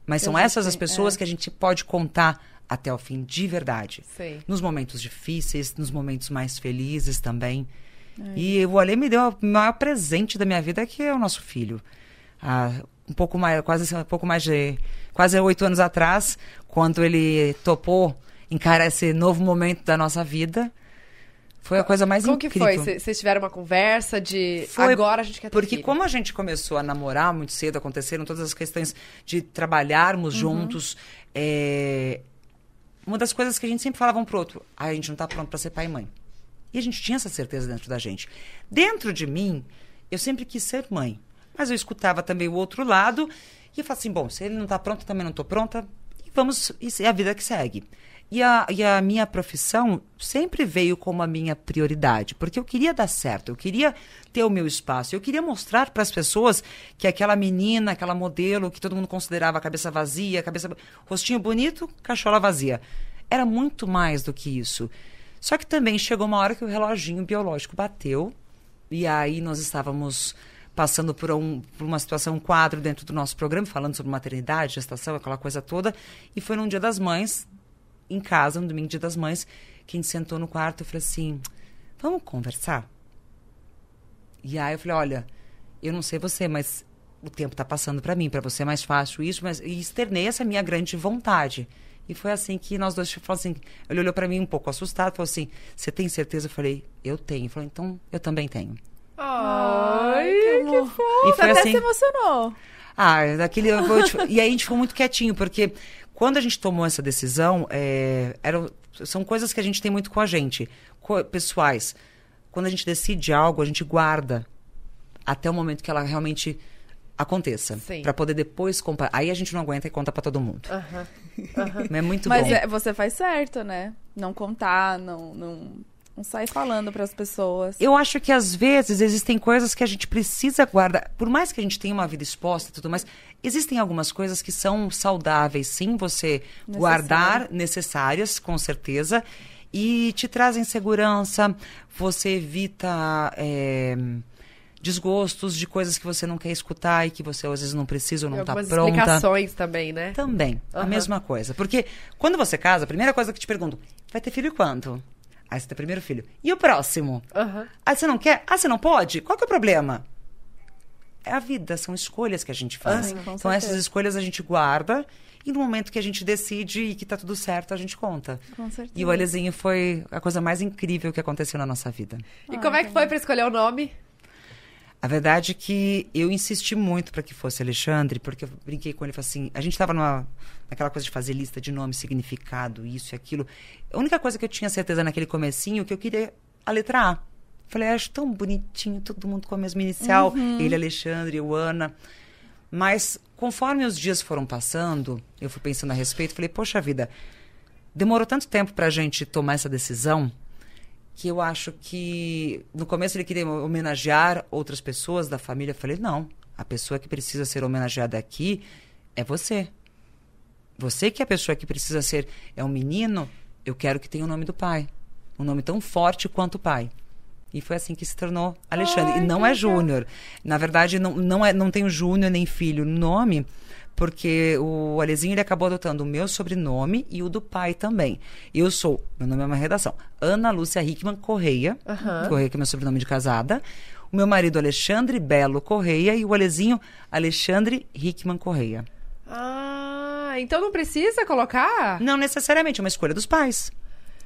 Mas são Eu essas as sei, pessoas é. que a gente pode contar até o fim de verdade. Sei. Nos momentos difíceis, nos momentos mais felizes também. E o Ale me deu o maior presente da minha vida, que é o nosso filho. Ah, um pouco mais, quase um pouco mais de quase oito anos atrás, quando ele topou encarar esse novo momento da nossa vida, foi a coisa mais Como que incrível. foi? Cê- Vocês tiveram uma conversa de Foi agora a gente quer ter Porque filho. como a gente começou a namorar muito cedo, aconteceram todas as questões de trabalharmos Uhum. juntos. é, Uma das coisas que a gente sempre falava um pro outro, ah, a gente não tá pronto para ser pai e mãe. E a gente tinha essa certeza dentro da gente. Dentro de mim, eu sempre quis ser mãe. Mas eu escutava também o outro lado e eu falava assim, bom, se ele não tá pronto, também não tô pronta. E vamos, isso é a vida que segue. E a, e a minha profissão sempre veio como a minha prioridade, porque eu queria dar certo, eu queria ter o meu espaço, eu queria mostrar para as pessoas que aquela menina, aquela modelo que todo mundo considerava cabeça vazia, cabeça rostinho bonito, cachola vazia, era muito mais do que isso. Só que também chegou uma hora que o reloginho biológico bateu e aí nós estávamos passando por, um, por uma situação, um quadro dentro do nosso programa, falando sobre maternidade, gestação, aquela coisa toda. E foi num dia das mães, em casa, no domingo dia das mães, que a gente sentou no quarto e falou assim, vamos conversar? E aí eu falei, olha, eu não sei você, mas o tempo está passando para mim, para você é mais fácil isso, mas e externei essa minha grande vontade. E foi assim que nós dois falamos assim, ele olhou para mim um pouco assustado, falou assim, você tem certeza? Eu falei, eu tenho. Ele falou, então eu também tenho. Ai, que que amor. E foi até assim- se emocionou. Ah, daquele. eu vou te- e aí a gente ficou muito quietinho, porque quando a gente tomou essa decisão, é, eram, são coisas que a gente tem muito com a gente, co- pessoais. Quando a gente decide algo, a gente guarda até o momento que ela realmente aconteça. Pra poder depois comparar. Aí a gente não aguenta e conta pra todo mundo. Aham. É muito Mas bom. é, você faz certo, né? Não contar, não, não, não sair falando pras pessoas. Eu acho que às vezes existem coisas que a gente precisa guardar. Por mais que a gente tenha uma vida exposta e tudo mais, existem algumas coisas que são saudáveis, sim, você Necessário. guardar, necessárias, com certeza, e te trazem segurança, você evita. é, Desgostos de coisas que você não quer escutar e que você às vezes não precisa ou não está algumas pronta. explicações também, né? Também, a Aham. mesma coisa. Porque quando você casa, a primeira coisa que te pergunto, vai ter filho quando? Aí você tem o primeiro filho. E o próximo? Aham. Ah, você não quer? Ah, você não pode? Qual que é o problema? É a vida, são escolhas que a gente faz. Sim, com então, certeza. essas escolhas a gente guarda e no momento que a gente decide e que tá tudo certo, a gente conta. Com certeza. E o Alezinho foi a coisa mais incrível que aconteceu na nossa vida. E como é que foi pra escolher o nome? A verdade é que eu insisti muito para que fosse Alexandre, porque eu brinquei com ele, falei assim, a gente estava naquela coisa de fazer lista de nome, significado, isso e aquilo. A única coisa que eu tinha certeza naquele comecinho que eu queria a letra A. Falei, acho tão bonitinho, todo mundo com a mesma inicial, ele Alexandre, eu Ana. Mas conforme os dias foram passando, eu fui pensando a respeito, falei, poxa vida, demorou tanto tempo pra gente tomar essa decisão que eu acho que no começo ele queria homenagear outras pessoas da família. Eu falei, não, a pessoa que precisa ser homenageada aqui é você. Você que é a pessoa que precisa ser é um menino, eu quero que tenha o nome do pai. Um nome tão forte quanto o pai. E foi assim que se tornou Alexandre. Ai, e não é. Júnior. Na verdade, não, não, é, não tem o Júnior nem filho no nome, porque o Alezinho ele acabou adotando o meu sobrenome e o do pai também. Eu sou, meu nome é uma redação, Ana Lúcia Hickman Correia. Aham. Correia, que é meu sobrenome de casada. O meu marido Alexandre Belo Correia e o Alezinho Alexandre Hickman Correia. Ah, então não precisa colocar? Não necessariamente, é uma escolha dos pais.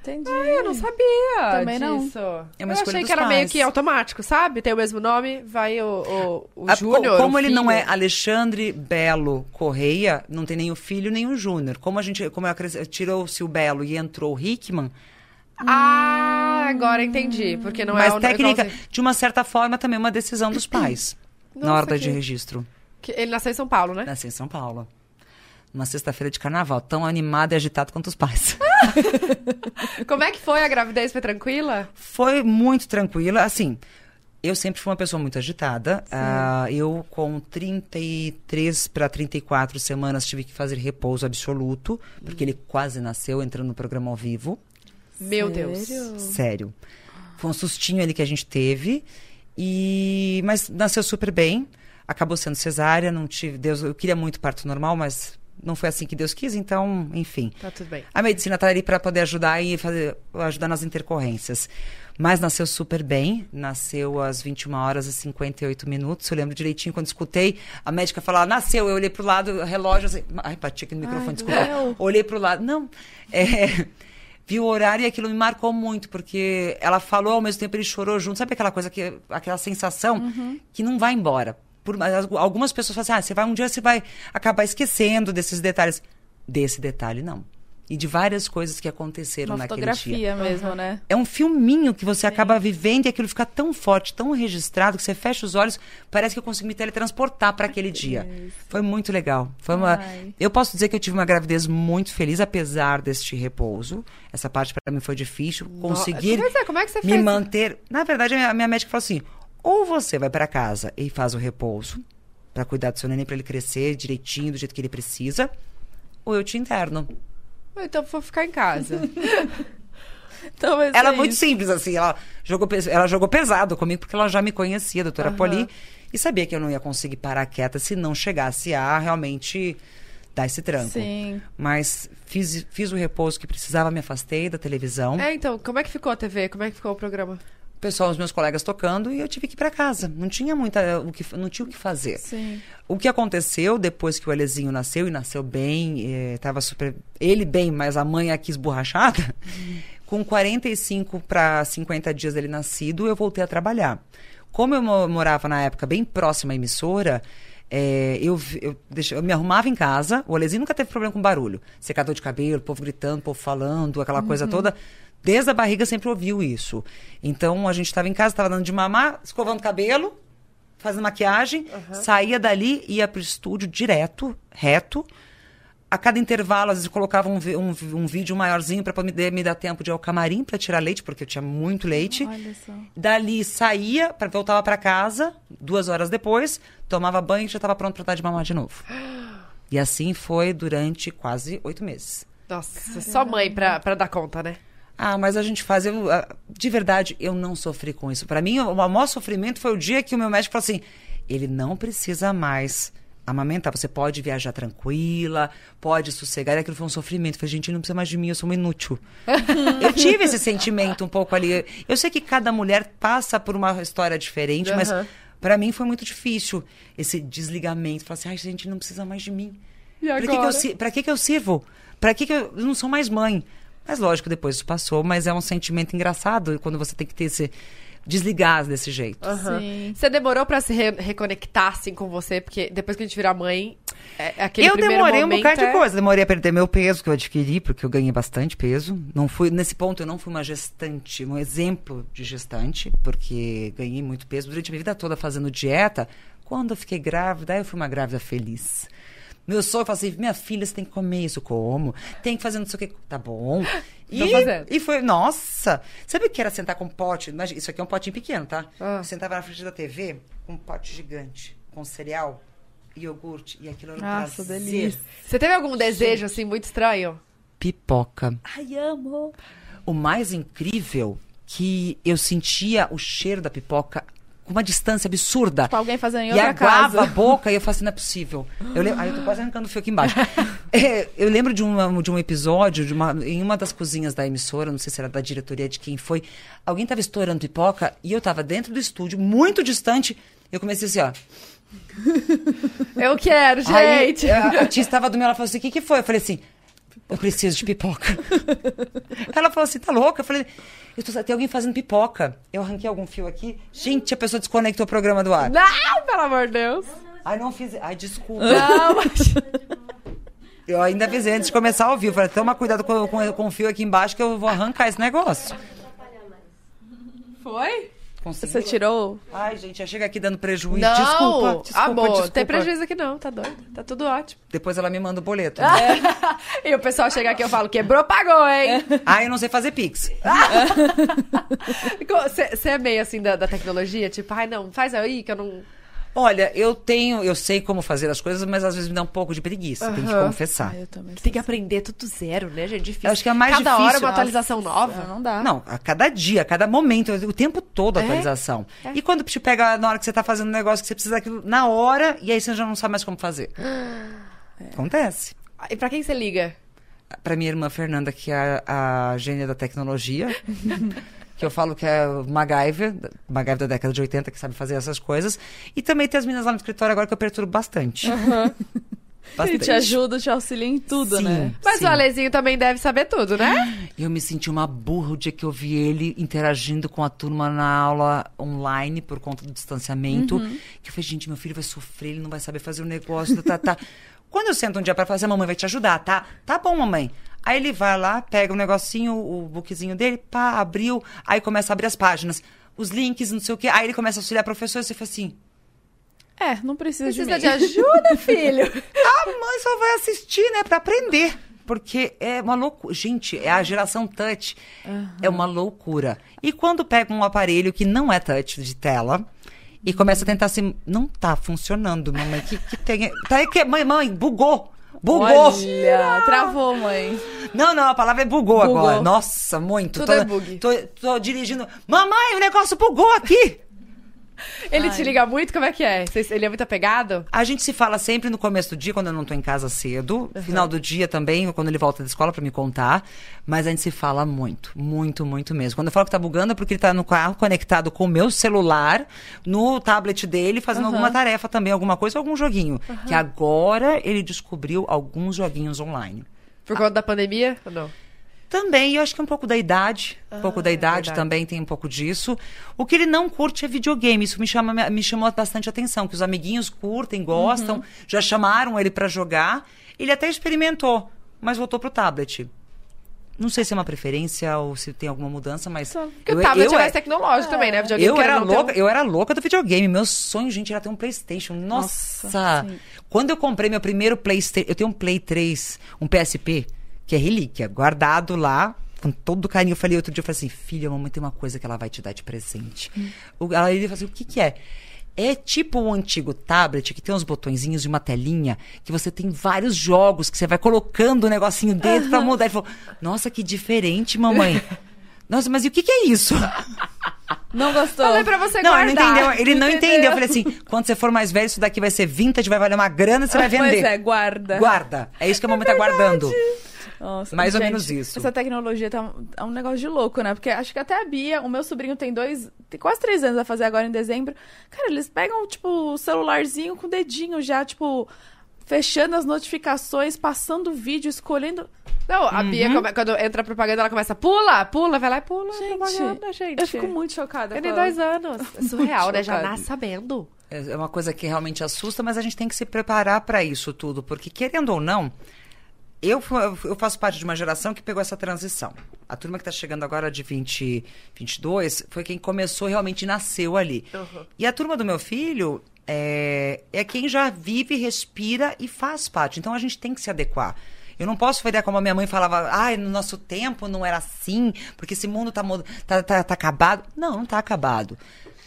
Entendi. Ah, eu não sabia Também não. disso. É uma eu escolha achei dos que era meio pais. que automático, sabe? Tem o mesmo nome, vai o, o, o Ah, Júnior. co- como o ele não filho. é Alexandre Belo Correia, não tem nem o filho nem o Júnior. Como a gente, como tirou-se o Belo e entrou o Hickman, Ah, agora entendi. Porque não mas é o técnica, igualzinho. de uma certa forma, também é uma decisão dos pais na Nossa, hora da que- de registro. Que Ele nasceu em São Paulo, né? Nasci em São Paulo. Uma sexta-feira de carnaval, tão animado e agitado quanto os pais. Como é que foi a gravidez? Foi tranquila? Foi muito tranquila, assim. Eu sempre fui uma pessoa muito agitada. Ah, eu, com 33 para 34 semanas, tive que fazer repouso absoluto, porque ele quase nasceu entrando no programa ao vivo. Meu Deus. Sério? Sério. Foi um sustinho ali que a gente teve. E mas nasceu super bem. Acabou sendo cesárea, não tive Deus, eu queria muito parto normal, mas não foi assim que Deus quis, então, enfim. Tá tudo bem. A medicina está ali para poder ajudar e fazer, ajudar nas intercorrências. Mas nasceu super bem, nasceu às 21 horas e 58 minutos. Eu lembro direitinho quando escutei a médica falar, nasceu. Eu olhei pro lado, relógio assim. Ai, bati aqui no microfone, desculpa. doeu. Olhei pro lado. Não. É, vi o horário e aquilo me marcou muito, porque ela falou ao mesmo tempo, ele chorou junto. Sabe aquela coisa, que, aquela sensação que não vai embora. Por, mas algumas pessoas falam assim, ah, você vai, um dia você vai acabar esquecendo desses detalhes. Desse detalhe, não. E de várias coisas que aconteceram Uma naquele dia. fotografia mesmo, né? É um filminho que você acaba vivendo e aquilo fica tão forte, tão registrado, que você fecha os olhos, parece que eu consigo me teletransportar para aquele dia. Foi muito legal. Foi uma... Ai. Eu posso dizer que eu tive uma gravidez muito feliz, apesar deste repouso. Essa parte para mim foi difícil. Conseguir é, como é que você me fez? manter. Na verdade, a minha, a minha médica falou assim: ou você vai para casa e faz o repouso, para cuidar do seu neném, para ele crescer direitinho, do jeito que ele precisa, ou eu te interno. Então vou ficar em casa. Então, Ela é muito isso. simples, assim. Ela jogou, ela jogou pesado comigo porque ela já me conhecia, a doutora Aham. Poli, e sabia que eu não ia conseguir parar quieta se não chegasse a realmente dar esse tranco. Sim. Mas fiz, fiz o repouso que precisava, me afastei da televisão. é, então, como é que ficou a TV? Como é que ficou o programa? O pessoal, os meus colegas tocando, e eu tive que ir para casa. Não tinha muita, o que, não tinha o que fazer. Sim. O que aconteceu depois que o Alezinho nasceu, e nasceu bem, eh, tava super. Ele bem, mas a mãe aqui esborrachada. Com 45 para 50 dias dele nascido, eu voltei a trabalhar. Como eu mo- morava na época bem próxima à emissora, eh, eu, eu, eu me arrumava em casa. O Alezinho nunca teve problema com barulho. Secador de cabelo, povo gritando, povo falando, aquela coisa toda. Desde a barriga sempre ouviu isso. Então a gente estava em casa, estava dando de mamar, escovando cabelo, fazendo maquiagem, saía dali, ia pro estúdio direto, reto. A cada intervalo, às vezes, colocava um, um, um vídeo maiorzinho para poder me dar tempo de ir ao camarim para tirar leite, porque eu tinha muito leite. Olha só. Dali saía, pra, voltava para casa, duas horas depois, tomava banho e já estava pronto para dar de mamar de novo. E assim foi durante quase oito meses. Nossa, só mãe pra dar conta, né? Ah, mas a gente faz. eu, ah, de verdade, eu não sofri com isso. Para mim, o maior sofrimento foi o dia que o meu médico falou assim: ele não precisa mais amamentar. Você pode viajar tranquila, pode sossegar. E aquilo foi um sofrimento. Eu falei, gente, não precisa mais de mim, eu sou uma inútil. eu tive esse sentimento um pouco ali. Eu sei que cada mulher passa por uma história diferente, mas Aham. para mim foi muito difícil esse desligamento. Falar assim, ai, gente, não precisa mais de mim. Pra que, que, eu, pra que, que eu sirvo? Pra que, que eu, eu não sou mais mãe? Mas lógico, depois isso passou, mas é um sentimento engraçado quando você tem que ter esse. desligar desse jeito. Sim. Você demorou pra se re- reconectar, assim, com você? Porque depois que a gente vira mãe, é, é aquele eu primeiro demorei um bocado é... de coisa. Demorei a perder meu peso, que eu adquiri, porque eu ganhei bastante peso. Não fui, nesse ponto, eu não fui uma gestante, um exemplo de gestante, porque ganhei muito peso durante a minha vida toda fazendo dieta. Quando eu fiquei grávida, aí eu fui uma grávida feliz. Meu sonho, eu falei assim, minha filha, você tem que comer isso, como? Tem que fazer não sei o que. Tá bom. E, e foi, nossa. Sabe o que era sentar com um pote? Imagina, isso aqui é um potinho pequeno, tá? Ah. Eu sentava na frente da TV com um pote gigante, com cereal, iogurte, e aquilo era um Nossa, prazer. delícia. Você teve algum desejo, assim, muito estranho? Pipoca. Ai, amo. O mais incrível que eu sentia o cheiro da pipoca com uma distância absurda. Tipo, alguém fazendo em e outra aguava casa. a boca e eu falei assim, não é possível. Eu lembro, ai, eu tô quase arrancando o fio aqui embaixo. É, eu lembro de, uma, de um episódio, de uma, em uma das cozinhas da emissora, não sei se era da diretoria de quem foi, alguém tava estourando pipoca e eu tava dentro do estúdio, muito distante, eu comecei assim, ó. Eu quero, Aí, gente. a, a tia estava do meu, ela falou assim, o que que foi? Eu falei assim, eu preciso de pipoca. ela falou assim, tá louca? Eu falei, eu tô, tem alguém fazendo pipoca. Eu arranquei algum fio aqui. Gente, a pessoa desconectou o programa do ar. Não, pelo amor de Deus. Ai, não fiz. Ai, desculpa. Não, mas... Eu ainda avisei antes de começar ao vivo. Falei, toma cuidado com, com, com o fio aqui embaixo que eu vou arrancar esse negócio. Foi? Você tirou? Ai, gente, já chega aqui dando prejuízo. Não, Desculpa, desculpa, amor, desculpa. tem prejuízo aqui não, tá doido. Tá tudo ótimo. Depois ela me manda o boleto. e o pessoal chega aqui e eu falo, quebrou, pagou, hein? Ai, eu não sei fazer pix. Você é meio assim da, da tecnologia? Tipo, ai não, faz aí que eu não... Olha, eu tenho, eu sei como fazer as coisas, mas às vezes me dá um pouco de preguiça, tem que confessar. eu também. Tem que aprender tudo zero, né, gente? Difícil. Eu acho que é mais Cada hora difícil. uma atualização nova. Não dá. Não, a cada dia, a cada momento, o tempo todo a É? atualização. E quando te pega na hora que você tá fazendo um negócio que você precisa daquilo na hora, e aí você já não sabe mais como fazer. Acontece. E pra quem você liga? Pra minha irmã Fernanda, que é a, a gênia da tecnologia, que eu falo que é o MacGyver, MacGyver da década de 80, que sabe fazer essas coisas. E também tem as meninas lá no escritório agora que eu perturbo bastante. Ele Bastante. te ajuda, te auxilia em tudo, Sim, né? Mas sim. o Alezinho também deve saber tudo, né? Eu me senti uma burra o dia que eu vi ele interagindo com a turma na aula online por conta do distanciamento. Que eu falei, gente, meu filho vai sofrer, ele não vai saber fazer o negócio, tá, tá. Quando eu sento um dia pra fazer, a mamãe vai te ajudar, tá? Tá bom, mamãe. Aí ele vai lá, pega o negocinho, o bookzinho dele, pá, abriu, aí começa a abrir as páginas. Os links, não sei o quê. Aí ele começa a auxiliar a professora e você fala assim: É, não precisa, Precisa de de ajuda, filho. a mãe só vai assistir, né, pra aprender. Porque é uma loucura. Gente, é a geração touch. É uma loucura. E quando pega um aparelho que não é touch de tela e começa a tentar assim, não tá funcionando, mamãe. Que, que tem. Tá aí que. Mãe, mãe, bugou! Bugou! Olha, travou, mãe. Não, não, a palavra é bugou, Bugou. agora. Nossa, muito. Tudo tô, é bug. Tô, tô dirigindo. Mamãe, o negócio bugou aqui! Ele te liga muito? Como é que é? Ele é muito apegado? A gente se fala sempre no começo do dia, quando eu não tô em casa cedo. Final do dia também, quando ele volta da escola pra me contar. Mas a gente se fala muito, muito, muito mesmo. Quando eu falo que tá bugando é porque ele tá no carro conectado com o meu celular, no tablet dele, fazendo alguma tarefa também, alguma coisa, algum joguinho. Que agora ele descobriu alguns joguinhos online. Por conta da pandemia ou não? Também, eu acho que é um pouco da idade. Um pouco da idade verdade. também tem um pouco disso. O que ele não curte é videogame. Isso me, chama, me chamou bastante atenção. Que os amiguinhos curtem, gostam, já chamaram ele pra jogar. Ele até experimentou, mas voltou pro tablet. Não sei se é uma preferência ou se tem alguma mudança, mas. Porque o tablet é mais tecnológico também, né? Videogame Eu era, louca, um- eu era louca do videogame. Meu sonho, gente, era ter um Playstation. Nossa! Nossa. Quando eu comprei meu primeiro Playstation... Eu tenho um Play 3, um PSP, que é relíquia, guardado lá, com todo carinho. Eu falei outro dia, eu falei assim, filha, a mamãe tem uma coisa que ela vai te dar de presente. O- Ela ele falou assim, o que que é? É tipo o antigo tablet que tem uns botõezinhos e uma telinha que você tem vários jogos que você vai colocando o negocinho dentro pra mudar. Ele falou, nossa, que diferente, mamãe. Nossa, mas e o que que é isso? Não gostou? Falei pra você Não, guardar. ele não entendeu. Ele não Entendeu? entendeu. Eu falei assim: quando você for mais velho, isso daqui vai ser vintage, vai valer uma grana, você vai vender. Pois é, guarda. Guarda. É isso que a mamãe tá guardando. Nossa, Mais ou gente, menos isso. Essa tecnologia tá um, é um negócio de louco, né? Porque acho que até a Bia, o meu sobrinho tem dois, tem quase três anos a fazer agora em dezembro. Cara, eles pegam, tipo, o celularzinho com o dedinho já, tipo, fechando as notificações, passando o vídeo, escolhendo. Não, a Bia, Uhum. come- quando entra a propaganda, ela começa, pula, pula, vai lá e pula. Gente, propaganda, gente. Eu fico muito chocada. Tem com dois anos. É surreal, né? Já nasce sabendo. É uma coisa que realmente assusta, mas a gente tem que se preparar para isso tudo, porque querendo ou não, eu, eu faço parte de uma geração que pegou essa transição. A turma que está chegando agora de 20, 22 foi quem começou realmente nasceu ali. E a turma do meu filho é, é quem já vive, respira e faz parte. Então a gente tem que se adequar. Eu não posso fazer como a minha mãe falava, ai, no nosso tempo não era assim, porque esse mundo tá, tá, tá, tá acabado. Não, não tá acabado.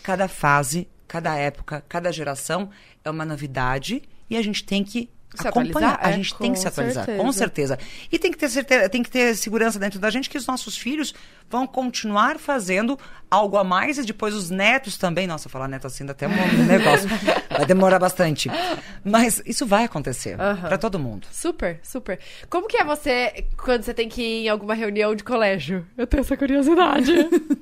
Cada fase, cada época, cada geração é uma novidade e a gente tem que Se acompanhar. A é, gente tem que se atualizar, certeza. com certeza. E tem que ter certeza, tem que ter segurança dentro da gente que os nossos filhos vão continuar fazendo algo a mais e depois os netos também. Nossa, falar neto assim dá até um negócio. Vai demorar bastante. Mas isso vai acontecer pra todo mundo. Super, super. Como que é você quando você tem que ir em alguma reunião de colégio? Eu tenho essa curiosidade.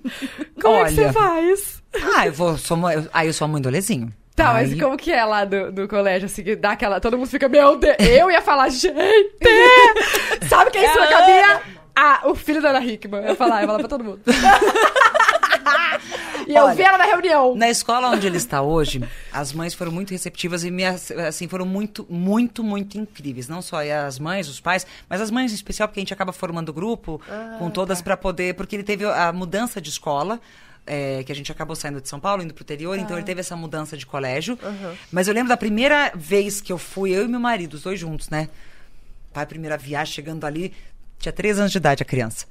Como é que você Olha. faz? Ah, eu vou. Sou, eu- ah, eu sou a mãe do Lezinho. Tá, Aí- mas como que é lá do, do colégio? Assim, que dá aquela. Todo mundo fica, meu Deus, eu ia falar, gente! Sabe quem é cabia? Ah, o filho da Ana Hickman. Eu ia falar, eu ia falar pra todo mundo. e eu Olha, vi ela na reunião. Na escola onde ele está hoje, as mães foram muito receptivas e me, assim, foram muito, muito, muito incríveis. Não só as mães, os pais, mas as mães em especial, porque a gente acaba formando grupo com todas pra poder. Porque ele teve a mudança de escola. É, que a gente acabou saindo de São Paulo, indo pro interior, então ele teve essa mudança de colégio. Mas eu lembro da primeira vez que eu fui, eu e meu marido, os dois juntos, né? Pai, primeira viagem, chegando ali, tinha três anos de idade a criança.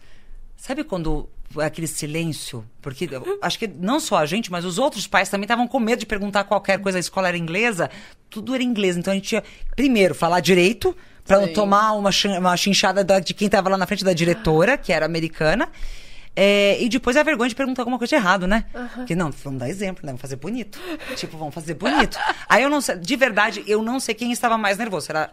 Sabe quando aquele silêncio? Porque acho que não só a gente, mas os outros pais também estavam com medo de perguntar qualquer coisa. A escola era inglesa, tudo era inglês. Então a gente tinha, primeiro, falar direito, para não tomar uma, uma chinchada da- de quem estava lá na frente da diretora, que era americana. É, e depois a vergonha de perguntar alguma coisa de errado, né? Porque não, vamos dar exemplo, né? Vamos fazer bonito. tipo, vamos fazer bonito. Aí eu não sei, de verdade, eu não sei quem estava mais nervoso. Será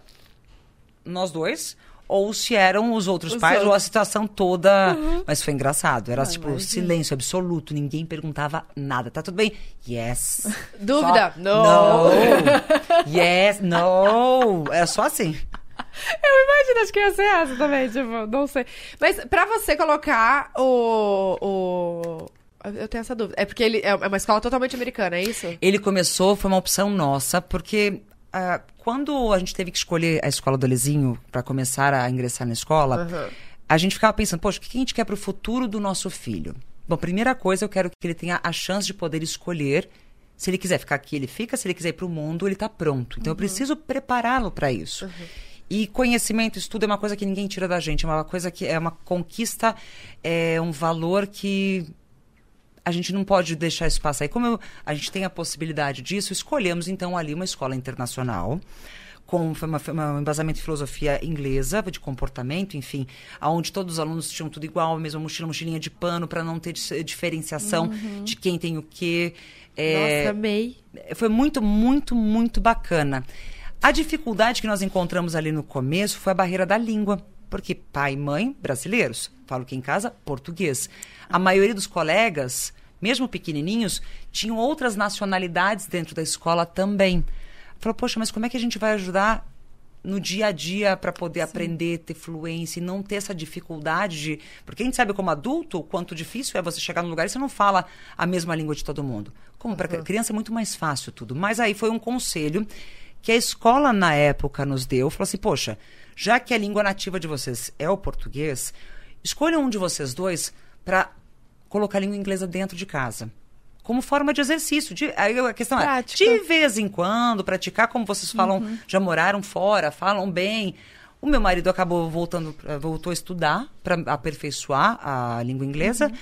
nós dois? Ou se eram os outros Os pais, ou a outros. situação toda. Mas foi engraçado. Era, Ah, tipo, imagino. silêncio absoluto. Ninguém perguntava nada. Tá tudo bem? Yes. Dúvida? Só- Não. yes, no. É só assim. Eu imagino, acho que ia ser essa também, tipo, não sei. Mas pra você colocar o. o... Eu tenho essa dúvida. É porque ele é uma escola totalmente americana, é isso? Ele começou, foi uma opção nossa, porque ah, quando a gente teve que escolher a escola do Lezinho para começar a ingressar na escola, Aham. a gente ficava pensando, poxa, o que a gente quer para o futuro do nosso filho? Bom, primeira coisa, eu quero que ele tenha a chance de poder escolher. Se ele quiser ficar aqui, ele fica. Se ele quiser ir para o mundo, ele está pronto. Então, eu preciso prepará-lo para isso. E conhecimento, estudo é uma coisa que ninguém tira da gente. É uma coisa que é uma conquista, é um valor que a gente não pode deixar isso passar. E como eu- a gente tem a possibilidade disso, escolhemos então ali uma escola internacional com uma, uma- um embasamento de filosofia inglesa, de comportamento, enfim, aonde todos os alunos tinham tudo igual, a mesma mochila, mochilinha de pano, para não ter dis- diferenciação de quem tem o quê. É, Nossa, amei. foi muito, muito, muito bacana. A dificuldade que nós encontramos ali no começo foi a barreira da língua. Porque pai e mãe, brasileiros, falo que em casa, português. A maioria dos colegas, mesmo pequenininhos, tinham outras nacionalidades dentro da escola também. Falou, poxa, mas como é que a gente vai ajudar no dia a dia para poder aprender, ter fluência e não ter essa dificuldade de. Porque a gente sabe como adulto o quanto difícil é você chegar num lugar e você não fala a mesma língua de todo mundo. Como para criança é muito mais fácil tudo. Mas aí foi um conselho que a escola na época nos deu, falou assim: "Poxa, já que a língua nativa de vocês é o português, escolham um de vocês dois para colocar a língua inglesa dentro de casa." Como forma de exercício. De, aí a questão Prática. é, de vez em quando, praticar como vocês falam, já moraram fora, falam bem. O meu marido acabou voltando, voltou a estudar para aperfeiçoar a língua inglesa.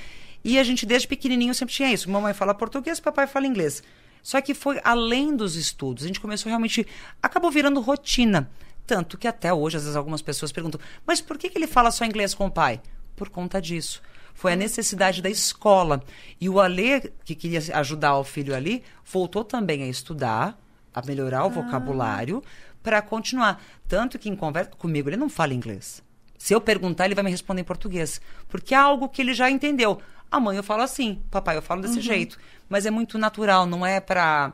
E a gente, desde pequenininho, sempre tinha isso. Mamãe fala português, papai fala inglês. Só que foi além dos estudos. A gente começou realmente. Acabou virando rotina. Tanto que até hoje, às vezes, algumas pessoas perguntam: mas por que, que ele fala só inglês com o pai? Por conta disso. Foi a necessidade da escola. E o Alê, que queria ajudar o filho ali, voltou também a estudar, a melhorar o vocabulário, para continuar. Tanto que em conversa comigo, ele não fala inglês. Se eu perguntar, ele vai me responder em português. Porque é algo que ele já entendeu. A mãe eu falo assim, papai eu falo desse jeito. Mas é muito natural, não é para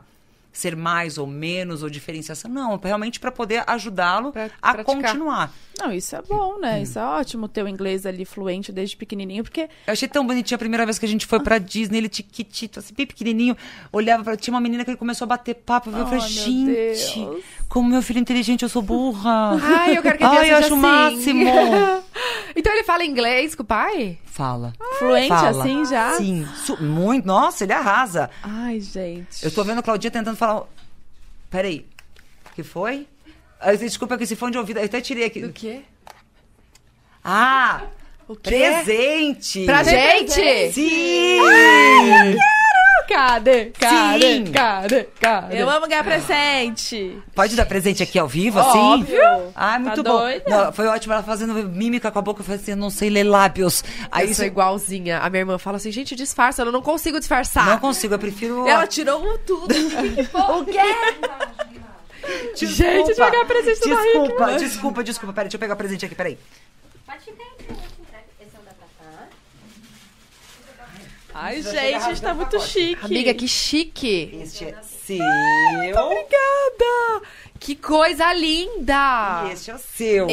ser mais ou menos ou diferenciação. Não, é realmente para poder ajudá-lo Pra a praticar. continuar. Não, isso é bom, né? Isso é ótimo ter o inglês ali fluente desde pequenininho, porque Eu achei tão bonitinho a primeira vez que a gente foi pra Disney, ele tiquitito, assim, bem pequenininho, olhava pra... Tinha uma menina que ele começou a bater papo, eu falei, Oh, meu gente, Deus. Como meu filho é inteligente, eu sou burra. Ai, eu quero que ele Ai, eu acho o assim. máximo. então ele fala inglês com o pai? Fala. fluente Fala. assim já. Sim, su- muito. Nossa, ele arrasa. Ai, gente. Eu tô vendo a Claudinha tentando falar... Peraí, o que foi? Desculpa que esse fone de ouvido, eu até tirei aqui. Do quê? Ah, O quê? presente. Pra gente? Sim! Cadê? Cadê? Sim. Cadê? Cadê? Eu amo ganhar presente. Pode dar presente aqui ao vivo, assim? Óbvio. Ah, muito Tá bom. doida? Não, foi ótimo ela fazendo mímica com a boca. Eu falei assim, não sei ler lábios. Aí eu isso sou igualzinha. A minha irmã fala assim, gente, disfarça. Eu não consigo disfarçar. não consigo, eu prefiro... Ela tirou um tudo. O quê? Gente, a gente ganhar presente Henrique. Desculpa, desculpa, desculpa. Peraí, deixa eu pegar o presente aqui, peraí. Pode ficar entre eu te entrego. Esse é o da Tatá. Ai, gente, está muito chique. Amiga, que chique. Este é seu. Obrigada. Que coisa linda. E este é o seu.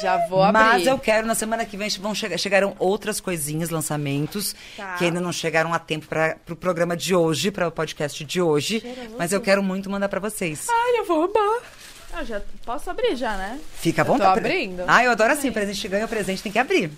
Já vou abrir. Mas eu quero, na semana que vem, vão chegar, chegaram outras coisinhas, lançamentos, Tá. que ainda não chegaram a tempo para o pro programa de hoje, para o podcast de hoje. Mas eu quero muito mandar para vocês. Ai, eu vou amar. Ah, já posso abrir já, né? Fica à eu tô vontade. abrindo. Ah, eu adoro assim, presente ganha, o presente tem que abrir.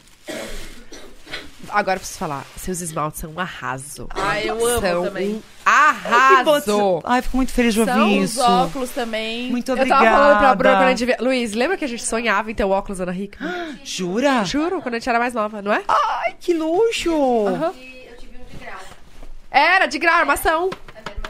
Agora eu preciso falar. Seus esmaltes são um arraso. Ai, eu amo são também. um arraso. Ai, fico muito feliz de ouvir São isso. os óculos também. Muito Eu obrigada. tava falando pra Bruna quando a gente via... Luiz, lembra que a gente sonhava em ter o óculos Ana Hickman? Jura? Juro, quando a gente era mais nova, não é? Ai, que luxo! E eu tive um de grau. Era, de grau, armação.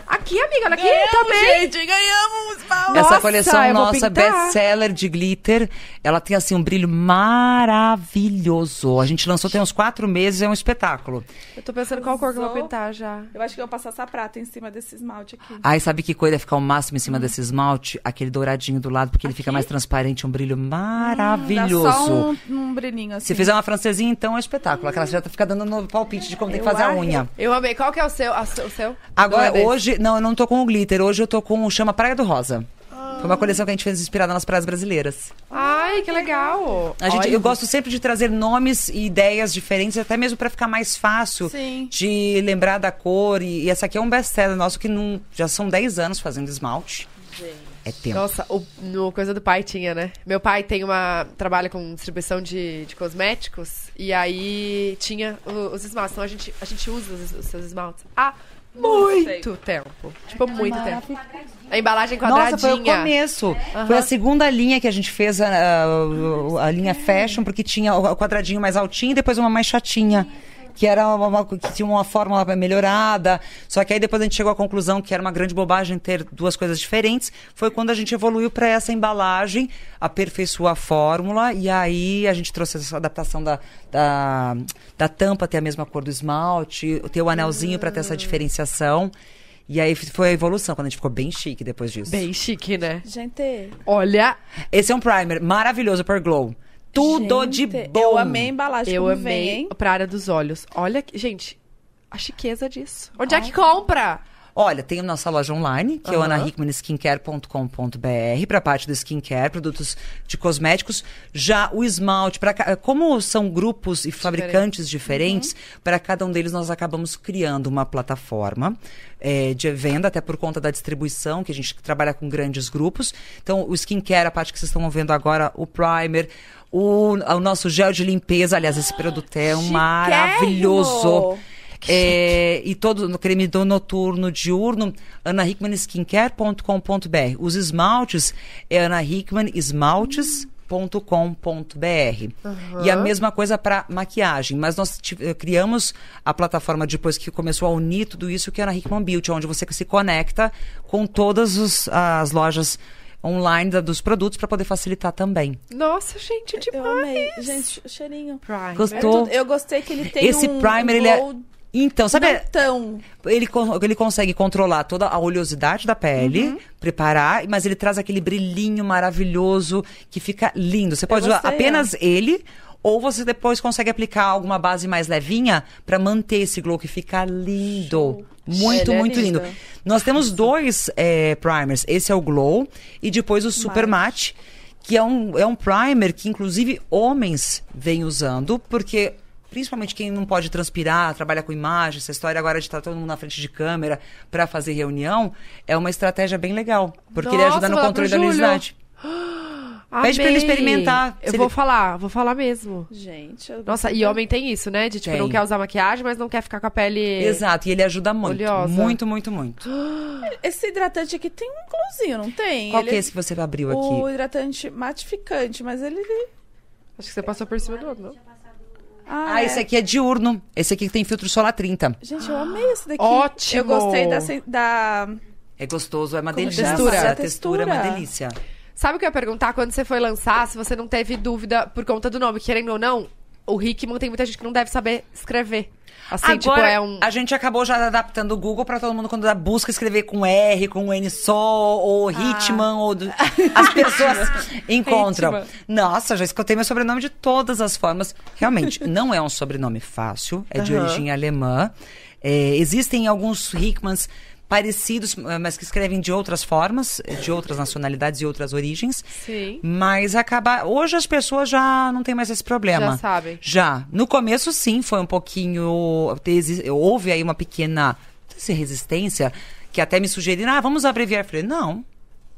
Aqui, amiga, olha aqui também. Gente, ganhamos um esmalte. Essa coleção nossa, best-seller de glitter, ela tem assim um brilho maravilhoso. A gente lançou tem uns quatro meses, é um espetáculo. Eu tô pensando qual cor que eu vou pintar já. Eu acho que eu vou passar essa prata em cima desse esmalte aqui. Ai, sabe que coisa é ficar o máximo em cima desse esmalte? Aquele douradinho do lado, porque ele fica mais transparente, um brilho maravilhoso. Dá só um, um brilhinho assim. Se fizer uma francesinha, então é espetáculo. Aquela já fica dando no palpite de como tem que fazer a unha. Eu amei. Qual que é o seu? a o seu? Agora, Não é hoje, não, eu não tô com o glitter. Hoje eu tô com o Chama Praia do Rosa. Foi uma coleção que a gente fez inspirada nas praias brasileiras. Ai, que legal. A gente, Olha, eu gosto sempre de trazer nomes e ideias diferentes, até mesmo pra ficar mais fácil Sim. de lembrar da cor. E, e essa aqui é um best-seller nosso que não, já são 10 anos fazendo esmalte. É tempo. Nossa, o, no Coisa do Pai tinha, né? Meu pai tem uma. trabalha com distribuição de, de cosméticos. E aí tinha o- os esmaltes. Então a gente, a gente usa os, os seus esmaltes há muito tempo. Tipo, muito tempo. A embalagem quadradinha. Nossa, foi o começo. Foi a segunda linha que a gente fez, a, a- a linha fashion, porque tinha o quadradinho mais altinho e depois uma mais chatinha. Que era uma, uma- que tinha uma fórmula melhorada. Só que aí depois a gente chegou à conclusão que era uma grande bobagem ter duas coisas diferentes. Foi quando a gente evoluiu para essa embalagem, aperfeiçoou a fórmula e aí a gente trouxe essa adaptação da, da, da tampa ter a mesma cor do esmalte, ter o anelzinho para ter essa diferenciação. E aí foi a evolução, quando a gente ficou bem chique depois disso. Bem chique, né? Gente, Olha, Esse é um primer maravilhoso por Glow. Tudo gente, de bom. Eu amei a embalagem eu amei vem, hein? pra área dos olhos. Olha, que- gente, a chiqueza disso. Onde é que compra? Olha, tem a nossa loja online, que é o anahickmanskincare.com.br, para a parte do skincare, produtos de cosméticos. Já o esmalte, pra, como são grupos e fabricantes diferentes, para cada um deles nós acabamos criando uma plataforma eh, de venda, até por conta da distribuição, que a gente trabalha com grandes grupos. Então, o skincare, a parte que vocês estão vendo agora, o primer, o, o nosso gel de limpeza, aliás, esse produto é um Chiquérrimo! maravilhoso. É, e todo no creme do noturno, diurno, anahickmanskincare.com.br. Os esmaltes é anahickmanesmaltes.com.br. E a mesma coisa para maquiagem. Mas nós eh, criamos a plataforma depois que começou a unir tudo isso, que é a Ana Hickman Beauty, onde você se conecta com todas os- as lojas online da- dos produtos para poder facilitar também. Nossa, gente, Eu demais. amei. Gente, o cheirinho. Primer. Gostou? Eu gostei que ele tem Esse um, primer, um ele é. Então, sabe. não tão... Ele, ele consegue controlar toda a oleosidade da pele, preparar, mas ele traz aquele brilhinho maravilhoso que fica lindo. Você pode usar apenas ele, ou você depois consegue aplicar alguma base mais levinha pra manter esse glow que fica lindo. Muito, Ele é muito lindo. lindo. Nós temos dois eh, primers. Esse é o Glow e depois o Super Matte, que é um, é um primer que, inclusive, homens vêm usando, porque principalmente quem não pode transpirar, trabalha com imagem, essa história agora de estar todo mundo na frente de câmera para fazer reunião, é uma estratégia bem legal, porque ele Nossa, ajuda no controle da Júlio. luminosidade. Pede pra ele Amei. experimentar. Eu vou ele- falar, vou falar mesmo. Gente, eu Nossa, e homem tem isso, né? De tipo, Tem. não quer usar maquiagem, mas não quer ficar com a pele. Exato, e ele ajuda muito. Oleosa. Muito, muito, muito. Esse hidratante aqui tem um glowzinho, não tem? Qual Ele- que é esse que você abriu O aqui? hidratante matificante, mas ele... Acho que você passou por cima do outro, não? Tinha passado Ah, esse aqui é diurno. Esse aqui tem filtro solar 30. Gente, eu amei esse daqui. Ótimo! Eu gostei da... da... É gostoso, é uma Como delícia. textura? A textura é uma delícia. Sabe o que eu ia perguntar quando você foi lançar, se você não teve dúvida por conta do nome? Querendo ou não, o Hickman tem muita gente que não deve saber escrever. Assim, tipo, Agora, é um. a gente acabou já adaptando o Google pra todo mundo quando dá busca escrever com R, com N só, ou Hitman, ou... do- As pessoas encontram. Hitman. Nossa, já escutei meu sobrenome de todas as formas. Realmente, não é um sobrenome fácil, é de Aham. origem alemã. É, existem alguns Hickmans parecidos, mas que escrevem de outras formas, de outras nacionalidades e outras origens. Sim. Mas acaba. Hoje as pessoas já não têm mais esse problema. Já sabem. Já. No começo, sim, foi um pouquinho. Houve aí uma pequena resistência, que até me sugeriram, ah, vamos abreviar. Eu falei, não,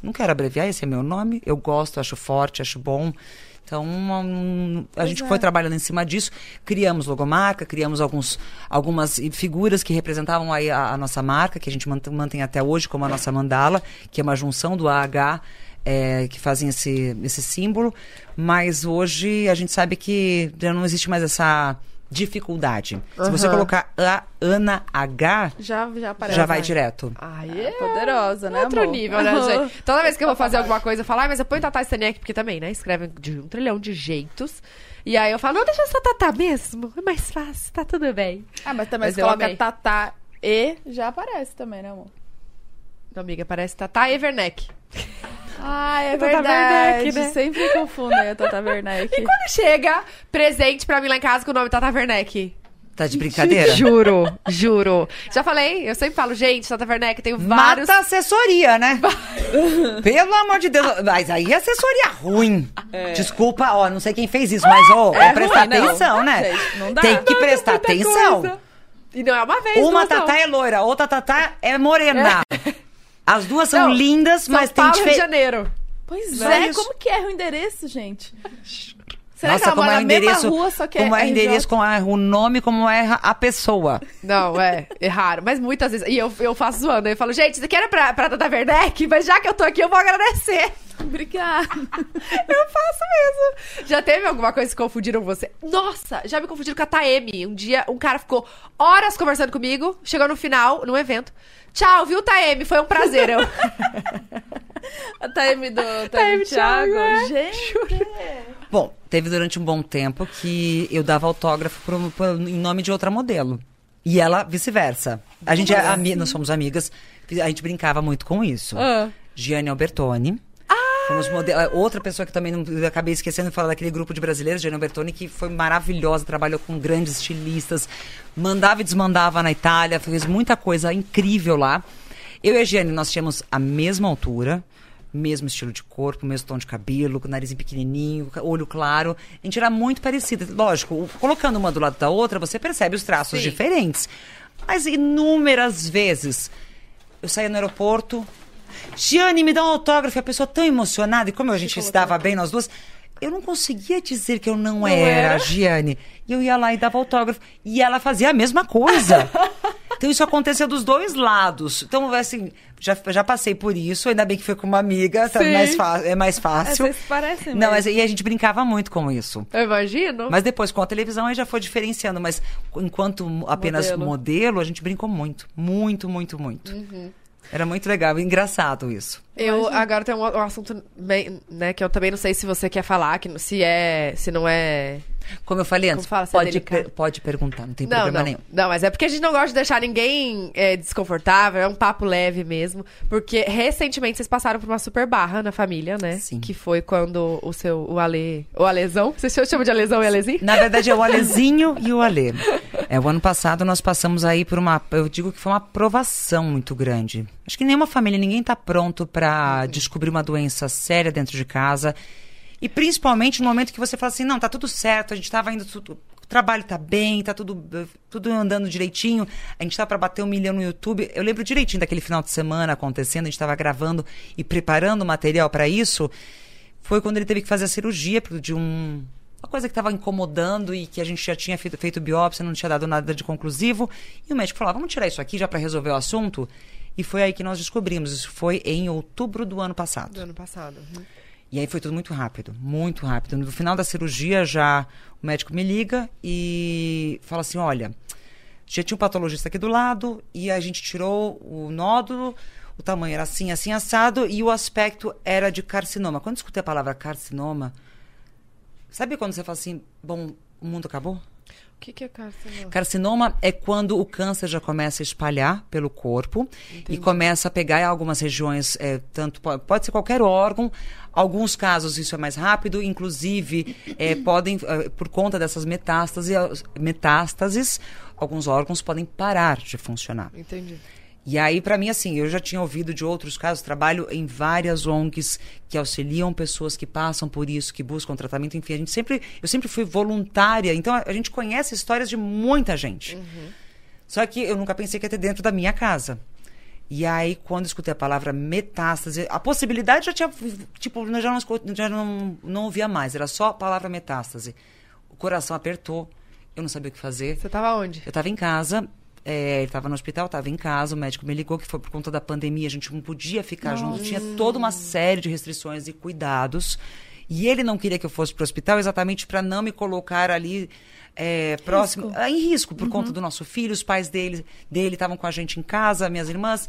não quero abreviar, esse é meu nome. Eu gosto, acho forte, acho bom. Então, hum, a gente foi trabalhando em cima disso, criamos logomarca, criamos alguns, algumas figuras que representavam aí a, a nossa marca, que a gente mant- mantém até hoje, como a nossa mandala, que é uma junção do AH, é, que fazem esse, esse símbolo. Mas hoje a gente sabe que já não existe mais essa dificuldade. Se você colocar a Ana H, Já, já aparece. já vai direto. Ai, é Poderosa, né, outro amor? nível, né, gente? Toda vez que eu vou fazer alguma coisa, eu falo, ai, mas eu ponho Tatá Staniek, porque também, né? Escrevem de um trilhão de jeitos. E aí eu falo, não, deixa só Tatá mesmo. É mais fácil, tá tudo bem. Ah, mas também Mas eu coloca amei. Tatá e, já aparece também, né, amor? Então, amiga, parece Tatá e Werneck. Ah, é Tata verdade. Werneck, né? Sempre confundem a Tata Werneck. E quando chega presente pra mim lá em casa com o nome Tata Werneck? Tá de brincadeira? Juro, juro. Já falei, eu sempre falo, gente, Tata Werneck, tenho vários... Mata assessoria, né? Pelo amor de Deus. Mas aí é assessoria ruim. Desculpa, ó, não sei quem fez isso, mas ó, É prestar ruim, não. atenção, né? Gente, não dá. Tem que prestar Muita atenção. coisa. E não é uma vez, Uma não. tatá é loira, outra tatá é morena. As duas são Não, lindas, São mas tem Paulo, Rio de diferença. Janeiro. Pois é, é isso. como que erra o endereço, gente? Será Nossa, que ela como mora é o na mesma endereço, rua, só que como é o RJ? endereço, como é o nome, como é a pessoa. Não, é, é raro. Mas muitas vezes. E eu, eu faço zoando. Eu falo, gente, isso aqui era pra, pra Tata Werneck, mas já que eu tô aqui, eu vou agradecer. Obrigada. Eu faço mesmo. Já teve alguma coisa que confundiram você? Nossa, já me confundiram com a Taeme. Um dia, um cara ficou horas conversando comigo, chegou no final, num evento. Tchau, viu, Taeme? Foi um prazer. Eu... A Taime do Taime Taime Thiago. Thiago, é. Gente. Bom, teve durante um bom tempo que eu dava autógrafo pro- pro- em nome de outra modelo. E ela vice-versa. A gente é ami- nós somos amigas, a gente brincava muito com isso. Ah. Gianni Albertoni. Fomos mode- Outra pessoa que também não, acabei esquecendo de falar daquele grupo de brasileiros, Gianni Albertoni, que foi maravilhosa, trabalhou com grandes estilistas, mandava e desmandava na Itália, fez muita coisa incrível lá. Eu e a Gianni, nós tínhamos a mesma altura, mesmo estilo de corpo, mesmo tom de cabelo, nariz pequenininho, olho claro. A gente era muito parecida. Lógico, colocando uma do lado da outra, você percebe os traços Sim. diferentes. Mas inúmeras vezes eu saía no aeroporto, Gianni, me dá um autógrafo. E a pessoa tão emocionada, e como a gente se dava bem nós duas, eu não conseguia dizer que eu não, era, era? Gianni. E eu ia lá e dava autógrafo. E ela fazia a mesma coisa. então isso acontecia dos dois lados. Então, assim, já, já passei por isso. Ainda bem que foi com uma amiga, tá mais é mais fácil. vocês parecem Não, mas e a gente brincava muito com isso. Eu imagino. Mas depois, com a televisão, aí já foi diferenciando. Mas enquanto apenas Modelo. modelo, a gente brincou muito. Muito, muito, muito. Uhum. Era muito legal, engraçado isso. Eu agora tem um, um assunto bem, né, que eu também não sei se você quer falar, que se é, se não é. Como eu falei antes, fala, é pode, per- pode perguntar, não tem Não, problema não. nenhum. Não, mas é porque a gente não gosta de deixar ninguém é, desconfortável, é um papo leve mesmo. Porque recentemente vocês passaram por uma super barra na família, né? Sim. Que foi quando o seu, o Ale, o Alezão, vocês chamam de Alezão e Alezinho? Na verdade, é o Alezinho e o Ale. É, o ano passado nós passamos aí por uma. Eu digo que foi uma aprovação muito grande. Acho que nenhuma família, ninguém está pronto para descobrir uma doença séria dentro de casa. E principalmente no momento que você fala assim: não, tá tudo certo, a gente estava indo. Tudo, o trabalho tá bem, tá tudo, tudo andando direitinho. A gente tá para bater um milhão no YouTube. Eu lembro direitinho daquele final de semana acontecendo, a gente estava gravando e preparando material para isso. Foi quando ele teve que fazer a cirurgia de um, uma coisa que estava incomodando e que a gente já tinha feito, feito biópsia, não tinha dado nada de conclusivo. E o médico falou: "Ah, vamos tirar isso aqui já para resolver o assunto. E foi aí que nós descobrimos. Isso foi em outubro do ano Do passado. ano passado. Uhum. E aí foi tudo muito rápido, muito rápido. No final da cirurgia já o médico me liga e fala assim, olha, já tinha um patologista aqui do lado e a gente tirou o nódulo, o tamanho era assim, assim, assado e o aspecto era de carcinoma. Quando eu escutei a palavra carcinoma, sabe quando você fala assim, bom, o mundo acabou? O que, que é carcinoma? Carcinoma é quando o câncer já começa a espalhar pelo corpo e começa a pegar em algumas regiões, é, tanto po- pode ser qualquer órgão. Alguns casos isso é mais rápido, inclusive é, podem, é, por conta dessas metástases, metástases, alguns órgãos podem parar de funcionar. Entendi. E aí, para mim, assim, eu já tinha ouvido de outros casos, trabalho em várias ONGs que auxiliam pessoas que passam por isso, que buscam tratamento, enfim, a gente sempre, eu sempre fui voluntária, então a, gente conhece histórias de muita gente. Só que eu nunca pensei que ia ter dentro da minha casa. E aí, quando escutei a palavra metástase, a possibilidade já tinha, tipo, eu já não, já não, não ouvia mais, era só a palavra metástase. O coração apertou, eu não sabia o que fazer. Você tava onde? Eu estava em casa, é, ele estava no hospital, estava em casa, o médico me ligou que foi por conta da pandemia, a gente não podia ficar junto, tinha toda uma série de restrições e cuidados. E ele não queria que eu fosse para o hospital exatamente para não me colocar ali é, próximo, ah, em risco, por conta do nosso filho, os pais dele dele estavam com a gente em casa, minhas irmãs.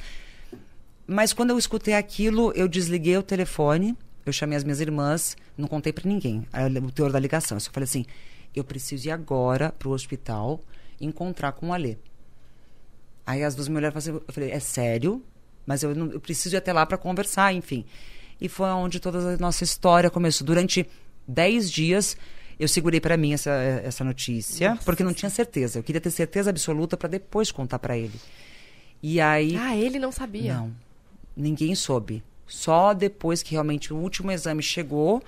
Mas quando eu escutei aquilo, eu desliguei o telefone, eu chamei as minhas irmãs, não contei para ninguém o teor da ligação. Eu só falei assim: eu preciso ir agora pro hospital encontrar com o Alê. Aí as duas me olharam e falaram assim, eu falei, é sério? Mas eu, não- eu preciso ir até lá para conversar, enfim. E foi onde toda a nossa história começou. Durante dez dias, eu segurei para mim essa, essa notícia, porque não tinha certeza. Eu queria ter certeza absoluta para depois contar para ele. E aí... Ah, ele não sabia. Não. Ninguém soube. Só depois que realmente o último exame chegou,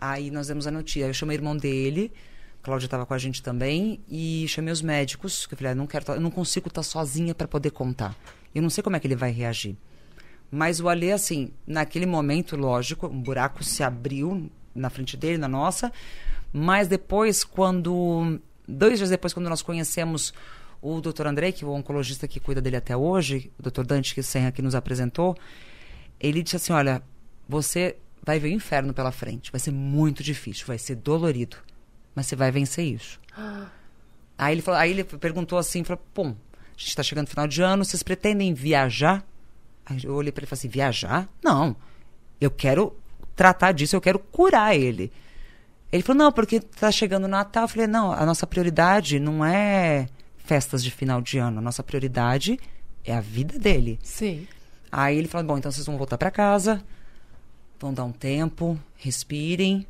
aí nós demos a notícia. Eu chamei o irmão dele, Cláudia estava com a gente também, e chamei os médicos, que eu falei, ah, não quero, tá- eu não consigo estar sozinha para poder contar. Eu não sei como é que ele vai reagir. Mas o Alê, assim, naquele momento, lógico, um buraco se abriu na frente dele, na nossa. Mas depois, quando. Dois dias depois, quando nós conhecemos o Dr. Andrei, que é o oncologista que cuida dele até hoje, o Dr. Dante que Senra que nos apresentou, ele disse assim: olha, você vai ver o inferno pela frente. Vai ser muito difícil, vai ser dolorido. Mas você vai vencer isso. Aí ele, falou, aí ele perguntou assim, falou, pô, a gente está chegando no final de ano, vocês pretendem viajar? Aí eu olhei para ele e falei assim, viajar? Não, eu quero tratar disso, eu quero curar ele. Ele falou, não, porque tá chegando o Natal. Eu falei, não, a nossa prioridade não é festas de final de ano, a nossa prioridade é a vida dele. Sim. Aí ele falou: bom, então vocês vão voltar para casa, vão dar um tempo, respirem,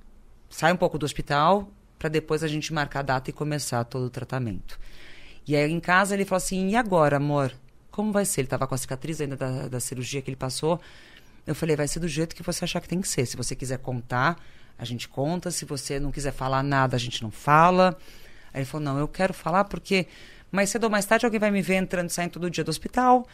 sai um pouco do hospital, para depois a gente marcar a data e começar todo o tratamento. E aí em casa ele falou assim: e agora, amor? Como vai ser? Ele estava com a cicatriz ainda da, da cirurgia que ele passou. Eu falei: vai ser do jeito que você achar que tem que ser. Se você quiser contar, a gente conta. Se você não quiser falar nada, a gente não fala. Aí ele falou: não, eu quero falar porque mais cedo ou mais tarde alguém vai me ver entrando e saindo todo dia do hospital.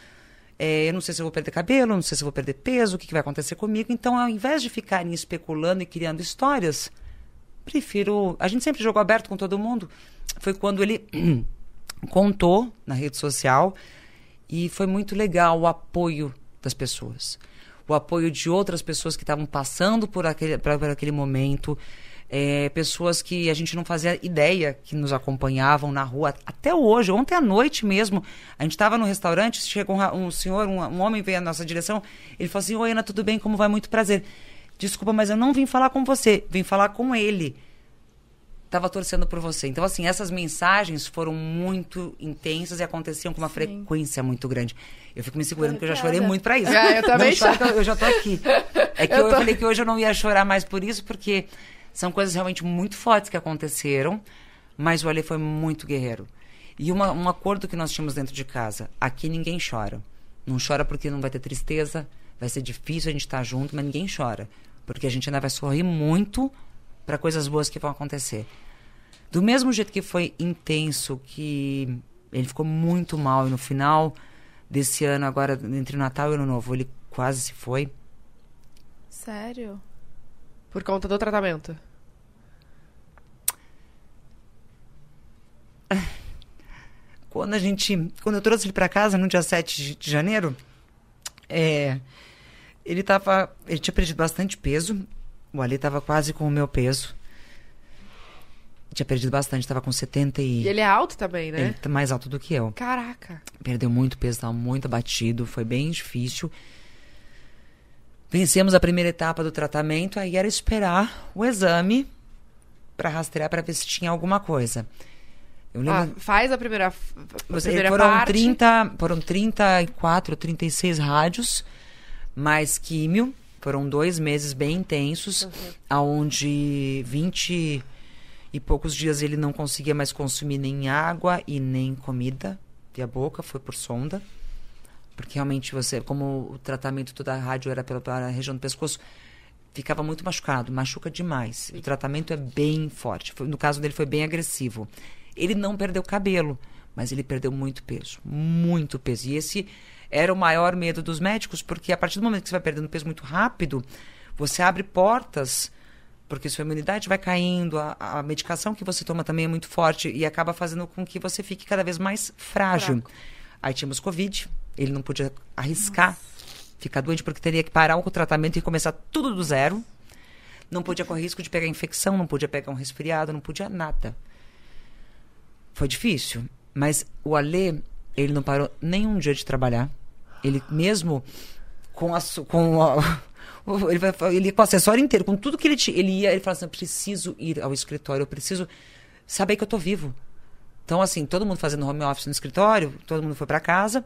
É, eu não sei se eu vou perder cabelo, não sei se eu vou perder peso, o que, que vai acontecer comigo. Então, ao invés de ficarem especulando e criando histórias, prefiro. A gente sempre jogou aberto com todo mundo. Foi quando ele contou na rede social e foi muito legal o apoio das pessoas. O apoio de outras pessoas que estavam passando por aquele, por aquele momento. É, pessoas que a gente não fazia ideia que nos acompanhavam na rua até hoje, ontem à noite mesmo. A gente estava no restaurante, chegou um, um senhor, um, um homem veio à nossa direção. Ele falou assim: Oi, Ana, tudo bem? Como vai? Muito prazer. Desculpa, mas eu não vim falar com você, vim falar com ele. Tava torcendo por você. Então, assim, essas mensagens foram muito intensas e aconteciam com uma frequência muito grande. Eu fico me segurando porque eu já chorei muito pra isso. É, eu também choro. eu já tô aqui. É que Eu eu, tô- falei que hoje eu não ia chorar mais por isso, porque são coisas realmente muito fortes que aconteceram, mas o Ale foi muito guerreiro. E uma, um acordo que nós tínhamos dentro de casa: aqui ninguém chora. Não chora porque não vai ter tristeza, vai ser difícil a gente estar junto, mas ninguém chora. Porque a gente ainda vai sorrir muito para coisas boas que vão acontecer. Do mesmo jeito que foi intenso, que ele ficou muito mal e no final desse ano, agora entre o Natal e o Ano Novo, ele quase se foi. Sério? Por conta do tratamento. Quando a gente. Quando eu trouxe ele para casa no dia 7 de- de janeiro, é, ele tava. Ele tinha perdido bastante peso. O Ali tava quase com o meu peso. Tinha perdido bastante, tava com 70 e... E ele é alto também, né? Ele tá mais alto do que eu. Caraca. Perdeu muito peso, estava muito abatido, foi bem difícil. Vencemos a primeira etapa do tratamento, aí era esperar o exame para rastrear para ver se tinha alguma coisa. Ah, faz a primeira, a primeira foram, parte. 30, foram 34, 36 rádios, mais químio. Foram dois meses bem intensos, Uhum. aonde 20 e poucos dias ele não conseguia mais consumir nem água e nem comida via boca, foi por sonda. Porque realmente você, como o tratamento toda a rádio era pela, pela região do pescoço, ficava muito machucado, machuca demais. O tratamento é bem forte. Foi- no caso dele foi bem agressivo. Ele não perdeu cabelo, mas ele perdeu muito peso, muito peso. E esse era o maior medo dos médicos, porque a partir do momento que você vai perdendo peso muito rápido, você abre portas, porque sua imunidade vai caindo, a, a medicação que você toma também é muito forte e acaba fazendo com que você fique cada vez mais frágil. Aí tínhamos Covid, ele não podia arriscar ficar doente porque teria que parar o tratamento e começar tudo do zero. Não podia correr risco de pegar infecção, não podia pegar um resfriado, não podia nada. Foi difícil, mas o Alê, ele não parou nem um dia de trabalhar. Ele mesmo com a, com a, ele, vai, ele com o acessório inteiro, com tudo que ele tinha, ele ia, ele falava assim, eu preciso ir ao escritório, eu preciso saber que eu tô vivo. Então, assim, todo mundo fazendo home office no escritório, todo mundo foi para casa,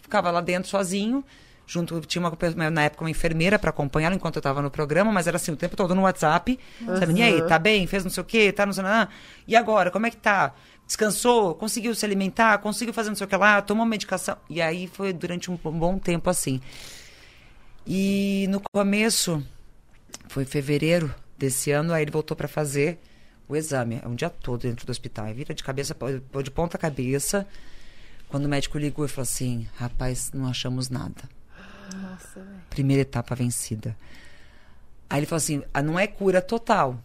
ficava lá dentro sozinho, junto tinha uma na época uma enfermeira para acompanhá-lo enquanto eu estava no programa, mas era assim o tempo todo no WhatsApp, sabe? E aí, tá bem? Fez não sei o quê, tá não sei nada. E agora, como é que tá? Descansou? Conseguiu se alimentar? Conseguiu fazer não sei o que lá? Tomou medicação? E aí foi durante um bom tempo assim. E no começo, foi em fevereiro desse ano, aí ele voltou para fazer o exame, é um dia todo dentro do hospital. Aí vira de cabeça, de ponta cabeça. Quando o médico ligou, ele falou assim: rapaz, não achamos nada. Nossa. Primeira etapa vencida. Aí ele falou assim: ah, não é cura total.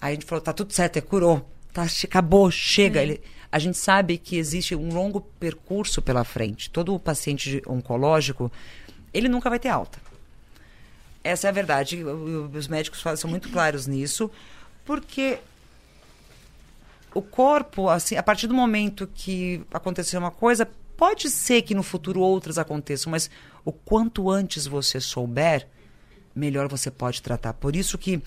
Aí a gente falou: tá tudo certo, é curou. Tá, acabou, chega. Ele, a gente sabe que existe um longo percurso pela frente. Todo paciente de- oncológico, ele nunca vai ter alta. Essa é a verdade. Os médicos são muito claros nisso, porque o corpo, assim, a partir do momento que aconteceu uma coisa, pode ser que no futuro outras aconteçam, mas o quanto antes você souber, melhor você pode tratar. Por isso que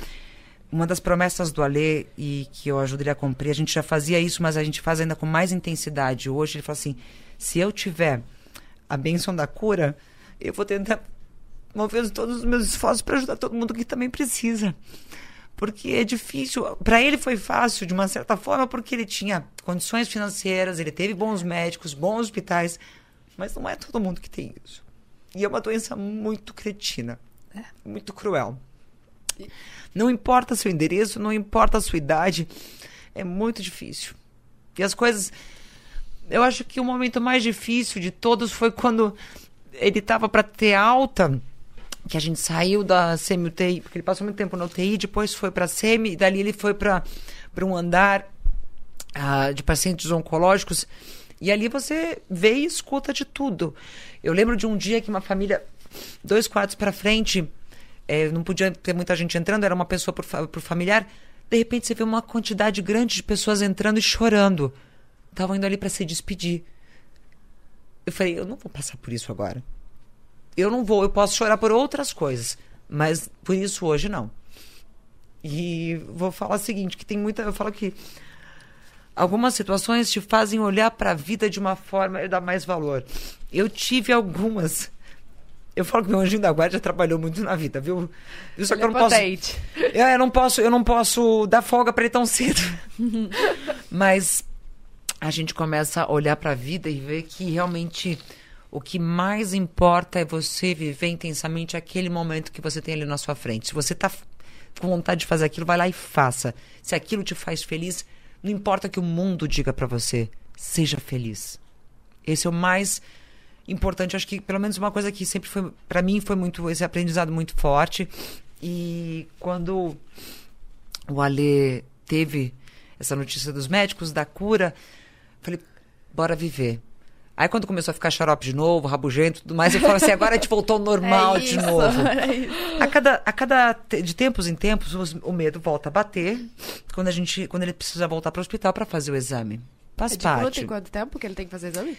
uma das promessas do Alê e que eu ajudaria a cumprir, a gente já fazia isso, mas a gente faz ainda com mais intensidade hoje. Ele fala assim: se eu tiver a bênção da cura, eu vou tentar mover todos os meus esforços para ajudar todo mundo que também precisa porque é difícil. Para ele foi fácil, de uma certa forma, porque ele tinha condições financeiras, ele teve bons médicos, bons hospitais, mas não é todo mundo que tem isso. E é uma doença muito cretina, muito cruel. Não importa seu endereço, não importa a sua idade, é muito difícil. E as coisas. Eu acho que o momento mais difícil de todos foi quando ele estava para ter alta que a gente saiu da semi-UTI, porque ele passou muito tempo na UTI, depois foi para semi, e dali ele foi para um andar ah, de pacientes oncológicos, e ali você vê e escuta de tudo. Eu lembro de um dia que uma família, dois quartos para frente, eh, não podia ter muita gente entrando, era uma pessoa por, por familiar, de repente você vê uma quantidade grande de pessoas entrando e chorando. Estavam indo ali para se despedir. Eu falei, eu não vou passar por isso agora eu não vou, eu posso chorar por outras coisas, mas por isso hoje não. E vou falar o seguinte, que tem muita, eu falo que algumas situações te fazem olhar para a vida de uma forma e dar mais valor. Eu tive algumas. Eu falo que meu anjinho da guarda já trabalhou muito na vida, viu? Viu? Só que Ele eu é não posso. Eu, eu não posso, eu não posso dar folga para ele tão cedo. Mas a gente começa a olhar para a vida e ver que realmente o que mais importa é você viver intensamente aquele momento que você tem ali na sua frente. Se você está com vontade de fazer aquilo, vai lá e faça. Se aquilo te faz feliz, não importa que o mundo diga para você, seja feliz. Esse é o mais importante, acho que pelo menos uma coisa que sempre foi para mim foi muito esse aprendizado muito forte. E quando o Ale teve essa notícia dos médicos da cura, falei, bora viver. Aí quando começou a ficar xarope de novo, rabugento e tudo mais, eu falo assim, agora a gente voltou ao normal É de isso, novo. é. A cada, a cada de tempos em tempos, os- o medo volta a bater quando a gente, quando ele precisa voltar para o hospital para fazer o exame. Faz É de parte. quanto tempo que ele tem que fazer exame?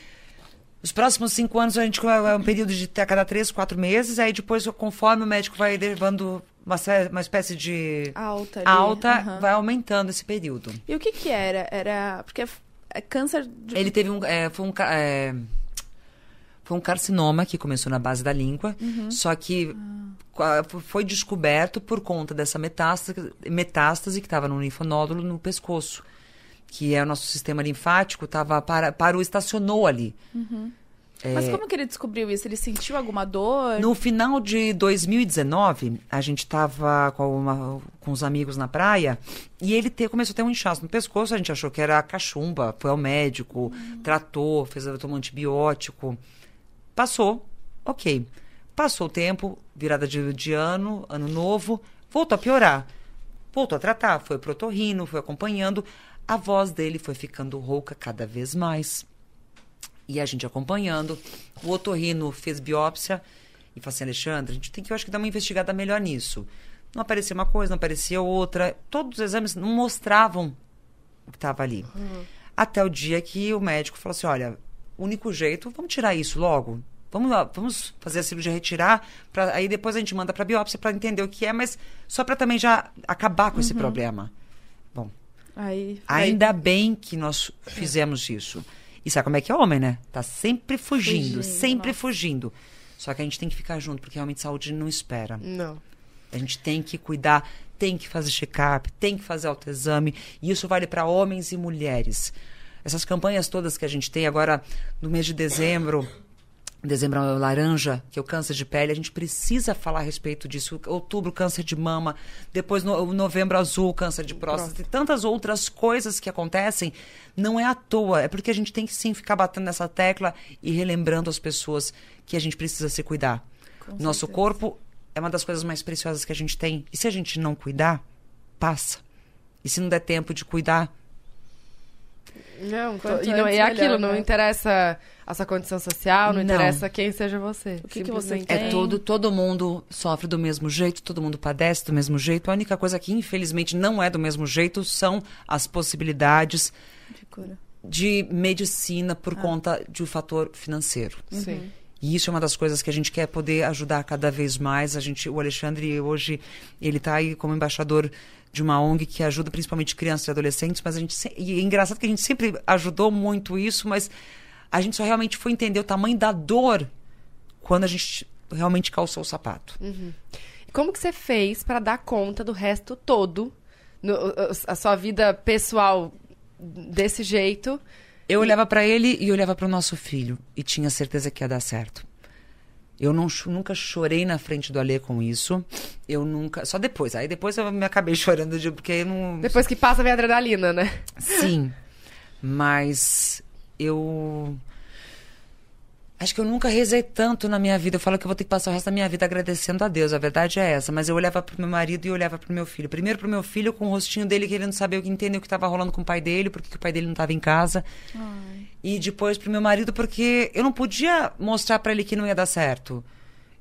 Os próximos cinco anos a gente é um período de a cada três, quatro meses. Aí depois, conforme o médico vai levando uma, uma espécie de Alta ali. alta, aham. vai aumentando esse período. E o que que era? Era... Porque é, é câncer de... Ele teve um. é, foi um. é, foi um carcinoma que começou na base da língua, só que qua- foi descoberto por conta dessa metástase, metástase que estava no linfonódulo no pescoço. Que é o nosso sistema linfático, tava para, parou, estacionou ali. Mas como que ele descobriu isso? Ele sentiu alguma dor? No final de 2019, a gente estava com, uma- com os amigos na praia e ele te- começou a ter um inchaço no pescoço. A gente achou que era cachumba, foi ao médico, tratou, fez tomou antibiótico. Passou, ok. Passou o tempo, virada de, de ano, ano novo, voltou a piorar. Voltou a tratar, foi pro otorrino, foi acompanhando. A voz dele foi ficando rouca cada vez mais. E a gente acompanhando. O otorrino fez biópsia e falou assim, Alexandre, a gente tem que, eu acho que dar uma investigada melhor nisso. Não aparecia uma coisa, não aparecia outra. Todos os exames não mostravam o que estava ali. Até o dia que o médico falou assim, olha, o único jeito, vamos tirar isso logo. Vamos, lá, vamos fazer a cirurgia retirar, pra, aí depois a gente manda para biópsia para entender o que é, mas só para também já acabar com esse problema. Aí... Ainda bem que nós fizemos isso. E sabe como é que é homem, né? Tá sempre fugindo, Fugindo, sempre nossa. fugindo. Só que a gente tem que ficar junto, porque realmente saúde não espera. Não. A gente tem que cuidar, tem que fazer check-up, tem que fazer autoexame. E isso vale para homens e mulheres. Essas campanhas todas que a gente tem agora no mês de dezembro, dezembro é o laranja, que é o câncer de pele, a gente precisa falar a respeito disso. Outubro, câncer de mama, depois no, novembro azul, câncer de próstata, e tantas outras coisas que acontecem. Não é à toa, é porque a gente tem que sim ficar batendo nessa tecla e relembrando as pessoas que a gente precisa se cuidar. Nosso certeza. corpo é uma das coisas mais preciosas que a gente tem. E se a gente não cuidar, passa. E se não der tempo de cuidar, Não, Quanto e, não, e aquilo, melhor, não né? interessa a sua condição social, não, Não. interessa quem seja você. O que que você Simplesmente. tem. É todo, todo mundo sofre do mesmo jeito, todo mundo padece do mesmo jeito. A única coisa que, infelizmente, não é do mesmo jeito são as possibilidades De cura. de medicina por conta de um fator financeiro. Sim. E isso é uma das coisas que a gente quer poder ajudar cada vez mais. A gente, o Alexandre hoje ele está aí como embaixador de uma ONG que ajuda principalmente crianças e adolescentes, mas a gente e é engraçado que a gente sempre ajudou muito isso, mas a gente só realmente foi entender o tamanho da dor quando a gente realmente calçou o sapato. E Como que você fez pra dar conta do resto todo, no- a sua vida pessoal desse jeito? Eu olhava para ele e olhava para o nosso filho e tinha certeza que ia dar certo. Eu não, nunca chorei na frente do Alê com isso. Eu nunca. Só depois. Aí depois eu me acabei chorando de, porque eu não. Depois que passa, a adrenalina, né? Sim. Mas eu. Acho que eu nunca rezei tanto na minha vida. Eu falo que eu vou ter que passar o resto da minha vida agradecendo a Deus. A verdade é essa. Mas eu olhava pro meu marido e olhava pro meu filho. Primeiro pro meu filho com o rostinho dele querendo saber o que entender o que estava rolando com o pai dele, porque que o pai dele não estava em casa. E depois pro meu marido, porque eu não podia mostrar para ele que não ia dar certo.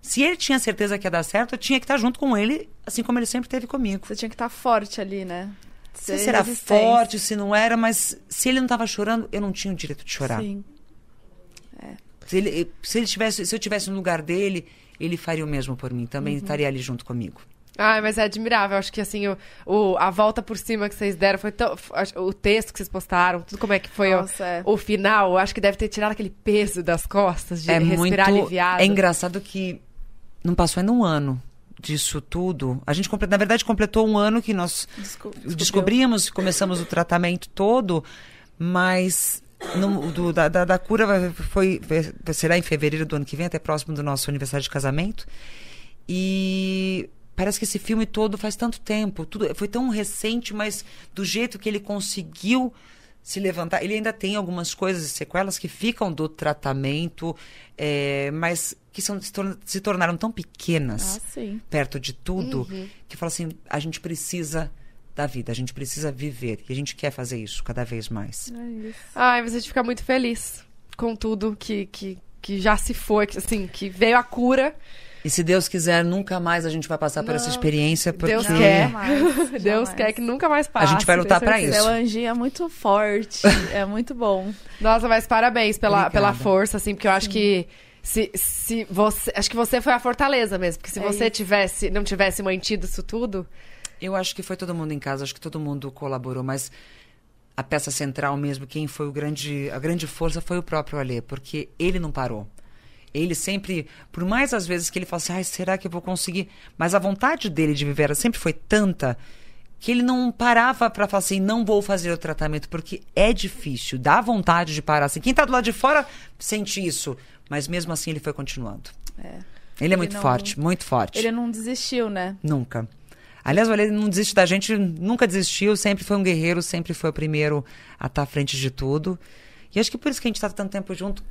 Se ele tinha certeza que ia dar certo, eu tinha que estar junto com ele, assim como ele sempre esteve comigo. Você tinha que estar forte ali, né? Se Ter será resistência. forte, se não era, mas se ele não estava chorando, eu não tinha o direito de chorar. Sim. Se ele, se ele tivesse, se eu tivesse no lugar dele, ele faria o mesmo por mim. Também estaria ali junto comigo. Ai, mas é admirável. Acho que assim, o, o- a volta por cima que vocês deram foi tão. O texto que vocês postaram, tudo como é que foi o- Nossa, é. o, final, acho que deve ter tirado aquele peso das costas, de é respirar muito. aliviado. É engraçado que não passou ainda um ano disso tudo. A gente, na verdade, completou um ano que nós Desco- descobrimos, começamos o tratamento todo, mas no- do- da, da- da cura foi, será em fevereiro do ano que vem, até próximo do nosso aniversário de casamento. E parece que esse filme todo faz tanto tempo, tudo foi tão recente, mas do jeito que ele conseguiu se levantar, ele ainda tem algumas coisas e sequelas que ficam do tratamento, é, mas que são, se, torna- se tornaram tão pequenas Ah, perto de tudo, que fala assim, a gente precisa da vida, a gente precisa viver. E a gente quer fazer isso cada vez mais. É isso. Ai, mas a gente fica muito feliz com tudo que, que, que já se foi, que, assim, que veio a cura. E se Deus quiser, nunca mais a gente vai passar por essa experiência, porque Deus quer. Jamais, Deus jamais. quer que nunca mais passe. A gente vai lutar certeza. isso. Anjinho é muito forte. é muito bom. Nossa, mas parabéns pela, Obrigada. pela força, assim, porque eu acho que se, se você. Acho que você foi a fortaleza mesmo. Porque se É você isso. tivesse, não tivesse mantido isso tudo. Eu acho que foi todo mundo em casa, acho que todo mundo colaborou, mas a peça central mesmo, quem foi o grande, a grande força foi o próprio Alê, porque ele não parou. Ele sempre, por mais às vezes que ele fala assim, ai, será que eu vou conseguir? Mas a vontade dele de viver sempre foi tanta que ele não parava pra falar assim, não vou fazer o tratamento, porque é difícil, dá vontade de parar assim. Quem tá do lado de fora sente isso, mas mesmo assim ele foi continuando. É. Ele é Ele muito não- forte, muito forte. Ele não desistiu, né? Nunca. Aliás, Alê não desiste da gente, nunca desistiu, sempre foi um guerreiro, sempre foi o primeiro a estar à frente de tudo. E acho que por isso que a gente está tanto tempo junto.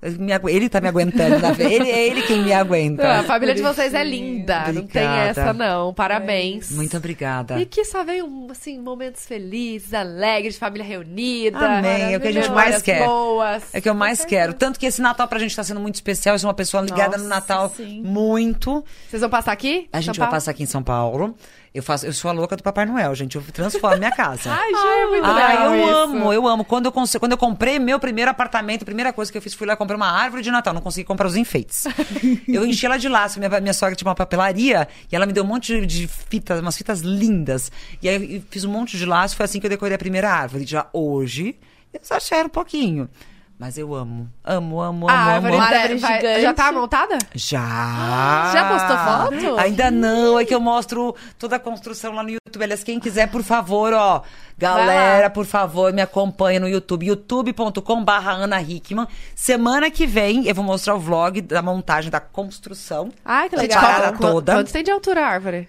Ele, me agu- ele tá me aguentando, na ve- ele, é ele quem me aguenta. a família de vocês é linda. Não tem Obrigada. essa, não. Parabéns. Muito obrigada. E que só venham, assim, momentos felizes, alegres, família reunida. Amém, é o que a gente mais quer. boas. É que eu mais quero. Tanto que esse Natal pra gente tá sendo muito especial. Eu sou uma pessoa ligada no Nossa, Natal sim. muito. Vocês vão passar aqui? A gente São vai Paulo? passar aqui em São Paulo. Eu, faço, eu sou a louca do Papai Noel, gente. Eu transformo minha casa. Ai, Ju, é muito Ah, legal eu isso. amo, eu amo. Quando eu, cons- quando eu comprei meu primeiro apartamento, a primeira coisa que eu fiz foi lá comprar uma árvore de Natal. Não consegui comprar os enfeites. eu enchi ela de laço. Minha, minha sogra tinha uma papelaria e ela me deu um monte de, de fitas, umas fitas lindas. E aí eu fiz um monte de laço. Foi assim que eu decorei a primeira árvore. Já hoje, eu exagero um pouquinho. Mas eu amo. Amo, amo, amo, A amo. árvore amo. vai- gigante. já tá montada? Já! Já postou foto? Ainda não, é que eu mostro toda a construção lá no YouTube. Aliás, quem quiser, por favor, ó. Galera, por favor, me acompanha no YouTube. youtube.com barra Ana Hickman. Semana que vem eu vou mostrar o vlog da montagem da construção. Ai, que legal. parada toda. Quanto tem de altura a árvore?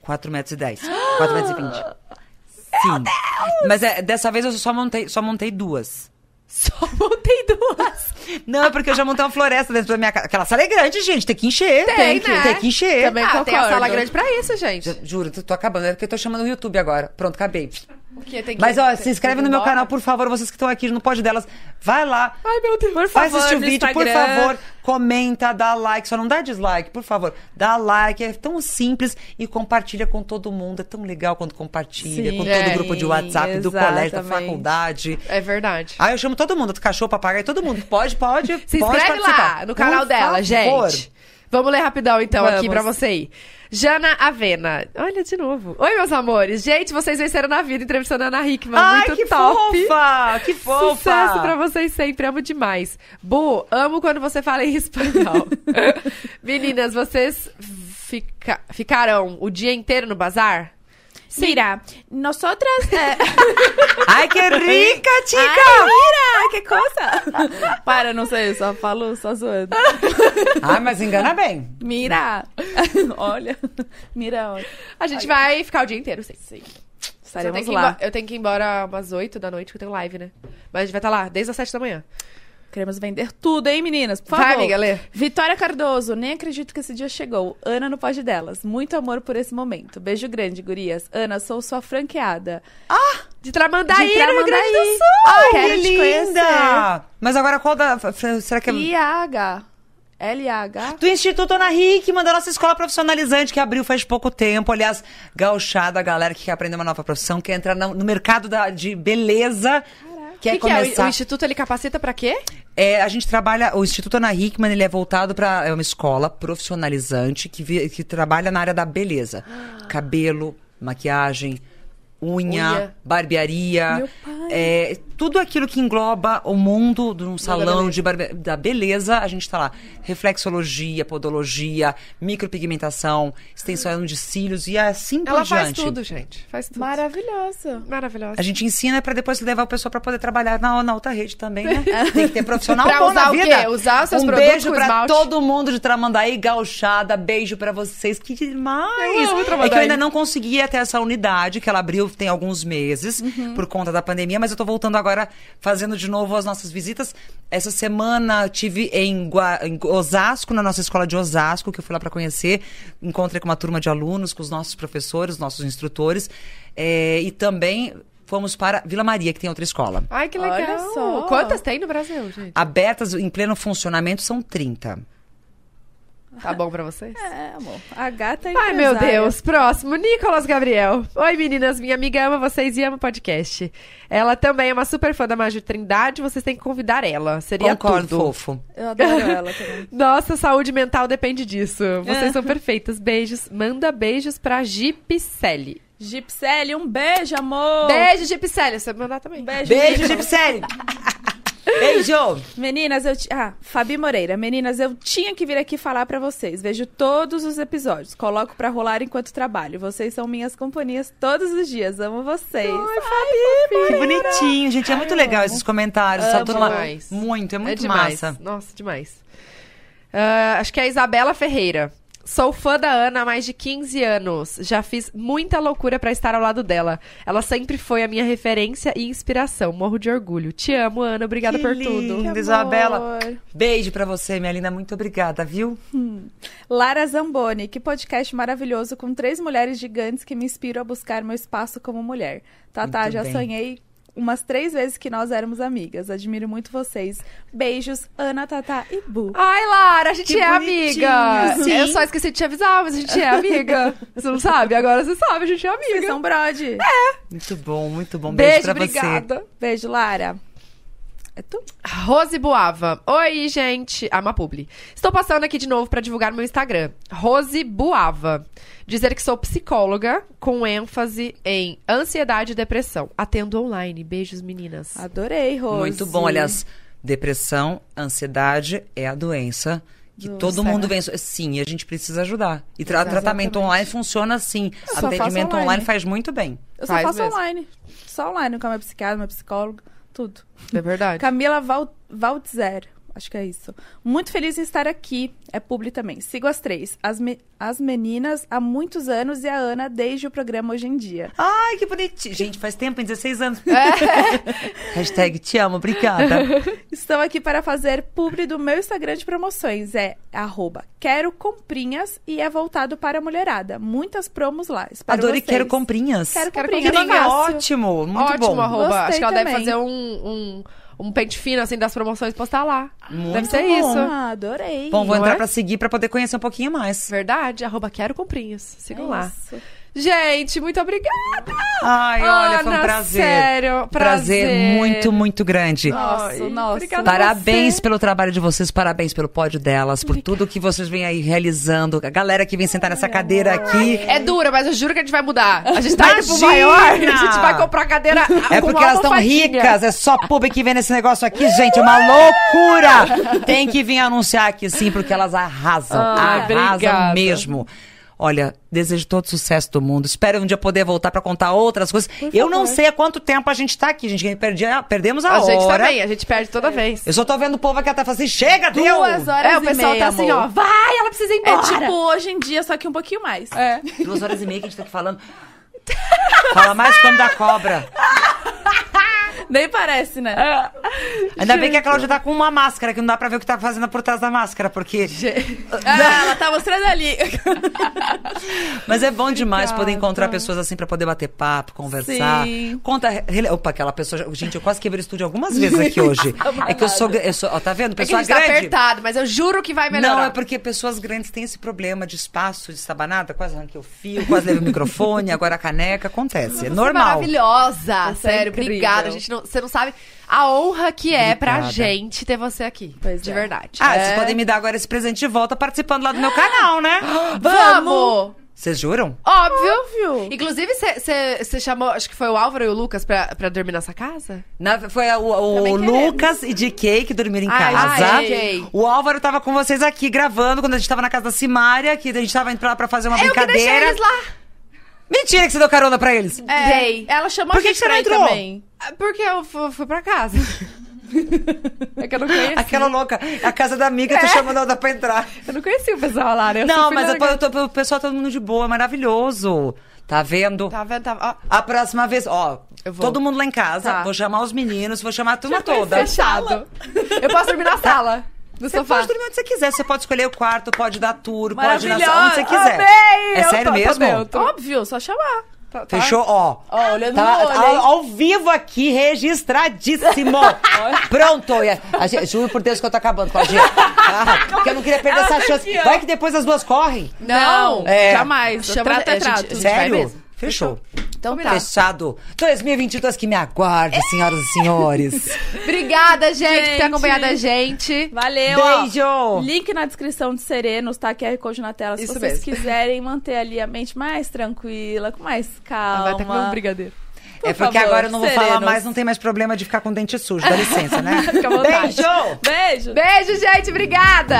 4 metros e 10. 4 metros e 20. Sim. Mas é, dessa vez eu só montei, só montei duas. Só montei duas. Não, é porque eu já montei uma floresta dentro da minha casa. Aquela sala é grande, gente. Tem que encher. Tem, que, né? tem que encher. Também ah, tem a concordo. sala grande pra isso, gente. Ju- Juro, tô, tô acabando. É porque eu tô chamando o YouTube agora. Pronto, acabei. Que- Mas, ó, se inscreve no meu embora. canal, por favor. Vocês que estão aqui no Pode Delas. Vai lá. Ai, meu Deus. Por favor, assistir o vídeo, por Instagram. favor. Comenta, dá like. Só não dá dislike, por favor. Dá like. É tão simples. E compartilha com todo mundo. É tão legal quando compartilha. Sim, com todo é, o grupo de WhatsApp, do colégio, da exatamente. faculdade. É verdade. Ah, eu chamo todo mundo. Cachorro, papagaio, todo mundo. Pode, pode. Se pode inscreve participar. lá no canal Por dela, favor. gente. Vamos ler rapidão, então, aqui Vamos. pra você ir. Jana Avena. Olha de novo. Oi, meus amores. Gente, vocês venceram na vida entrevistando a Ana Hickman. Ai, Muito que top. fofa! Que fofa! Sucesso pra vocês sempre, amo demais. Bu, amo quando você fala em espanhol. Meninas, vocês fica- ficarão o dia inteiro no bazar? Mira, nosotras... eh, Ai, que rica, chica! Ai, mira, que coisa! Para, não sei, só falo, só zoando. Ai, mas engana bem. Mira! Olha, mira, olha. A gente vai ficar o dia inteiro, sim. Sim. Eu Estaremos tenho, que ir lá. eu tenho que ir embora umas 8 da noite, que eu tenho live, né? Mas a gente vai estar lá desde as 7 da manhã. Queremos vender tudo, hein, meninas? Por Vai, favor. amiga, lê. Vitória Cardoso, nem acredito que esse dia chegou. Ana no pode delas. Muito amor por esse momento. Beijo grande, gurias. Ana, sou sua franqueada. De Tramandaí, De no Rio Grande do Tramandaí. Sul! Ai, que quero linda! Mas agora qual da. Será que é. IAH. LH. Do Instituto Ana Hickman, da nossa escola profissionalizante, que abriu faz pouco tempo. Aliás, gauchada, a galera que quer aprender uma nova profissão, quer entrar no, no mercado da- de beleza. O Quer que, que é? começar. O, Instituto, ele capacita pra quê? É, a gente trabalha, o Instituto Ana Hickman, ele é voltado para é uma escola profissionalizante que, vi- que trabalha na área da beleza. Cabelo, maquiagem, unha, Unha. barbearia. É, tudo aquilo que engloba o mundo de um salão beleza. de barbe- da beleza, a gente tá lá. Reflexologia, podologia, micropigmentação, extensão de cílios e assim por Ela faz diante. tudo, gente. Faz tudo. Maravilhosa. Maravilhosa. A gente ensina pra depois levar o pessoal pra poder trabalhar na, na outra rede também, né? Tem que ter profissional Pra bom usar na o quê? vida. Usar os seus um produtos beijo esmalte? todo mundo de Tramandaí, gauchada. Beijo pra vocês. Que demais! Eu é que eu ainda não consegui até essa unidade, que ela abriu tem alguns meses, Uhum. por conta da pandemia, mas eu tô voltando agora, fazendo de novo as nossas visitas. Essa semana tive em, Gua- em Osasco, na nossa escola de Osasco, que eu fui lá pra conhecer. Encontrei com uma turma de alunos, com os nossos professores, nossos instrutores. É, e também fomos para Vila Maria, que tem outra escola. Ai, que Olha legal. só. Quantas tem no Brasil, gente? Abertas em pleno funcionamento são 30. Tá bom pra vocês? É, amor. A gata é Ai, meu empresária. Deus. Próximo, Nicolas Gabriel. Oi, meninas. Minha amiga ama vocês e ama o podcast. Ela também é uma super fã da Maju Trindade. Vocês têm que convidar ela. Seria Concordo, tudo. fofo. Eu adoro ela também. Nossa saúde mental depende disso. Vocês É. são perfeitas. Beijos. Manda beijos pra Gipicelli. Gipsele, um beijo, amor. Beijo, Gipicelli. Você mandar também. Beijo, Beijo, Gips. Beijo! Meninas, eu. ti- Ah, Fabi Moreira. Meninas, eu tinha que vir aqui falar pra vocês. Vejo todos os episódios. Coloco pra rolar enquanto trabalho. Vocês são minhas companhias todos os dias. Amo vocês. Ai, Fabi! Que bonitinho, gente. É muito legal esses comentários. sabe? Amo demais. Muito, é muito demais. massa. Nossa, demais. Ah, acho que é a Isabela Ferreira. Sou fã da Ana há mais de 15 anos. Já fiz muita loucura pra estar ao lado dela. Ela sempre foi a minha referência e inspiração. Morro de orgulho. Te amo, Ana. Obrigada Que por lindo. tudo. Linda, Isabela. Beijo pra você, minha linda. Muito obrigada, viu? Lara Zamboni, que podcast maravilhoso com três mulheres gigantes que me inspiram a buscar meu espaço como mulher. Tatá, Muito já bem. sonhei umas três vezes que nós éramos amigas. Admiro muito vocês. Beijos, Ana, Tatá e Bu. Ai, Lara, a gente Que é bonitinho, amiga. sim. Eu só esqueci de te avisar, mas a gente é amiga. você não sabe? Agora você sabe, a gente é Vocês amiga. são brode. Muito bom, muito bom. Beijo, Beijo, pra obrigada. Beijo, Lara. É tu? Rose Buava. Oi, gente. Ah, uma publi. Estou passando aqui de novo para divulgar meu Instagram. Rose Buava. Dizer que sou psicóloga com ênfase em ansiedade e depressão. Atendo online. Beijos, meninas. Adorei. Rose. Muito bom. Aliás, depressão, ansiedade é a doença que Do todo mundo vem. Sim, a gente precisa ajudar. E tra Exatamente. tratamento online funciona assim. Atendimento online. online faz muito bem. Eu só Faz faço mesmo. online. Só online com a minha psiquiatra, meu psicólogo, tudo. É verdade. Camila Val Valtzer. Acho que é isso. Muito feliz em estar aqui. É publi também. Sigo as três. As, me- as meninas há muitos anos e a Ana desde o programa Hoje em Dia. Ai, que bonitinho. Gente, faz tempo, em 16 anos. É. Hashtag te amo, obrigada. Estou aqui para fazer publi do meu Instagram de promoções. É arroba quero comprinhas e é voltado para a mulherada. Muitas promos lá. Espero Adorei, vocês. quero comprinhas. Quero comprinhas. Que nome comprinhas. fácil. ótimo, muito Ótimo, bom. arroba. Gostei Acho que ela deve fazer um, um, um pente fino, assim, das promoções e postar lá. Muito deve ser bom. isso. Ah, adorei. Bom, vou Não entrar é? pra seguir pra poder conhecer um pouquinho mais. Verdade, arroba quero comprinhas. Sigam É lá. isso. Gente, muito obrigada! Ai, olha, foi um Ana, prazer. sério, prazer. muito, muito grande. Nossa, Ai, nossa. obrigada. Parabéns pelo trabalho de vocês, parabéns pelo pódio delas, por tudo que vocês vêm aí realizando. A galera que vem sentar nessa cadeira aqui. É dura, mas eu juro que a gente vai mudar. A gente tá indo pro maior, a gente vai comprar cadeira É com porque uma elas estão ricas, é só público que vem nesse negócio aqui, gente, é uma loucura! Tem que vir anunciar aqui sim, porque elas arrasam, Ai, arrasam obrigada. mesmo. Olha, desejo todo sucesso do mundo. Espero um dia poder voltar pra contar outras coisas. Eu não sei há quanto tempo a gente tá aqui, gente. Perdi, perdemos a, A gente hora. também, a gente perde toda vez. Eu só tô vendo o povo aqui até falando assim, chega, deu! Duas horas É, o e pessoal meia, tá assim, amor. ó, vai, ela precisa ir É embora. tipo hoje em dia, só que um pouquinho mais. É. Duas horas e meia que a gente tá aqui falando. Fala mais quando da cobra. Nem parece, né? Ainda bem que a Cláudia tá com uma máscara, que não dá pra ver o que tá fazendo por trás da máscara, porque... Ah, ela tá mostrando ali. Mas é bom demais poder encontrar pessoas assim pra poder bater papo, conversar. Sim. Conta. Opa, aquela pessoa. Gente, eu quase quebrei o estúdio algumas vezes aqui hoje. é que eu sou. Eu sou ó, tá vendo? É que a Pessoa gente tá grande. apertado, mas eu juro que vai melhorar. Não, é porque pessoas grandes têm esse problema de espaço, de estabanada. Quase arranquei o fio, quase levei o microfone, agora a caneca. Acontece. É Você normal. maravilhosa, Você é sério, incrível. obrigada. A gente não, você não sabe a honra que é pra Obrigada. gente ter você aqui. Pois de é. verdade. Ah, É. vocês podem me dar agora esse presente de volta participando lá do meu canal, né? Vamos! Vocês juram? Óbvio! Óbvio. Inclusive, você chamou, acho que foi o Álvaro e o Lucas pra, pra dormir nessa casa? Na- foi a- o, o. Lucas e DK que dormiram em Ai, casa. ai. O Álvaro tava com vocês aqui gravando quando a gente tava na casa da Simária, que a gente tava indo pra lá pra fazer uma Eu que brincadeira. eles lá. Mentira que você deu carona pra eles. É, Dei. Ela chamou Por a que gente que você não pra entrou? também. Porque eu fu- fui pra casa. é que eu não conhecia. Aquela louca, a casa da amiga, tu chamando a outra pra entrar. Eu não conhecia o pessoal lá, né? Eu Não, mas eu tô- eu tô- o pessoal todo mundo de boa, maravilhoso. Tá vendo? Tá vendo? Tá... Ó, A próxima vez, ó, Eu vou. todo mundo lá em casa, Tá. vou chamar os meninos, vou chamar a turma toda. fechado. Eu posso dormir na sala. No Você sofá. pode dormir onde você quiser, você pode escolher o quarto, pode dar tour, pode ir na sala, onde você quiser. amei! É Eu sério tô- tô mesmo? dentro. Óbvio, só chamar. Tá- tá- Fechou? Ó. Ó, olhando Tá- no olho, ao, ao vivo aqui, registradíssimo. Pronto. A- a gente- juro por Deus que eu tô acabando com a gente. Ah, porque eu não queria perder essa tá chance. Vai que depois as duas correm. Não. É. Jamais. Chama- trato a é trato. gente Sério? Fechou. Então tá. Fechado. 2022 que me aguarde, senhoras e senhores. Obrigada, gente, por ter Gente. acompanhado a gente. Valeu, ó. Beijo. Link na descrição de Serenos, tá? QR Code na tela. Se Isso vocês mesmo. quiserem manter ali a mente mais tranquila, com mais calma. Vai ter que comer um brigadeiro. Por é porque favor, agora eu não vou falar serenos. mais, não tem mais problema de ficar com dente sujo. Dá licença, né? Fica à vontade. Beijo! Beijo! Beijo, gente. Obrigada.